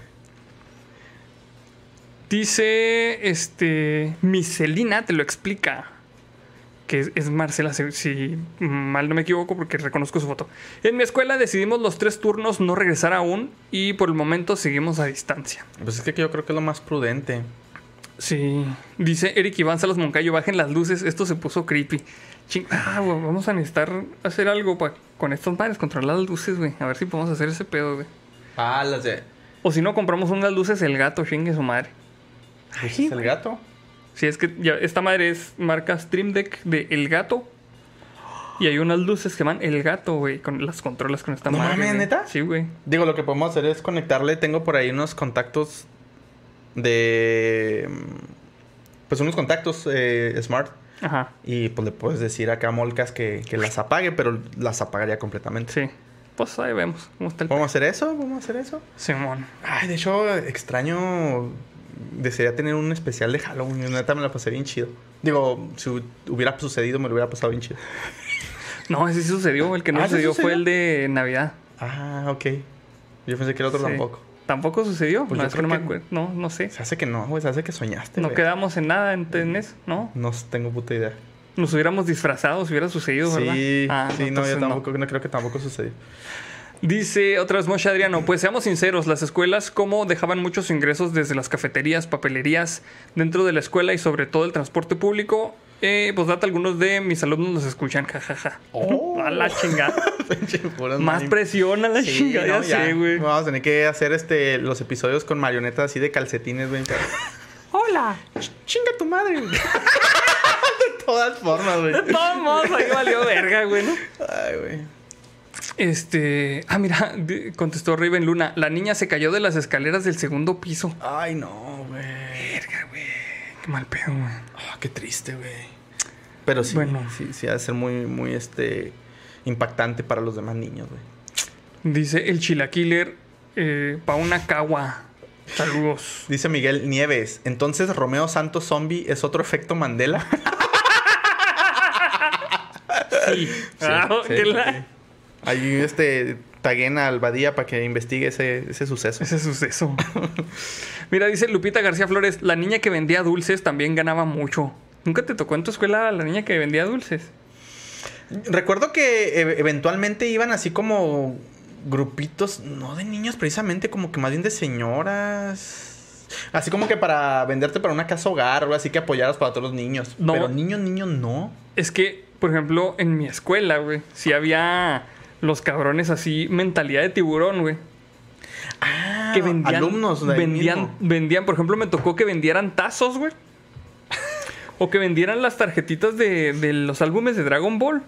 Dice, este, Miselina te lo explica. Que es, es Marcela, si, si mal no me equivoco, porque reconozco su foto. En mi escuela decidimos los tres turnos no regresar aún y por el momento seguimos a distancia. Pues es que yo creo que es lo más prudente. Sí. Dice Eric Iván Salas Moncayo, bajen las luces, esto se puso creepy. Ching- ah, güey, vamos a necesitar hacer algo pa- con estos madres, controlar las luces, güey. A ver si podemos hacer ese pedo, güey. Ah, las de... O si no, compramos unas luces el gato, chingue su madre. ¿Es el gato? Si es que ya, esta madre es marca Stream Deck de El Gato. Y hay unas luces que van El Gato, güey, con las controlas con esta No madre. mames, güey. ¿neta? Sí, güey. Digo, lo que podemos hacer es conectarle. Tengo por ahí unos contactos de... mm, Pues unos contactos eh, smart. Ajá. Y pues le puedes decir acá a Molcas que, que las apague, pero las apagaría completamente. Sí. Pues ahí vemos cómo está el ¿Vamos a hacer eso? ¿Vamos a hacer eso? Simón. Ay, de hecho, extraño. Desearía tener un especial de Halloween. Neta, me la pasé bien chido. Digo, si hu- hubiera sucedido, me lo hubiera pasado bien chido. No, ese sí sucedió. El que no Ah, ¿sí sucedió fue el de Navidad. Ah, ok. Yo pensé que el otro Sí. tampoco. ¿Tampoco sucedió? Pues no, yo es que creo no me que- acuerdo. No, no sé. Se hace que no, güey. Se hace que soñaste, No quedamos en nada en, en eso, ¿no? No tengo puta idea. Nos hubiéramos disfrazado si hubiera sucedido, ¿verdad? Sí, Ah, sí, no, yo tampoco, no. creo que tampoco sucedió. Dice otra vez Moshe Adriano, pues seamos sinceros, las escuelas como dejaban muchos ingresos desde las cafeterías, papelerías, dentro de la escuela y sobre todo el transporte público. Eh, pues data, algunos de mis alumnos los escuchan, jajaja. Oh. A la chingada. [laughs] Más presión a la Sí, chingada, no, ya sé, güey. Vamos a tener que hacer este los episodios con marionetas así de calcetines, güey. Hola. Chinga tu madre, [laughs] de todas formas, güey. De todos modos, ahí valió verga, güey, ¿no? Ay, güey. Este, ah, mira, contestó Raven Luna, la niña se cayó de las escaleras del segundo piso. Ay, no, güey. Verga, güey. Qué mal pedo, güey. Ah, qué triste, güey. Pero sí, Bueno. sí, sí, ha de ser muy, muy, este, impactante para los demás niños, güey. Dice el chilaquiler eh, Pauna Kawa. Saludos. Dice Miguel Nieves, entonces Romeo Santos Zombie es otro efecto Mandela. [laughs] Sí. Ah, sí, la-. Ahí, este, taguen al Badía para que investigue ese, ese suceso. Ese suceso. [laughs] Mira, dice Lupita García Flores, la niña que vendía dulces también ganaba mucho. ¿Nunca te tocó en tu escuela la niña que vendía dulces? Recuerdo que e- eventualmente iban así como grupitos, no de niños precisamente, como que más bien de señoras. Así como que para venderte para una casa hogar o así que apoyaras para todos los niños. No. Pero niños, niños no. Es que, por ejemplo, en mi escuela, güey, sí había los cabrones así, mentalidad de tiburón, güey. Ah, que vendían alumnos de ahí vendían mismo. vendían por ejemplo me tocó que vendieran tazos güey. O que vendieran las tarjetitas de, de los álbumes de Dragon Ball.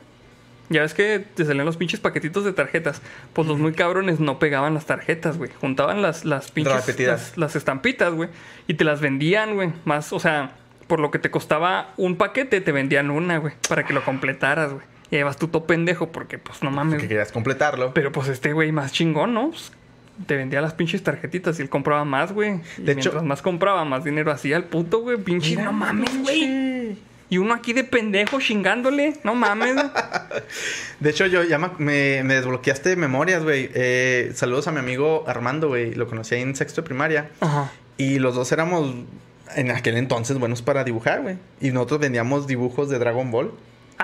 Ya ves que te salían los pinches paquetitos de tarjetas. Pues los muy cabrones no pegaban las tarjetas güey. Juntaban las las pinches las, las estampitas güey. Y te las vendían güey. Más o sea por lo que te costaba un paquete te vendían una güey para que lo completaras güey y ahí vas tú todo pendejo porque pues no mames Que querías completarlo. pero pues este güey más chingón, ¿no? Pues, te vendía las pinches tarjetitas y él compraba más, güey. Y De hecho- mientras más compraba, más dinero hacía el puto, güey. Pinche, no mames, güey. Y uno aquí de pendejo chingándole. No mames. [laughs] De hecho, yo ya me, me- me desbloqueaste memorias, güey. Eh, saludos a mi amigo Armando, güey. Lo conocí ahí en sexto de primaria. Ajá. Y los dos éramos, en aquel entonces, buenos para dibujar, güey. Y nosotros vendíamos dibujos de Dragon Ball.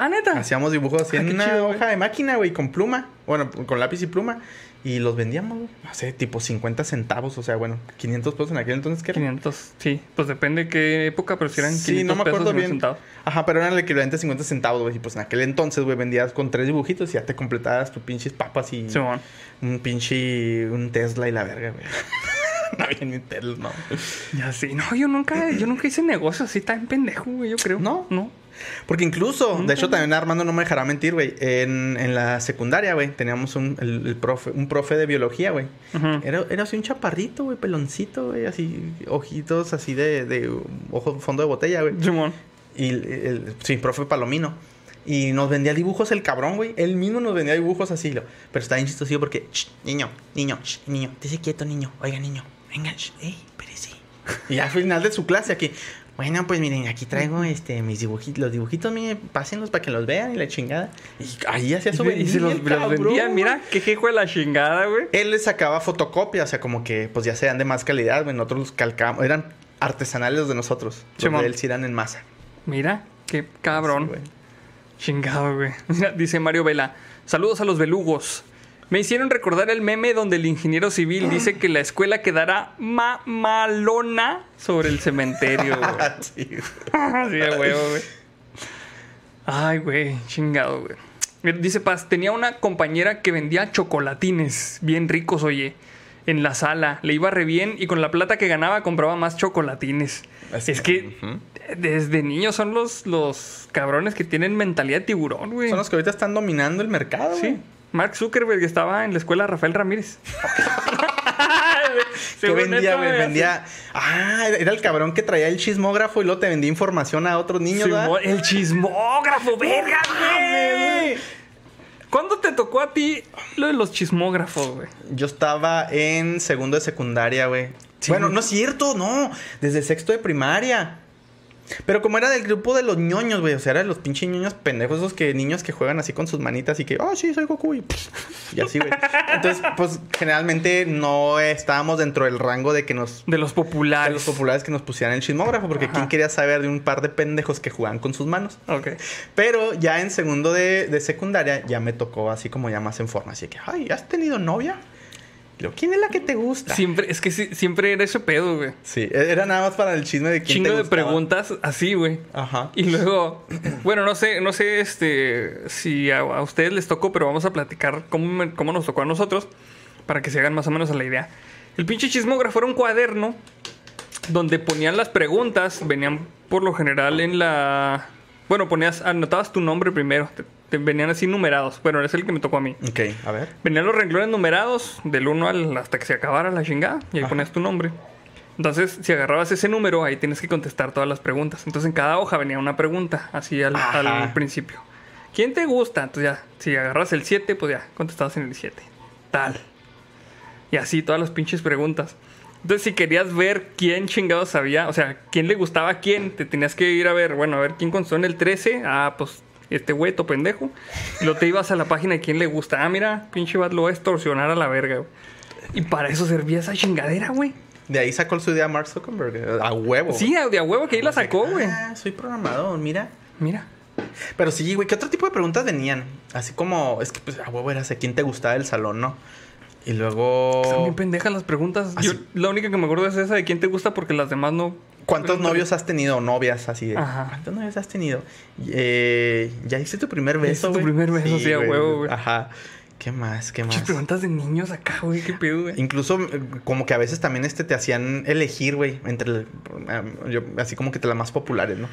Ah, neta. Hacíamos dibujos así Ah, en una chido, hoja de máquina, güey, con pluma. Bueno, con lápiz y pluma. Y los vendíamos, güey. No sé, tipo 50 centavos. O sea, bueno, 500 pesos en aquel entonces, ¿qué era? 500, sí. Pues depende de qué época, pero si eran 500 Sí, no me acuerdo bien. centavos. Ajá, pero eran el equivalente a 50 centavos, güey. Y pues en aquel entonces, güey, vendías con tres dibujitos y ya te completabas tus pinches papas y un pinche. un Tesla y la verga, güey. [laughs] no había ni Tesla, no. Ya sí. No, yo nunca, yo nunca hice negocio así tan pendejo, güey, yo creo. ¿No? No. Porque incluso, de hecho, también Armando no me dejará mentir, güey. En, en la secundaria, güey, teníamos un, el, el profe, un profe de biología, güey. Era, era así un chaparrito, güey, peloncito, güey, así, ojitos así de, de ojo, fondo de botella, güey. Y el, el- sí, profe Palomino. Y nos vendía dibujos el cabrón, güey. Él mismo nos vendía dibujos así. lo- Pero está bien porque, "Shh, niño, niño, shh, niño, esté quieto, niño. Oiga, niño, venga, shh, ey, espérese. Y al final de su clase aquí, bueno, pues miren, aquí traigo este mis dibujitos, los dibujitos, miren, pásenlos para que los vean y la chingada. Y ahí hacía su Y se los, los güey. mira, qué jejo de la chingada, güey. Él le sacaba fotocopia, o sea, como que pues ya sean de más calidad, güey. Nosotros los calcábamos, eran artesanales los de nosotros. Los de él sí eran en masa. Mira, qué cabrón. Sí, güey. Chingado, güey. [laughs] Mira, dice Mario Vela. Saludos a los belugos. Me hicieron recordar el meme donde el ingeniero civil dice que la escuela quedará mamalona sobre el cementerio, [laughs] güey. Sí, güey. [laughs] sí, huevo, güey. Ay, güey, chingado, güey. Mira, Dice Paz, tenía una compañera que vendía chocolatines bien ricos, oye, en la sala. Le iba re bien y con la plata que ganaba compraba más chocolatines. Así- es que desde niños son los, los cabrones que tienen mentalidad de tiburón, güey. Son los que ahorita están dominando el mercado, güey. Sí. Mark Zuckerberg estaba en la escuela Rafael Ramírez. [laughs] ¿Qué Según vendía, güey? así. Vendía. Ah, era el cabrón que traía el chismógrafo y luego te vendía información a otros niños, ¿verdad? Simón, el chismógrafo, verga, güey. ¿Cuándo te tocó a ti lo de los chismógrafos, güey? Yo estaba en segundo de secundaria, güey. Sí. Bueno, no es cierto, no. Desde sexto de primaria. Pero como era del grupo de los ñoños, güey. O sea, eran los pinches ñoños pendejos, esos que niños que juegan así con sus manitas y que, oh, sí, soy Goku. Y, y así, güey. Entonces, pues generalmente no estábamos dentro del rango de que nos. De los populares. De los populares que nos pusieran el chismógrafo, porque Ajá. quién quería saber de un par de pendejos que jugaban con sus manos. Ok. Pero ya en segundo de, de secundaria ya me tocó así como ya más en forma. Así que, ay, ¿has tenido novia? ¿Quién es la que te gusta? Siempre, es que sí- siempre era ese pedo, güey. Sí, era nada más para el chisme de quién Chingo te de gustaba. preguntas así, güey. Ajá. Y luego, bueno, no sé, no sé este si a, a ustedes les tocó, pero vamos a platicar cómo, nos tocó a nosotros para que se hagan más o menos a la idea. El pinche chismógrafo era un cuaderno donde ponían las preguntas, venían por lo general en la... Bueno, ponías, anotabas tu nombre primero, te venían así numerados. Bueno, es el que me tocó a mí. Ok, a ver. Venían los renglones numerados del 1 al, hasta que se acabara la chingada y ahí Ajá. ponías tu nombre. Entonces, si agarrabas ese número, ahí tienes que contestar todas las preguntas. Entonces, en cada hoja venía una pregunta, así al, principio. ¿Quién te gusta? Entonces ya, si agarras el 7, pues ya, contestabas en el 7. Tal. Y así todas las pinches preguntas. Entonces, si querías ver quién chingados sabía, o sea, quién le gustaba a quién, te tenías que ir a ver, bueno, a ver quién contestó en el 13. Ah, pues este güeto pendejo. Y luego te ibas a la página de quién le gusta. Ah, mira, pinche bat lo va a extorsionar a la verga, güey. Y para eso servía esa chingadera, güey. De ahí sacó su idea Mark Zuckerberg. eh, A huevo. Sí, de a huevo que ahí la sacó, güey. Ah, soy programador, mira. Mira. Pero sí, güey, ¿qué otro tipo de preguntas venían? Así como, es que pues a huevo era ese quién te gustaba del salón, ¿no? Y luego. Están bien pendejas las preguntas. Ah, Yo, la única que me acuerdo es esa de quién te gusta porque las demás no. ¿Cuántos novios has tenido o novias así de? Ajá. ¿Cuántos novios has tenido? Eh, ¿Ya hiciste tu primer beso? hiciste tu primer beso, sí, a huevo, güey. Ajá. ¿Qué más? ¿Qué Muchas más? preguntas de niños acá, güey. ¿Qué pedo, güey? Incluso eh, como que a veces también este te hacían elegir, güey, entre el- yo- así como que te las más populares, ¿no?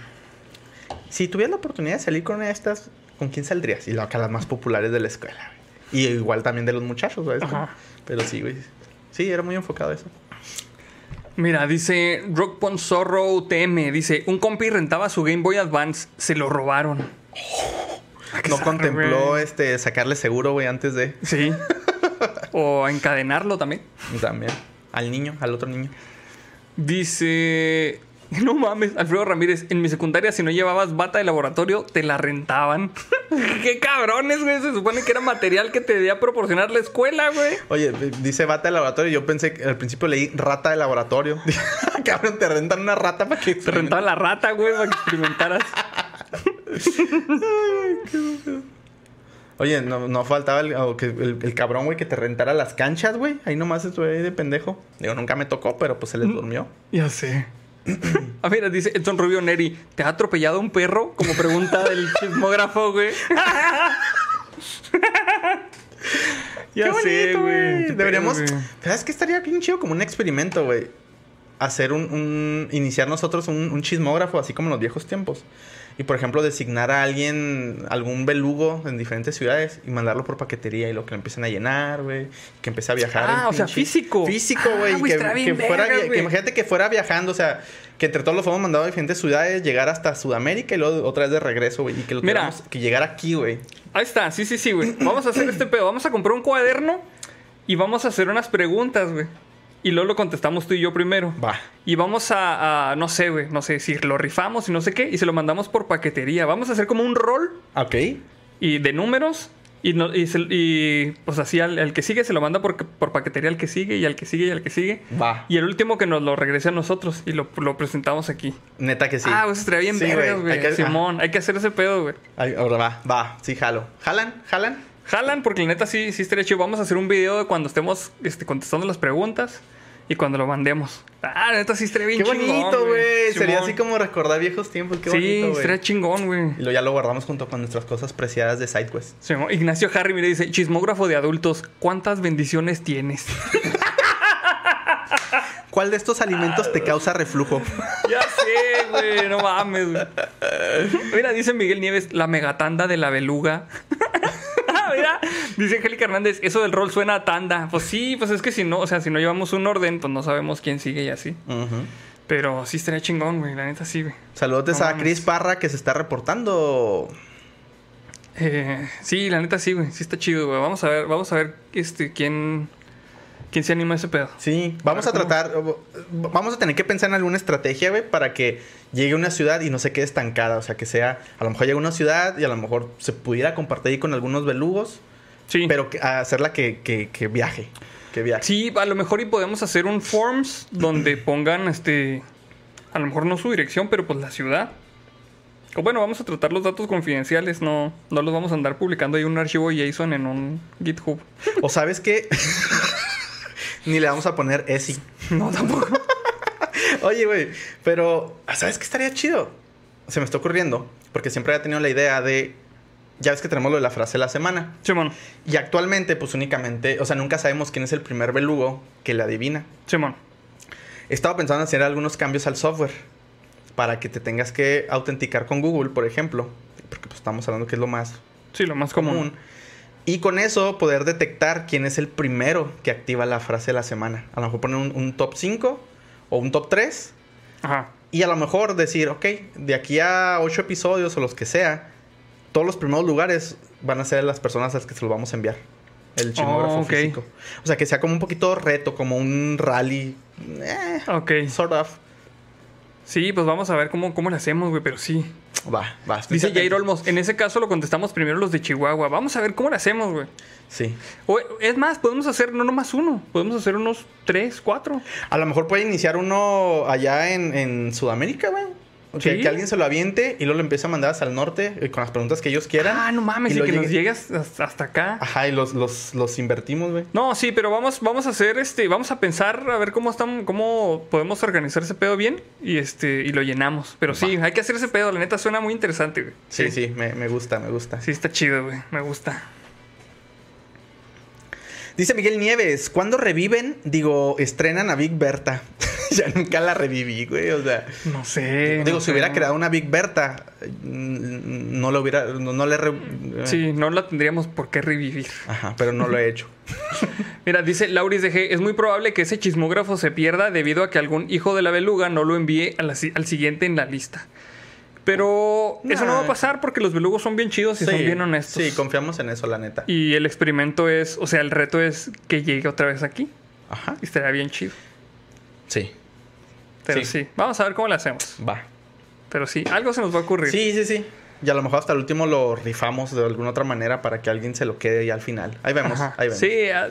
Si tuvieras la oportunidad de salir con una de estas, ¿con quién saldrías? Y lo acá las más populares de la escuela. güey. Y igual también de los muchachos, güey. Ajá. Pero sí, güey. Sí, era muy enfocado eso. Mira, dice Rock Pon Zorro UTM. Dice: Un compi rentaba su Game Boy Advance. Se lo robaron. Qué No contempló este sacarle seguro, güey, antes de Sí. o encadenarlo también. también al niño, al otro niño. Dice. [laughs] No mames, Alfredo Ramírez, en mi secundaria si no llevabas bata de laboratorio, te la rentaban. [laughs] Qué cabrones, güey. Se supone que era material que te debía proporcionar la escuela, güey. Oye, dice bata de laboratorio. Yo pensé que al principio leí rata de laboratorio. [laughs] Cabrón, te rentan una rata para que Te rentaba la rata, güey, para que experimentaras. Oye, no, no faltaba el, el, el cabrón, güey, que te rentara las canchas, güey. Ahí nomás estuve ahí de pendejo. Digo, nunca me tocó, pero pues se les durmió. Ya sé. [coughs] Ah, mira, dice Edson Rubio Neri, ¿te ha atropellado un perro? Como pregunta del [laughs] chismógrafo, güey. [laughs] ya Qué bonito, sé, güey. Deberíamos. ¿Sabes qué estaría bien chido? Como un experimento, güey. Hacer un, un- Iniciar nosotros un, un chismógrafo, así como en los viejos tiempos. Y por ejemplo, designar a alguien, algún belugo en diferentes ciudades y mandarlo por paquetería y lo que lo empiecen a llenar, güey. Que empiece a viajar. Ah, o sea, físico. Físico, Ah, güey. güey, que, fuera, que imagínate que fuera viajando, o sea, que entre todos lo fuéramos mandado a diferentes ciudades, llegar hasta Sudamérica y luego otra vez de regreso, güey. Y que lo Mira. que llegara aquí, güey. Ahí está, sí, sí, sí, güey. Vamos a hacer este pedo. Vamos a comprar un cuaderno y vamos a hacer unas preguntas, güey. Y luego lo contestamos tú y yo primero. Va. Y vamos a, a- no sé, güey, no sé si lo rifamos y no sé qué, y se lo mandamos por paquetería. Vamos a hacer como un rol Ok. y de números. Y, no- y, se- y, pues así al, al que sigue se lo manda por, por paquetería al que sigue y al que sigue y al que sigue. Va. Y el último que nos lo regrese a nosotros y lo, lo presentamos aquí. Neta que sí. Ah, pues estaría bien Sí, güey. Simón, hay que hacer ese pedo, güey. Ahora va, va, sí, jalo. ¿Jalan? ¿Jalan? Jalan, porque la neta sí, sí estaría chido. Vamos a hacer un video de cuando estemos este, contestando las preguntas y cuando lo mandemos. Ah, neta sí estaría bien Qué bonito, güey. Sería así como recordar viejos tiempos. Qué sí, bonito, güey. estaría chingón, güey. Y luego ya lo guardamos junto con nuestras cosas preciadas de SideQuest. Simón. Ignacio Harry, mire, dice, chismógrafo de adultos, ¿cuántas bendiciones tienes? [laughs] ¿Cuál de estos alimentos te causa reflujo? [laughs] ya sé, güey, no mames, güey. Mira, dice Miguel Nieves, la megatanda de la beluga. [laughs] [laughs] Mira, dice Angélica Hernández, eso del rol suena a tanda. Pues sí, pues es que si no, o sea, si no llevamos un orden, pues no sabemos quién sigue y así. Pero sí estaría chingón, güey, la neta sí, güey. Saludos No a. Chris Parra que se está reportando. Eh, sí, la neta sí, güey, sí está chido, güey. Vamos a ver, vamos a ver este quién ¿Quién se anima a ese pedo? Sí, vamos a, tratar, vamos a tener que pensar en alguna estrategia, güey, para que llegue a una ciudad y no se quede estancada. O sea, que sea, a lo mejor llega a una ciudad y a lo mejor se pudiera compartir ahí con algunos belugos, Sí. pero que- a hacerla que, que, que viaje. Que viaje. Sí, a lo mejor y podemos hacer un forms donde [clears throat] pongan este. A lo mejor no su dirección, pero pues la ciudad. O bueno, vamos a tratar los datos confidenciales, no, no los vamos a andar publicando ahí un archivo JSON en un GitHub. O sabes qué, [laughs] ni le vamos a poner ESI. [laughs] No, tampoco. [laughs] Oye, güey, pero ¿sabes qué estaría chido? Se me está ocurriendo, porque siempre había tenido la idea de, ya ves que tenemos lo de la frase de la semana. Simón, Y actualmente, pues únicamente, o sea, nunca sabemos quién es el primer belugo que le adivina. Simón. Estaba pensando en hacer algunos cambios al software para que te tengas que autenticar con Google, por ejemplo, porque pues estamos hablando que es lo más Sí, lo más común. común. Y con eso poder detectar quién es el primero que activa la frase de la semana. A lo mejor poner un, un top 5 o un top 3 Ajá. y a lo mejor decir, ok, de aquí a 8 episodios o los que sea, todos los primeros lugares van a ser las personas a las que se los vamos a enviar. El chismógrafo Oh, físico. O sea, que sea como un poquito reto, como un rally. Eh, Ok. sort of. Sí, pues vamos a ver cómo, cómo le hacemos, güey, pero sí. Va, va. Dice. Jair Olmos, en ese caso lo contestamos primero los de Chihuahua. Vamos a ver cómo le hacemos, güey. Sí. O, es más, podemos hacer no nomás uno, podemos hacer unos tres, cuatro. A lo mejor puede iniciar uno allá en, en Sudamérica, güey. Sí. que alguien se lo aviente y luego lo empieza a mandar hacia el norte eh, con las preguntas que ellos quieran. Ah, no mames, y, que nos llegue- llegues hasta hasta acá. Ajá, y los, los, los invertimos, güey. No, sí, pero vamos, vamos a hacer este, vamos a pensar a ver cómo estamos, cómo podemos organizar ese pedo bien y este, y lo llenamos. Pero sí, hay que hacer ese pedo, la neta suena muy interesante, güey. Sí, sí, me, me gusta, me gusta. Sí, está chido, güey. Me gusta. Dice Miguel Nieves, ¿cuándo reviven? Digo, estrenan a Big Berta. [laughs] ya nunca la reviví, güey. O sea, No sé. digo, no si sé, hubiera no. creado una Big Berta, mm, no lo hubiera, no, no le... re- Sí, no la tendríamos por qué revivir. Ajá, pero no lo he hecho. [laughs] Mira, dice Lauris DG, es muy probable que ese chismógrafo se pierda debido a que algún hijo de la beluga no lo envíe a la si- al siguiente en la lista. Pero eso no va a pasar porque los belugos son bien chidos y son bien honestos. Sí, confiamos en eso, la neta. Y el experimento es, o sea, el reto es que llegue otra vez aquí. Ajá. Y estaría bien chido. Sí, Pero Sí. sí. vamos a ver cómo le hacemos. va. Pero sí, algo se nos va a ocurrir. Sí, sí, sí. Y a lo mejor hasta el último lo rifamos de alguna otra manera para que alguien se lo quede ya al final. Ahí vemos, Ajá. ahí vemos. Sí, ah,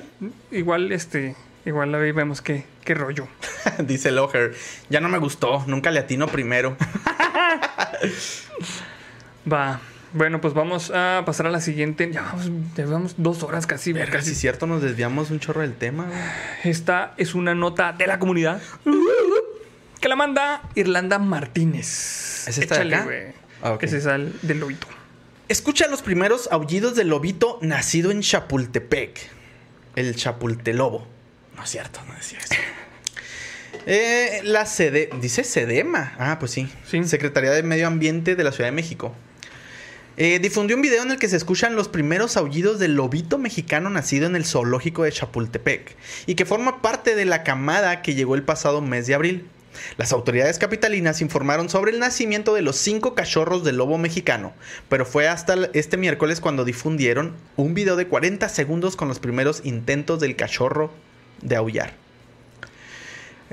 igual este, igual ahí vemos qué, qué rollo. [laughs] Dice Loher, ya no me gustó, nunca le atino primero. [laughs] [laughs] Va. Bueno, pues vamos a pasar a la siguiente. Ya vamos, ya vamos dos horas casi. Verga, casi. cierto, nos desviamos un chorro del tema. güey. Esta es una nota de la comunidad [laughs] que la manda Irlanda Martínez. ¿Es esta de acá? güey. Ah. Ese es el del lobito. Escucha los primeros aullidos del lobito nacido en Chapultepec. El Chapultelobo. No es cierto, no decía eso. Eh, la sede. Dice Sedema. Ah, pues sí. Sí. Secretaría de Medio Ambiente de la Ciudad de México. Eh, difundió un video en el que se escuchan los primeros aullidos del lobito mexicano nacido en el zoológico de Chapultepec y que forma parte de la camada que llegó el pasado mes de abril. Las autoridades capitalinas informaron sobre el nacimiento de los cinco cachorros del lobo mexicano, pero fue hasta este miércoles cuando difundieron un video de 40 segundos con los primeros intentos del cachorro de aullar.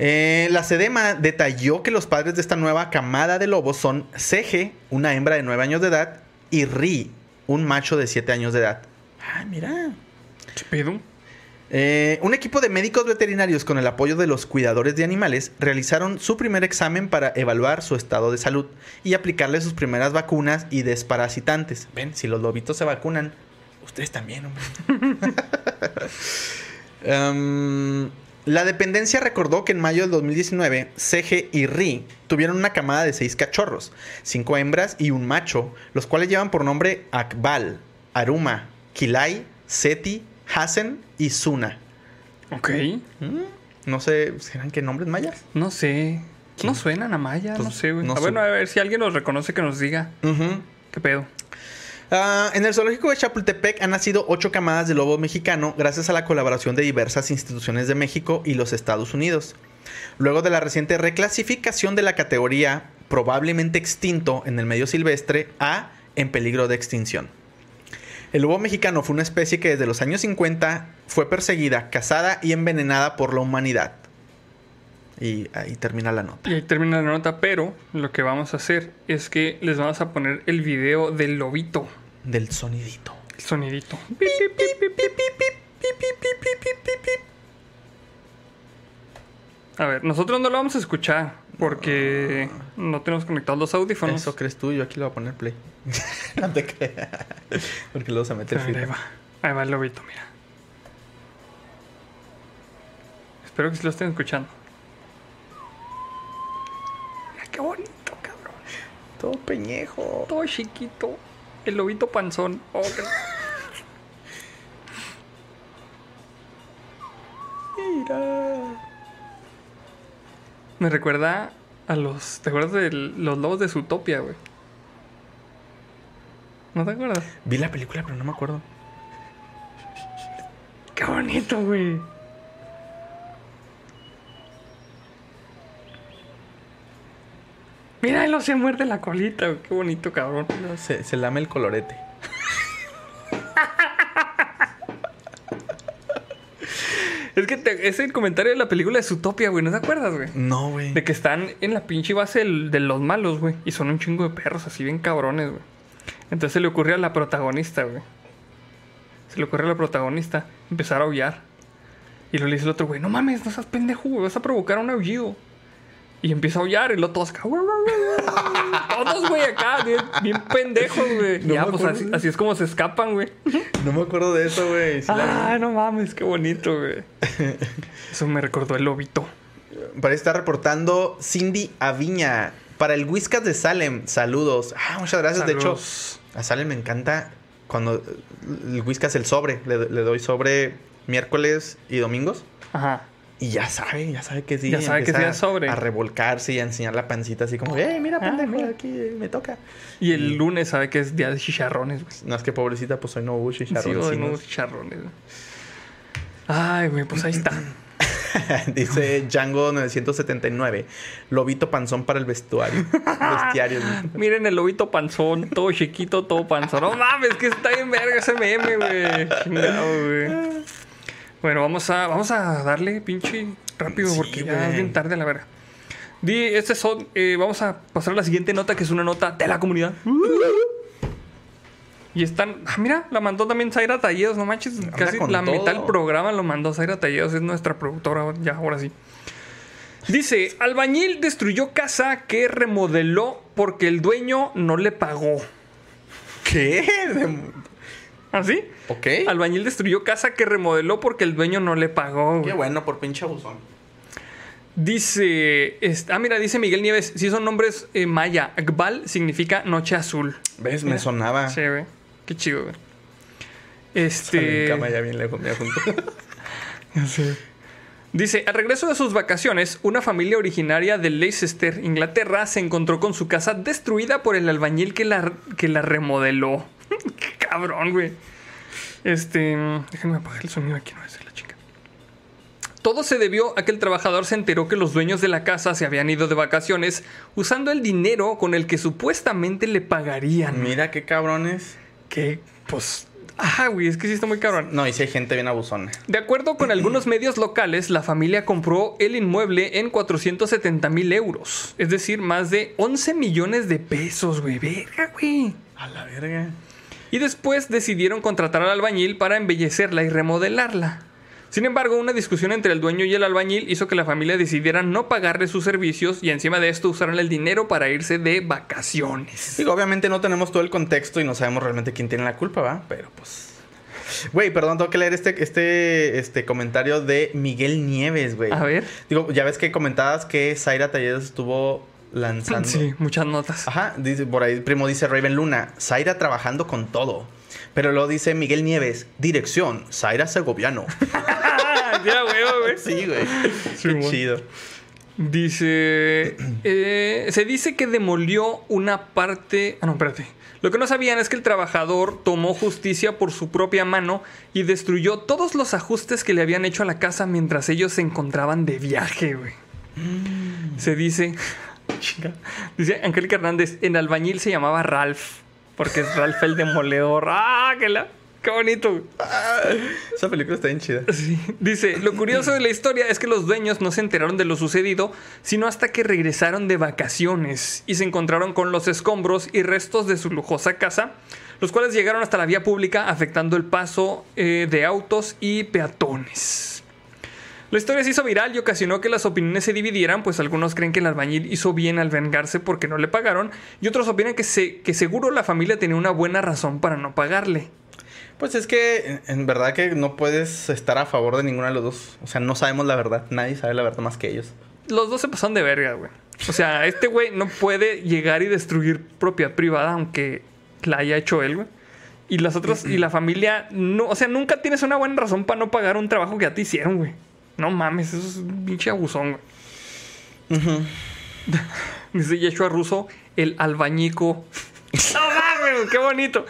Eh, la Sedema detalló que los padres de esta nueva camada de lobos son Ceje, una hembra de 9 años de edad, y Ri, un macho de 7 años de edad. Ah, mira. ¿Qué pedo? Eh, un equipo de médicos veterinarios con el apoyo de los cuidadores de animales realizaron su primer examen para evaluar su estado de salud y aplicarle sus primeras vacunas y desparasitantes. Ven, si los lobitos se vacunan, ustedes también, hombre. [laughs] [laughs] Em, la dependencia recordó que en mayo del 2019, CG y Ri tuvieron una camada de seis cachorros, cinco hembras y un macho, los cuales llevan por nombre Akbal, Aruma, Kilai, Seti, Hasen y Suna. Ok. Mm, No sé, ¿serán qué nombres mayas? No sé. ¿Quién? No suenan a Maya, no sé, güey. no Ah, bueno, a ver si alguien los reconoce que nos diga. Ujú. ¿Qué pedo? Ah, en el zoológico de Chapultepec han nacido ocho camadas de lobo mexicano gracias a la colaboración de diversas instituciones de México y los Estados Unidos. Luego de la reciente reclasificación de la categoría probablemente extinto en el medio silvestre a en peligro de extinción. El lobo mexicano fue una especie que desde los años 50 fue perseguida, cazada y envenenada por la humanidad. Y ahí termina la nota. Y ahí termina la nota, pero lo que vamos a hacer es que les vamos a poner el video del lobito. Del sonidito. El sonidito. A ver, nosotros no lo vamos a escuchar porque no tenemos conectados los audífonos. Eso crees tú, yo aquí lo voy a poner play. [laughs] no te creas. Porque luego se mete el ahí va. Ahí va el lobito, mira. Espero que sí lo estén escuchando. Mira qué bonito, cabrón. Todo peñejo. Todo chiquito. El lobito panzón. Oh, qué- Mira. Me recuerda a los. ¿Te acuerdas de los lobos de Zootopia, güey? ¿No te acuerdas? Vi la película, pero no me acuerdo. Qué bonito, güey. Mira, él no se muerde la colita, güey. Qué bonito, cabrón. No, se, se lame el colorete. Es que te- es el comentario de la película de Zootopia, güey. ¿No te acuerdas, güey? No, güey. De que están en la pinche base del- de los malos, güey. Y son un chingo de perros así bien cabrones, güey. Entonces se le ocurre a la protagonista, güey. Se le ocurre a la protagonista empezar a aullar. Y luego le dice el otro, güey, no mames, no seas pendejo, güey. Vas a provocar un aullido. Y empieza a aullar y luego todos acá. todos, güey, acá, bien, bien pendejos, güey. No ya, pues así, así es como se escapan, güey. No me acuerdo de eso, güey. Sí la vi. Ay, no mames, qué bonito, güey. [laughs] Eso me recordó el lobito. Para estar reportando Cindy Aviña. Para el Whiskas de Salem. Saludos. Ah, muchas gracias. De hecho, Saludos. a Salem me encanta cuando el Whiskas el sobre. Le, le doy sobre miércoles y domingos. Ajá. Y ya sabe, ya sabe que sí. Ya sabe que sí es sobre. A revolcarse y a enseñar la pancita así como, ¡eh, mira, Ah, pendejo! Aquí eh, me toca. Y el lunes sabe que es día de chicharrones, güey. No es que pobrecita, pues soy no hubo Sí, chicharrones. de nuevos chicharrones. güey. Ay, güey, pues ahí está. [laughs] Dice Django 979. Lobito panzón para el vestuario. [laughs] Bestiario. Miren el lobito panzón, todo chiquito, todo panzón. No mames, que está bien verga ese meme, güey. Chingado, güey. Bueno, vamos a, vamos a darle pinche rápido Sí, porque ya es bien tarde, la verga. Di, este son, eh, vamos a pasar a la siguiente nota, que es una nota de la comunidad. Y están, ah, mira, la mandó también Zaira Talledos, no manches, casi la todo. mitad del programa lo mandó Zaira Talledos, es nuestra productora, ya, ahora sí. Dice, albañil destruyó casa que remodeló porque el dueño no le pagó. ¿Qué? ¿Así? ¿Ok? Albañil destruyó casa que remodeló porque el dueño no le pagó. güey. Qué bueno, por pinche abusón. Dice, ah, mira, dice Miguel Nieves, si son nombres eh, maya, Akbal significa noche azul. ¿Ves? Mira. Me sonaba. Sí, güey. Qué chido, güey. Este. cama ya bien lejos, mira, junto. [laughs] Dice, al regreso de sus vacaciones, una familia originaria de Leicester, Inglaterra, se encontró con su casa destruida por el albañil que la, que la remodeló. [laughs] Cabrón, güey. Este, déjenme apagar el sonido aquí, no va a ser la chica. Todo se debió a que el trabajador se enteró que los dueños de la casa se habían ido de vacaciones usando el dinero con el que supuestamente le pagarían. Mira qué cabrones. Que, pues, ah, güey, es que sí está muy cabrón. No, y si hay gente bien abusona. De acuerdo con algunos medios locales, la familia compró el inmueble en 470 mil euros. Es decir, más de 11 millones de pesos, güey. Verga, güey. A la verga. Y después decidieron contratar al albañil para embellecerla y remodelarla. Sin embargo, una discusión entre el dueño y el albañil hizo que la familia decidiera no pagarle sus servicios y encima de esto usaron el dinero para irse de vacaciones. Digo, obviamente no tenemos todo el contexto y no sabemos realmente quién tiene la culpa, ¿va? Pero pues. Güey, perdón, tengo que leer este, este, este comentario de Miguel Nieves, güey. A ver. Digo, ya ves que comentabas que Zaira Talleres estuvo lanzando. Sí, muchas notas. Ajá, dice, por ahí primo dice Raven Luna, Zaira trabajando con todo. Pero luego dice Miguel Nieves, dirección, Zaira Segoviano. [laughs] ya, güey, güey. sí, güey. Sí, Qué chido. Dice. eh, se dice que demolió una parte. Ah, no, espérate. Lo que no sabían es que el trabajador tomó justicia por su propia mano y destruyó todos los ajustes que le habían hecho a la casa mientras ellos se encontraban de viaje, güey. Se dice. Chinga. Dice Angélica Hernández: en albañil se llamaba Ralph. Porque es Ralph el demoledor. ¡Ah! Que la. Qué bonito. Esa película está bien chida. Sí. Dice, lo curioso de la historia es que los dueños no se enteraron de lo sucedido, sino hasta que regresaron de vacaciones y se encontraron con los escombros y restos de su lujosa casa, los cuales llegaron hasta la vía pública afectando el paso eh, de autos y peatones. La historia se hizo viral y ocasionó que las opiniones se dividieran, pues algunos creen que el albañil hizo bien al vengarse porque no le pagaron, y otros opinan que, se, que seguro la familia tenía una buena razón para no pagarle. Pues es que en- verdad que no puedes estar a favor de ninguno de los dos. O sea, no sabemos la verdad. Nadie sabe la verdad más que ellos. Los dos se pasaron de verga, güey. O sea, [laughs] este güey no puede llegar y destruir propiedad privada, aunque la haya hecho él, güey. Y las otras, y la familia, no, o sea, nunca tienes una buena razón para no pagar un trabajo que ya te hicieron, güey. No mames, eso es un pinche abusón, güey. [laughs] Dice Yeshua Russo, el albañico. [laughs] no mames, qué bonito.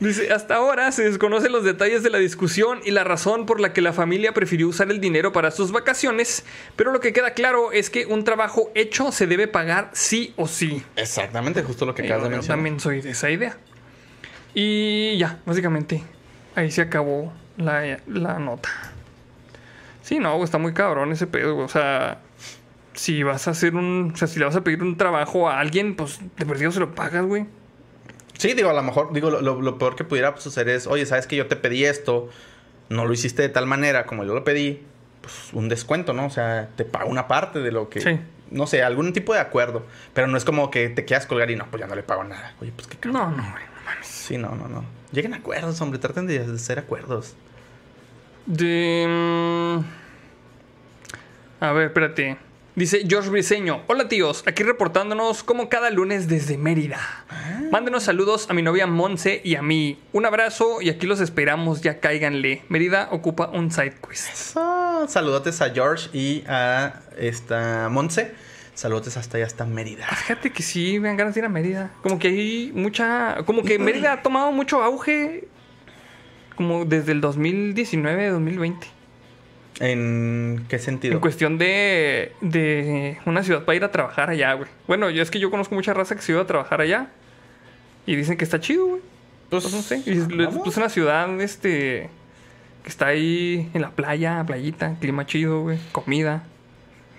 Dice, hasta ahora se desconocen los detalles de la discusión y la razón por la que la familia prefirió usar el dinero para sus vacaciones, pero lo que queda claro es que un trabajo hecho se debe pagar sí o sí. Exactamente, justo lo que acabas de yo mencionar. también soy de esa idea. Y ya, básicamente, ahí se acabó la, la nota. Sí, no, güey, está muy cabrón ese pedo, güey. O sea, si vas a hacer un. O sea, si le vas a pedir un trabajo a alguien, pues de perdido se lo pagas, güey. Sí, digo, a lo mejor, digo, lo, peor que pudiera suceder es, oye, sabes que yo te pedí esto, no lo hiciste de tal manera como yo lo pedí, pues un descuento, ¿no? O sea, te pago una parte de lo que. Sí. No sé, algún tipo de acuerdo. Pero no es como que te quieras colgar y no, pues ya no le pago nada. Oye, pues qué cabrón. No, no, güey, no mames. Sí, no, no, no. Lleguen a acuerdos, hombre, traten de hacer acuerdos. De. mm, A ver, espérate. Dice George Briseño. Hola tíos, aquí reportándonos como cada lunes desde Mérida. Mándenos saludos a mi novia Monse y a mí. Un abrazo y aquí los esperamos, ya cáiganle. Mérida ocupa un side quest. Eso. Saludotes a George y a esta Monse. Saludotes hasta allá, hasta Mérida. Fíjate que sí, me dan ganas de ir a Mérida. Como que hay mucha. Como que [clears throat] Mérida ha tomado mucho auge. Como desde el 2019, 2020. ¿En qué sentido? En cuestión de, de una ciudad para ir a trabajar allá, güey. Bueno, yo es que yo conozco mucha raza que se iba a trabajar allá. Y dicen que está chido, güey. Pues, Pues no sé. Y es, pues una ciudad, este. Que está ahí en la playa, playita, clima chido, güey. Comida.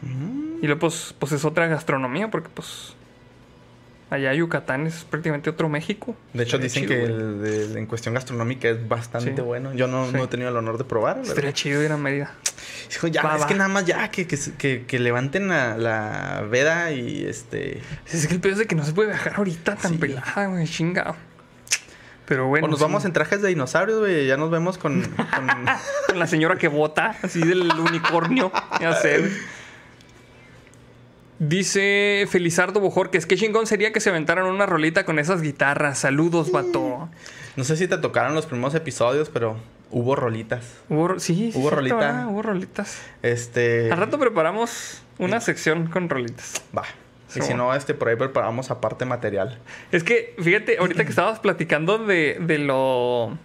Mm. Y luego, pues, pues es otra gastronomía, porque, pues. Allá Yucatán es prácticamente otro México. De hecho, Estaría dicen chido, que el de- en cuestión gastronómica es bastante Sí. bueno. Yo no, Sí. no he tenido el honor de probar. Estaría verdad. chido ir a Mérida. Hijo, ya, Va, es va. que nada más ya que, que, se- que- que levanten la, la veda y este. Es que el peor es de que no se puede viajar ahorita tan Sí. pelada, güey. Chingado. Pero bueno. o nos vamos en trajes de dinosaurios, güey. Ya nos vemos con. con- [laughs] Con la señora que vota, así del unicornio. Ya sé. Dice Felizardo Bojor que es que chingón sería que se aventaran una rolita con esas guitarras. Saludos, vato. no sé si te tocaron los primeros episodios, pero hubo rolitas. Hubo, sí, sí, Hubo rolita. ¿verdad? Hubo rolitas. Este. Al rato preparamos una sección con rolitas. Va. Y Sí, si no, este, por ahí preparamos aparte material. Es que, fíjate, ahorita que estabas platicando de, de lo.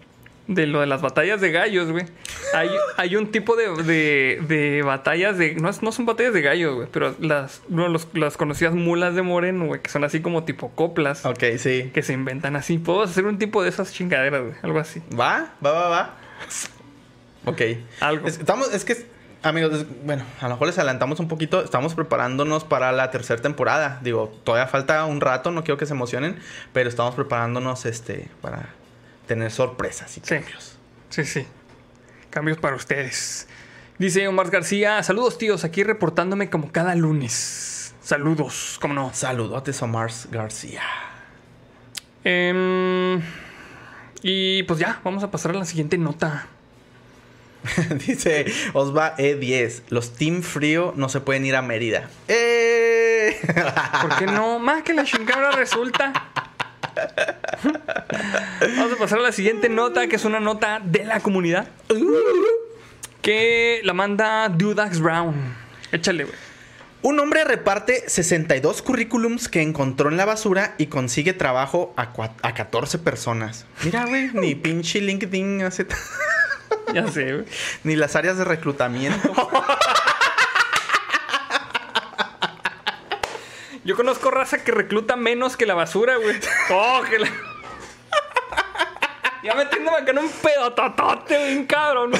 De lo de las batallas de gallos, güey. Hay, hay un tipo de, de, de batallas de. No, es- no son batallas de gallos, güey. Pero las, no, los- las conocidas mulas de moreno, güey. Que son así como tipo coplas. Ok, sí. Que se inventan así. Podemos hacer un tipo de esas chingaderas, güey. Algo así. ¿Va? ¿Va, va, va? Ok. Algo. Es, estamos, es que, amigos, bueno, a lo mejor les adelantamos un poquito. Estamos preparándonos para la tercera temporada. Digo, todavía falta un rato, no quiero que se emocionen, pero estamos preparándonos este para tener sorpresas y Sí. cambios. Sí, sí. Cambios para ustedes. Dice Omar García. Saludos, tíos. Aquí reportándome como cada lunes. Saludos, cómo no. Saludotes, Omar García. Em, y pues ya, vamos a pasar a la siguiente nota. [laughs] Dice Osva E10. Los Team Frío no se pueden ir a Mérida. ¡Eh! ¿Por qué no? [laughs] Más que la chingada resulta. Vamos a pasar a la siguiente nota, que es una nota de la comunidad. Que la manda Dudax Brown. Échale, güey. Un hombre reparte 62 currículums que encontró en la basura y consigue trabajo a, a 14 personas. Mira, güey, ni [laughs] pinche LinkedIn hace... Ya sé, güey. ni las áreas de reclutamiento. [laughs] Yo conozco raza que recluta menos que la basura, güey. [laughs] Oh, que la- ya metiéndome acá en un pedototote, bien cabrón.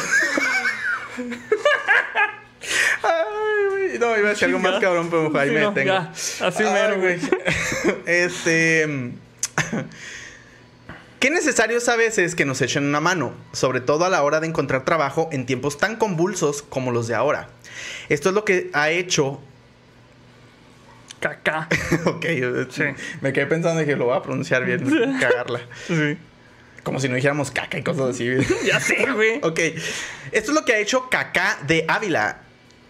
Ay, güey. No, iba a decir algo más cabrón, pero ahí Sí, me no, detengo. ya, así Ay, mero, güey. [laughs] este. [laughs] Qué necesario es a veces que nos echen una mano, sobre todo a la hora de encontrar trabajo en tiempos tan convulsos como los de ahora. Esto es lo que ha hecho. Caca. [laughs] ok, Sí. me quedé pensando dije, lo voy a pronunciar bien, cagarla. [laughs] Sí. Como si no dijéramos caca y cosas así. [laughs] Ya sé, güey. Ok. Esto es lo que ha hecho Kaká de Ávila,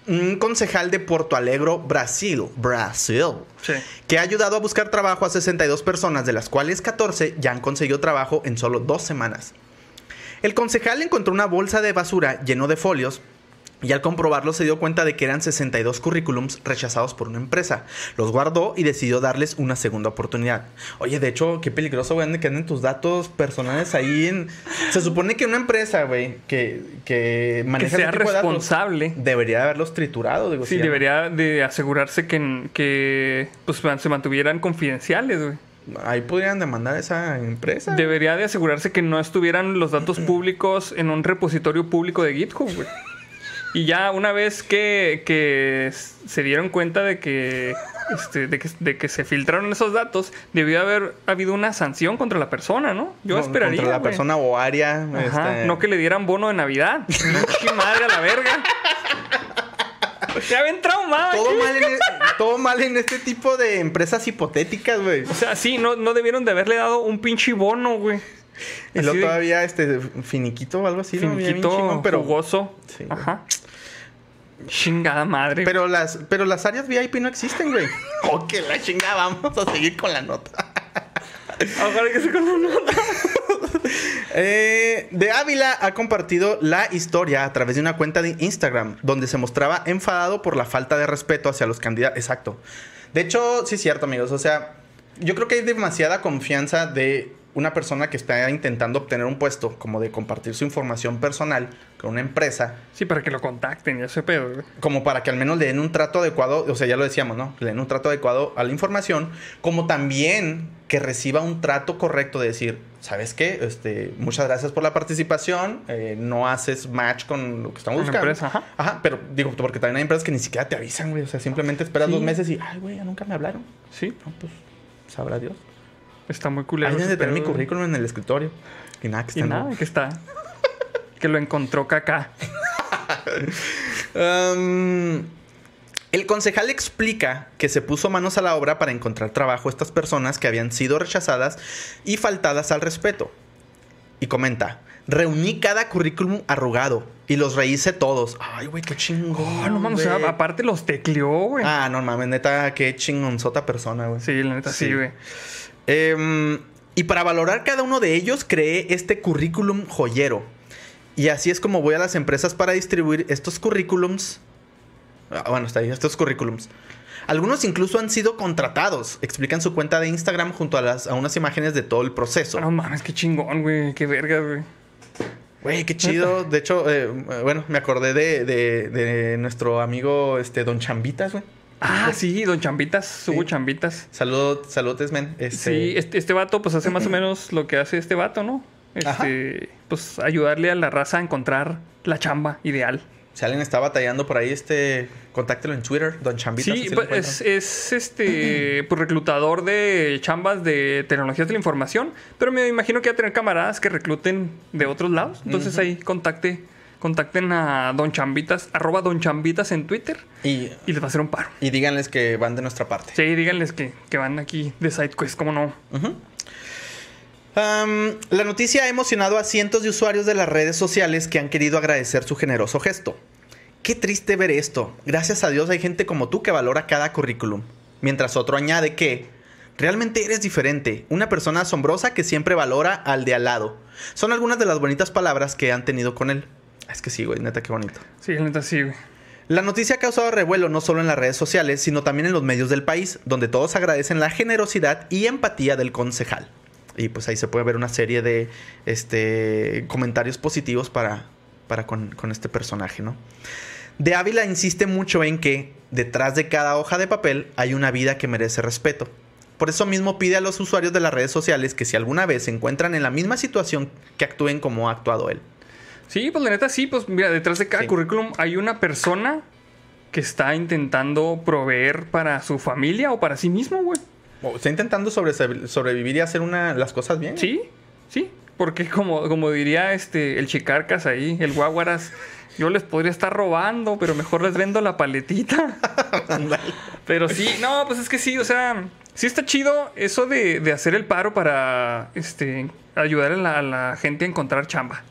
un concejal de Porto Alegre, Brasil. Brasil. Sí. Que ha ayudado a buscar trabajo a 62 personas, de las cuales 14 ya han conseguido trabajo en solo dos semanas. El concejal encontró una bolsa de basura lleno de folios y al comprobarlo se dio cuenta de que eran 62 currículums rechazados por una empresa. Los guardó y decidió darles una segunda oportunidad. Oye, de hecho, qué peligroso, güey, que anden tus datos personales ahí en... Se supone que una empresa, güey, que, que Que maneja sea ese tipo de datos, responsable. debería haberlos triturado, digo. Sí, si ya no- debería de asegurarse que, que pues, se mantuvieran confidenciales, güey. Ahí podrían demandar a esa empresa. Debería de asegurarse que no estuvieran los datos públicos en un repositorio público de GitHub, güey. Y ya una vez que, que se dieron cuenta de que, este, de que de que se filtraron esos datos, debió haber habido una sanción contra la persona, ¿no? Yo esperaría. Contra la persona o área. Ajá, este, no que le dieran bono de Navidad. [laughs] Pinche madre a la verga. Ya ven traumada. Todo mal, en, e- todo mal en este tipo de empresas hipotéticas, güey. O sea, sí, no, no debieron de haberle dado un pinche bono, güey. Y luego todavía este finiquito o algo así, ¿no? Bien Finiquito, chingón, pero, jugoso. Sí, güey. Chingada madre. pero las pero las áreas VIP no existen, güey. [laughs] Oh, que la chingada, vamos a seguir con la nota. [laughs] Ojalá que se con una nota. [laughs] Eh, de Ávila ha compartido la historia a través de una cuenta de Instagram donde se mostraba enfadado por la falta de respeto hacia los candidatos. Exacto. De hecho, sí es cierto, amigos. O sea, yo creo que hay demasiada confianza de una persona que está intentando obtener un puesto, como de compartir su información personal con una empresa, Sí, para que lo contacten, ya ese pedo, como para que al menos le den un trato adecuado, o sea, ya lo decíamos, ¿no? Le den un trato adecuado a la información, como también que reciba un trato correcto de decir, ¿sabes qué? Este, muchas gracias por la participación, eh, no haces match con lo que estamos buscando. empresa, ajá. pero digo, porque también hay empresas que ni siquiera te avisan, güey, o sea, simplemente esperas Sí. dos meses y, ay, güey, ya nunca me hablaron. Sí, No, pues, sabrá Dios. Está muy culero. Ahí deben de ese tener mi güey. currículum en el escritorio. Y nada, que Y está nada, nuevo. que está. que lo encontró caca. [laughs] Um, el concejal explica que se puso manos a la obra para encontrar trabajo a estas personas que habían sido rechazadas y faltadas al respeto. Y comenta, reuní cada currículum arrugado y los rehice todos. Ay, güey, qué chingón. Oh, no mames, o sea, güey. aparte los tecleó, güey. Ah, no mames, neta, qué chingonzota persona, güey. Sí, la neta sí, Sí. Em, y para valorar cada uno de ellos, creé este currículum joyero. Y así es como voy a las empresas para distribuir estos currículums. Ah, bueno, está ahí, estos currículums. Algunos incluso han sido contratados. Explican su cuenta de Instagram junto a, las, a unas imágenes de todo el proceso. No mames, qué chingón, güey. Qué verga, güey. Güey, qué chido. De hecho, eh, bueno, me acordé de, de- de nuestro amigo este, Don Chambitas, güey. Ah, sí, don Chambitas, Hugo Chambitas. Salud, saludos, men. Este, Sí, este, este vato, pues hace más o menos lo que hace este vato, ¿no? Este, pues ayudarle a la raza a encontrar la chamba ideal. Si alguien está batallando por ahí, este, contáctelo en Twitter, Don Chambitas. Sí, pues, es, es, este pues reclutador de chambas de tecnologías de la información, pero me imagino que va a tener camaradas que recluten de otros lados. Entonces ahí contacte, contacten a Don Chambitas, arroba Don Chambitas en Twitter Y, y les va a hacer un paro. y díganles que van de nuestra parte. Sí, díganles que, que van aquí de SideQuest, ¿cómo no? La noticia ha emocionado a cientos de usuarios de las redes sociales que han querido agradecer su generoso gesto. Qué triste ver esto. Gracias a Dios hay gente como tú que valora cada currículum. Mientras otro añade que realmente eres diferente, una persona asombrosa que siempre valora al de al lado. Son algunas de las bonitas palabras que han tenido con él. Es que sí, güey, neta, qué bonito. Sí, la neta sí, güey. La noticia ha causado revuelo no solo en las redes sociales, sino también en los medios del país, donde todos agradecen la generosidad y empatía del concejal. Y pues ahí se puede ver una serie de este, comentarios positivos para, para con, con este personaje, ¿no? De Ávila insiste mucho en que detrás de cada hoja de papel hay una vida que merece respeto. Por eso mismo pide a los usuarios de las redes sociales que si alguna vez se encuentran en la misma situación, que actúen como ha actuado él. Sí, pues la neta sí, pues mira, detrás de cada Sí. currículum hay una persona que está intentando proveer para su familia o para sí mismo, güey. O está intentando sobre- sobrevivir y hacer una, las cosas bien. Sí, sí, porque como, como diría este el Chicarcas ahí, el Guaguaras, yo les podría estar robando, pero mejor les vendo la paletita. [laughs] pero sí, no, pues es que sí, o sea, sí está chido eso de, de hacer el paro para este ayudar a la, a la gente a encontrar chamba.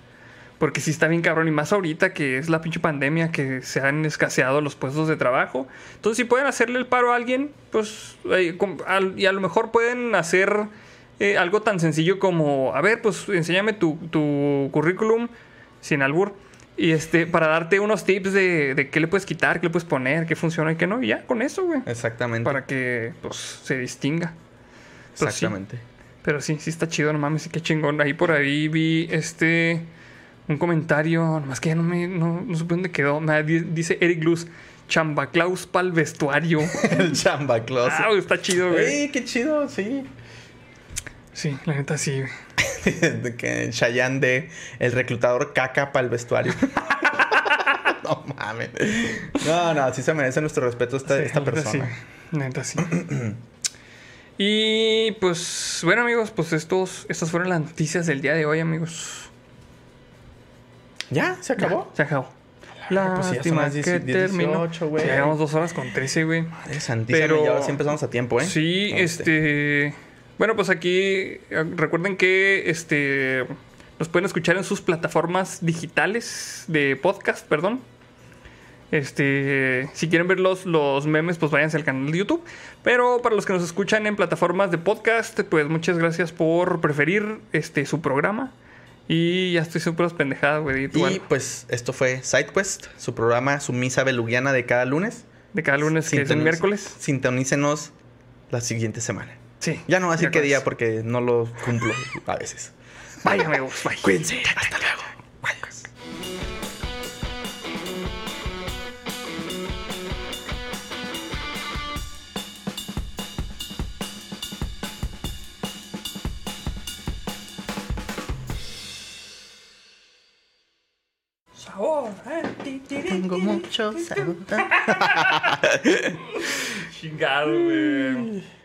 Porque sí está bien cabrón, y más ahorita que es la pinche pandemia, que se han escaseado los puestos de trabajo. Entonces, si pueden hacerle el paro a alguien, pues, eh, al- y a lo mejor pueden hacer eh, algo tan sencillo como, a ver, pues, enséñame tu, tu currículum, sin albur, y este, para darte unos tips de, de qué le puedes quitar, qué le puedes poner, qué funciona y qué no, y ya, con eso, güey. Exactamente. Para que, pues, se distinga. Pues sí. Exactamente. Pero sí, sí está chido, no mames, sí, qué chingón. Ahí por ahí vi este un comentario, nomás que ya no me no, no supe dónde quedó. Me di- dice Eric Luz, Chamba Claus pa'l vestuario. [laughs] El chamba closet. ah, está chido, güey. ¡Ey, qué chido! Sí. Sí, la neta sí, güey. [laughs] Que Chayanne de el reclutador caca para el vestuario. [laughs] no mames. No, no, sí se merece nuestro respeto esta, Sí, esta la neta persona. sí, neta sí. [clears throat] y pues, bueno, amigos, pues estos, estas fueron las noticias del día de hoy, amigos. ¿Ya? ¿Se acabó? Ya, se acabó. pues sí, ya son Lástima las 10, que 10, terminó. 18, güey. Sí, llevamos dos horas con 13, güey. Madre santísima, Pero- y ahora sí empezamos a tiempo, ¿eh? Sí, No, este. Bueno, pues aquí eh, recuerden que este nos pueden escuchar en sus plataformas digitales de podcast, perdón. Este, si quieren ver los, los memes, pues váyanse al canal de YouTube. Pero para los que nos escuchan en plataformas de podcast, pues muchas gracias por preferir este su programa. Y ya estoy súper pendejadas, güey. Y pues esto fue SideQuest, su programa, su misa belugiana de cada lunes. De cada lunes, que es miércoles. Sintonícenos la siguiente semana. Sí. Ya no voy a decir qué día porque no lo cumplo a veces. Vaya, amigos. Bye. Cuídense. Hasta luego. Tengo mucho sabor. [laughs] Chingado, güey.